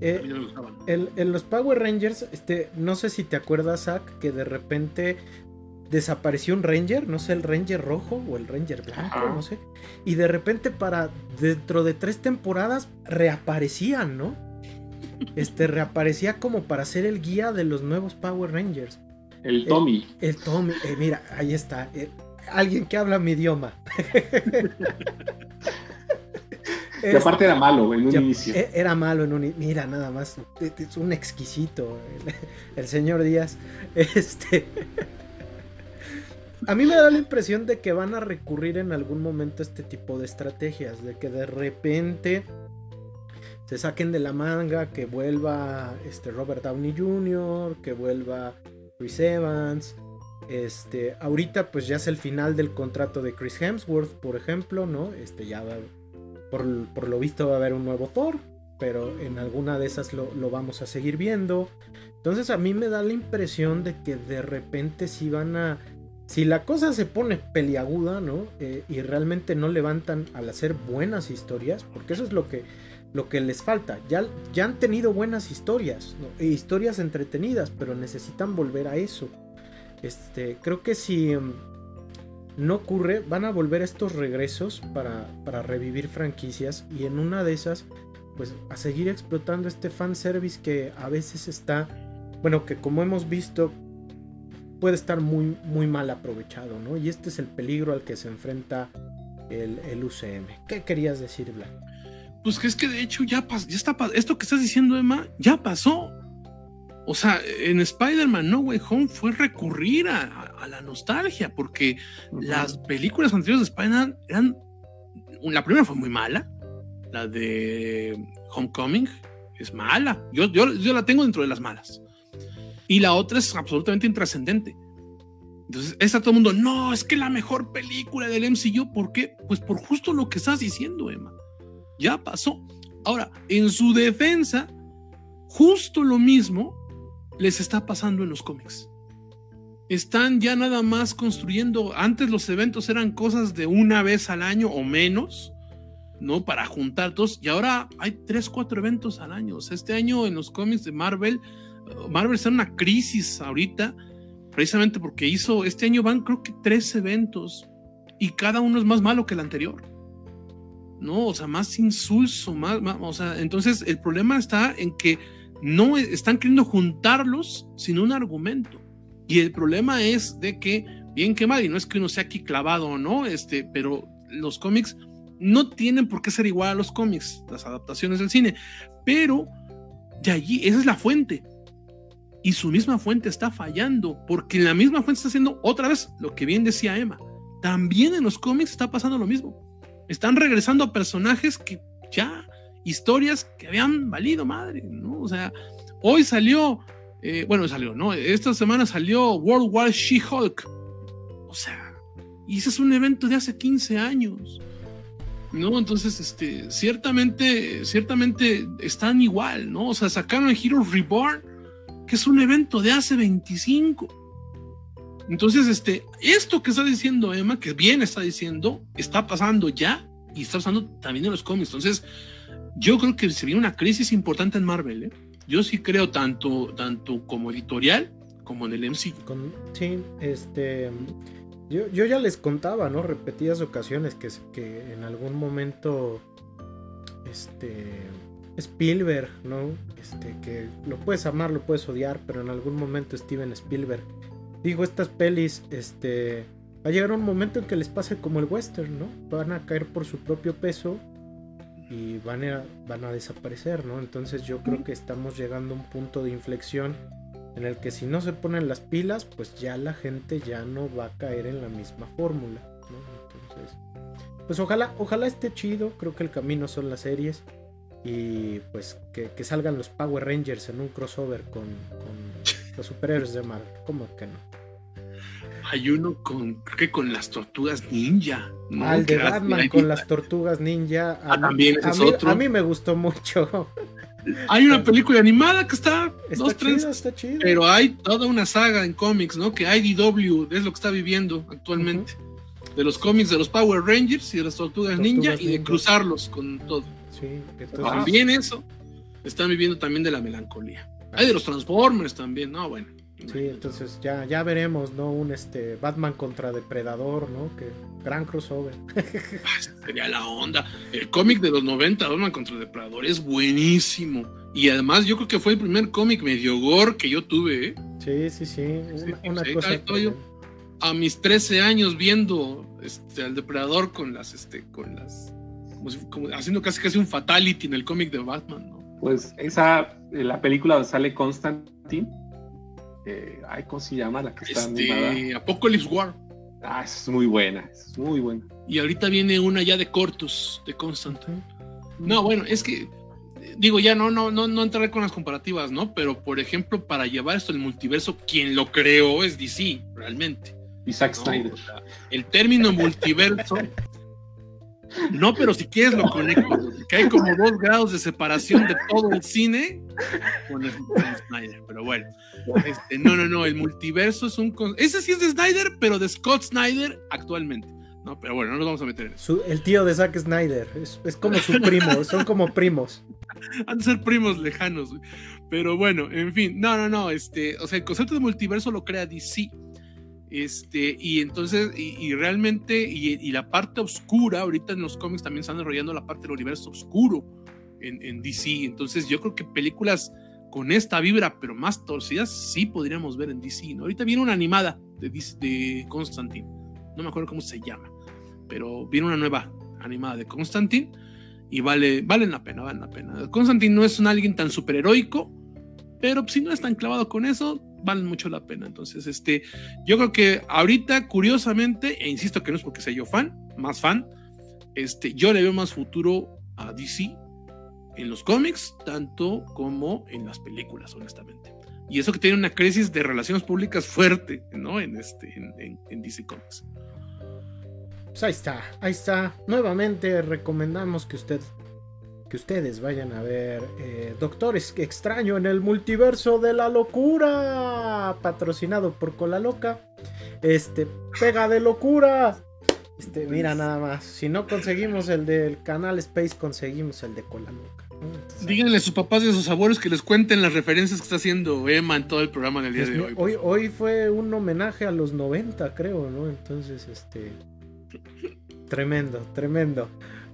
Eh, en los Power Rangers, este, no sé si te acuerdas, Zach, que de repente desapareció un Ranger, no sé, el Ranger rojo o el Ranger blanco, no sé. Y de repente para dentro de tres temporadas reaparecían, ¿no? Este reaparecía como para ser el guía de los nuevos Power Rangers. El Tommy. El, Tommy, eh, mira, ahí está. Eh, alguien que habla mi idioma. que aparte era malo en un inicio. Era malo en un Mira, nada más. Es un exquisito. El, el señor Díaz. Este. A mí me da la impresión de que van a recurrir en algún momento a este tipo de estrategias, de que de repente se saquen de la manga, que vuelva este Robert Downey Jr., que vuelva Chris Evans. Este, ahorita pues ya es el final del contrato de Chris Hemsworth, por ejemplo, ¿no? Este ya va, por, por, lo visto va a haber un nuevo Thor, pero en alguna de esas lo, lo, vamos a seguir viendo. Entonces a mí me da la impresión de que de repente sí van a si la cosa se pone peliaguda, ¿no? Eh, y realmente no levantan al hacer buenas historias, porque eso es lo que, lo que les falta. Ya, ya han tenido buenas historias, ¿no? E historias entretenidas, pero necesitan volver a eso. Este, creo que si em, no ocurre, van a volver estos regresos para, para revivir franquicias y en una de esas, pues a seguir explotando este fanservice que a veces está, bueno, que como hemos visto, puede estar muy, muy mal aprovechado, ¿no? Y este es el peligro al que se enfrenta el, UCM. ¿Qué querías decir, Black? Pues que es que de hecho ya, ya está, esto que estás diciendo, Emma, ya pasó. O sea, en Spider-Man No Way Home fue recurrir a, la nostalgia, porque las películas anteriores de Spider-Man eran. La primera fue muy mala, la de Homecoming es mala. Yo, yo, yo la tengo dentro de las malas. Y la otra es absolutamente intrascendente. Entonces, está todo el mundo, no, es que la mejor película del MCU, ¿por qué? Pues por justo lo que estás diciendo, Emma. Ya pasó. Ahora, en su defensa, justo lo mismo les está pasando en los cómics. Están ya nada más construyendo, antes los eventos eran cosas de una vez al año o menos, ¿no? Para juntar todos, y ahora hay tres, cuatro eventos al año. O sea, este año en los cómics de Marvel, Marvel está en una crisis ahorita, precisamente porque hizo, este año van creo que tres eventos, y cada uno es más malo que el anterior. ¿No? O sea, más insulso, más, más o sea, entonces el problema está en que no están queriendo juntarlos sin un argumento. Y el problema es de que, bien que mal, y no es que uno sea aquí clavado o no, este, pero los cómics no tienen por qué ser igual a los cómics, las adaptaciones del cine, pero de allí, esa es la fuente. Y su misma fuente está fallando, porque la misma fuente está haciendo otra vez lo que bien decía Emma. También en los cómics está pasando lo mismo. Están regresando a personajes que ya, historias que habían valido madre, ¿no? O sea, hoy salió, eh, bueno, salió, ¿no? Esta semana salió World War She-Hulk. O sea, y ese es un evento de hace 15 años. ¿no? Entonces, este, ciertamente, ciertamente están igual, ¿no? O sea, sacaron el Heroes Reborn, que es un evento de hace 25. Entonces, este, esto que está diciendo Emma, que bien está diciendo, está pasando ya y está pasando también en los cómics. Entonces, yo creo que se viene una crisis importante en Marvel, ¿eh? Yo sí creo tanto, tanto como editorial como en el MC. sí, este yo, ya les contaba, ¿no? Repetidas ocasiones que, que en algún momento, este, Spielberg, ¿no? Este, que lo puedes amar, lo puedes odiar, pero en algún momento Steven Spielberg digo, estas pelis, este, va a llegar un momento en que les pase como el western, ¿no? Van a caer por su propio peso y van a, van a desaparecer, ¿no? Entonces yo creo que estamos llegando a un punto de inflexión en el que si no se ponen las pilas, pues ya la gente ya no va a caer en la misma fórmula. Entonces, pues ojalá, ojalá esté chido, creo que el camino son las series y pues que, salgan los Power Rangers en un crossover con, los superhéroes de Marvel, ¿cómo que no? Hay uno con, creo que con las tortugas ninja. Al de Batman con las tortugas ninja. A ah, también es A mí me gustó mucho. Hay una película animada que está, está dos, tres, está chido. pero hay toda una saga en cómics, ¿no? Que IDW es lo que está viviendo actualmente. De los cómics de los Power Rangers y de las Tortugas, Ninja, y de cruzarlos con todo. Sí, También eso. Están viviendo también de la melancolía. Hay de los Transformers también, ¿no? Bueno. Sí, entonces ya, ya veremos, ¿no? Un este Batman contra Depredador, ¿no? Que gran crossover. Ah, sería la onda. El cómic de los 90, Batman contra Depredador, es buenísimo. Y además yo creo que fue el primer cómic medio gore que yo tuve, ¿eh? Sí, sí, sí. Una, cosa. a mis 13 años viendo este, al Depredador con las, este, con las. Como, haciendo casi casi un fatality en el cómic de Batman, ¿no? Pues esa, la película donde sale Constantine eh, ay, ¿cómo se llama la que está este, animada? Apocalypse War. Ah, es muy buena, es muy buena. Y ahorita viene una ya de cortos, de Constantine. No, bueno, es que digo, ya no, no, no, no entraré con las comparativas, ¿no? Pero, por ejemplo, para llevar esto al multiverso, quien lo creó es DC, realmente. Y Zack Snyder. el término multiverso no, pero si quieres lo conecto, que hay como dos grados de separación de todo el cine con, el, Snyder, pero bueno. Este, no, no, no, el multiverso es un... Ese sí es de Snyder, pero de Scott Snyder actualmente. No, pero bueno, no nos vamos a meter en eso. el tío de Zack Snyder, es, como su primo, son como primos. Han de ser primos lejanos, pero bueno, en fin, no, no, no, este, o sea, el concepto de multiverso lo crea DC este, y entonces, y, realmente, y, la parte oscura, ahorita en los cómics también están desarrollando la parte del universo oscuro en, DC. Entonces, yo creo que películas con esta vibra, pero más torcidas, sí podríamos ver en DC. ¿no? Ahorita viene una animada de, de Constantine, no me acuerdo cómo se llama, pero viene una nueva animada de Constantine y vale, valen la pena, valen la pena. Constantine no es un alguien tan superheroico, pero si no están clavado con eso, valen mucho la pena. Entonces, este, yo creo que ahorita, curiosamente, e insisto que no es porque sea yo fan, más fan, este, yo le veo más futuro a DC en los cómics, tanto como en las películas, honestamente. Y eso que tiene una crisis de relaciones públicas fuerte, ¿no? En, este, en, DC Comics. Pues ahí está, ahí está. Nuevamente recomendamos que usted que ustedes vayan a ver eh, Doctores Extraño en el multiverso de la locura, patrocinado por Cola Loca. Este, pega de locura. Este, mira nada más, si no conseguimos el del canal Space, conseguimos el de Cola Loca. Díganle a sus papás y a sus abuelos que les cuenten las referencias que está haciendo Emma en todo el programa del día pues de hoy. Hoy, hoy fue un homenaje a los 90, creo, ¿no? Entonces, este. Tremendo, tremendo.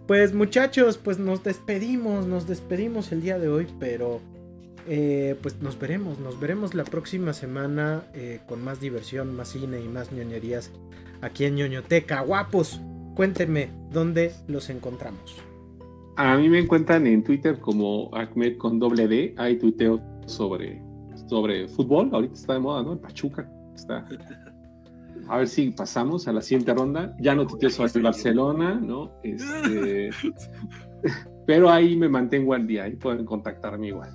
Pues muchachos, pues nos despedimos, nos despedimos el día de hoy, pero eh, pues nos veremos, nos veremos la próxima semana eh, con más diversión, más cine y más ñoñerías aquí en ñoñoteca. Guapos, cuéntenme dónde los encontramos. A mí me encuentran en Twitter como Ahmed con doble D. Hay tuiteo sobre, sobre fútbol. Ahorita está de moda, ¿no? El Pachuca está. A ver si pasamos a la siguiente ronda. Ya no tuiteo sobre el Barcelona, ¿no? Este, pero ahí me mantengo al día. Ahí pueden contactarme igual.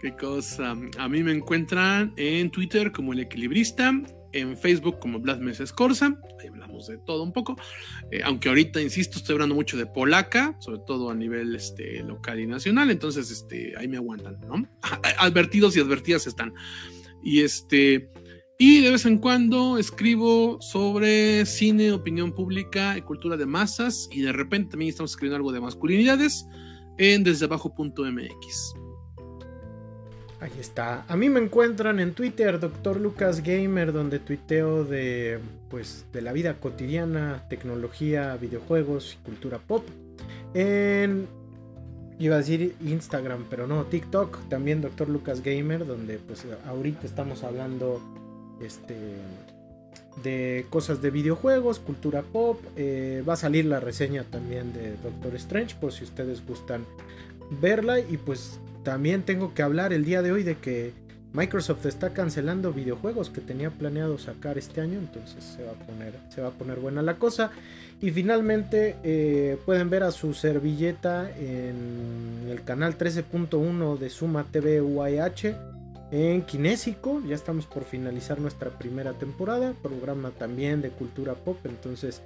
Qué cosa. A mí me encuentran en Twitter como el equilibrista en Facebook como Blas Meses Corsa, ahí hablamos de todo un poco, eh, aunque ahorita, insisto, estoy hablando mucho de polaca, sobre todo a nivel este, local y nacional, entonces este, ahí me aguantan, ¿no? Advertidos y advertidas están. Y este... Y de vez en cuando escribo sobre cine, opinión pública y cultura de masas. Y de repente también estamos escribiendo algo de masculinidades en desdeabajo.mx. Ahí está. A mí me encuentran en Twitter, Dr. Lucas Gamer, donde tuiteo de, pues, de la vida cotidiana, tecnología, videojuegos y cultura pop. En, iba a decir Instagram, pero no, TikTok, también Dr. Lucas Gamer, donde pues ahorita estamos hablando este, de cosas de videojuegos, cultura pop. Eh, va a salir la reseña también de Doctor Strange, por si ustedes gustan verla. Y pues también tengo que hablar el día de hoy de que Microsoft está cancelando videojuegos que tenía planeado sacar este año, entonces se va a poner, se va a poner buena la cosa. Y finalmente eh, pueden ver a su servilleta en el canal 13.1 de Suma TV UIH en Kinésico. Ya estamos por finalizar nuestra primera temporada, programa también de cultura pop. Entonces,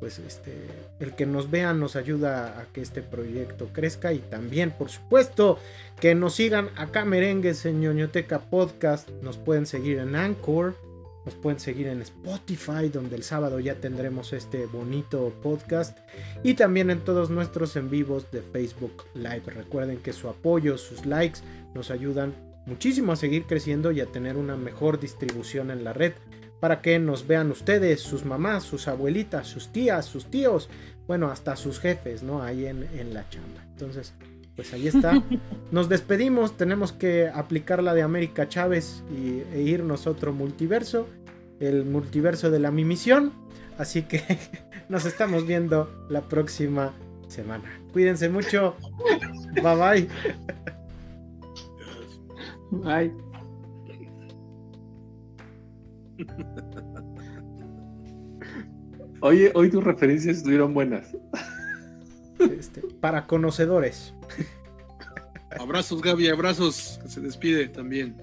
pues este, el que nos vean nos ayuda a que este proyecto crezca y también, por supuesto, que nos sigan acá merengues en ñoñoteca podcast. Nos pueden seguir en Anchor. Nos pueden seguir en Spotify, donde el sábado ya tendremos este bonito podcast. Y también en todos nuestros en vivos de Facebook Live. Recuerden que su apoyo, sus likes nos ayudan muchísimo a seguir creciendo y a tener una mejor distribución en la red para que nos vean ustedes, sus mamás, sus abuelitas, sus tías, sus tíos, bueno, hasta sus jefes, ¿no? Ahí en, la chamba. Entonces, pues ahí está. Nos despedimos, tenemos que aplicar la de América Chávez y, e irnos a otro multiverso, el multiverso de la misión. Así que nos estamos viendo la próxima semana. Cuídense mucho. Bye bye. Ay. Oye, hoy tus referencias estuvieron buenas. Este, para conocedores. Abrazos, Gaby, abrazos. Se despide también.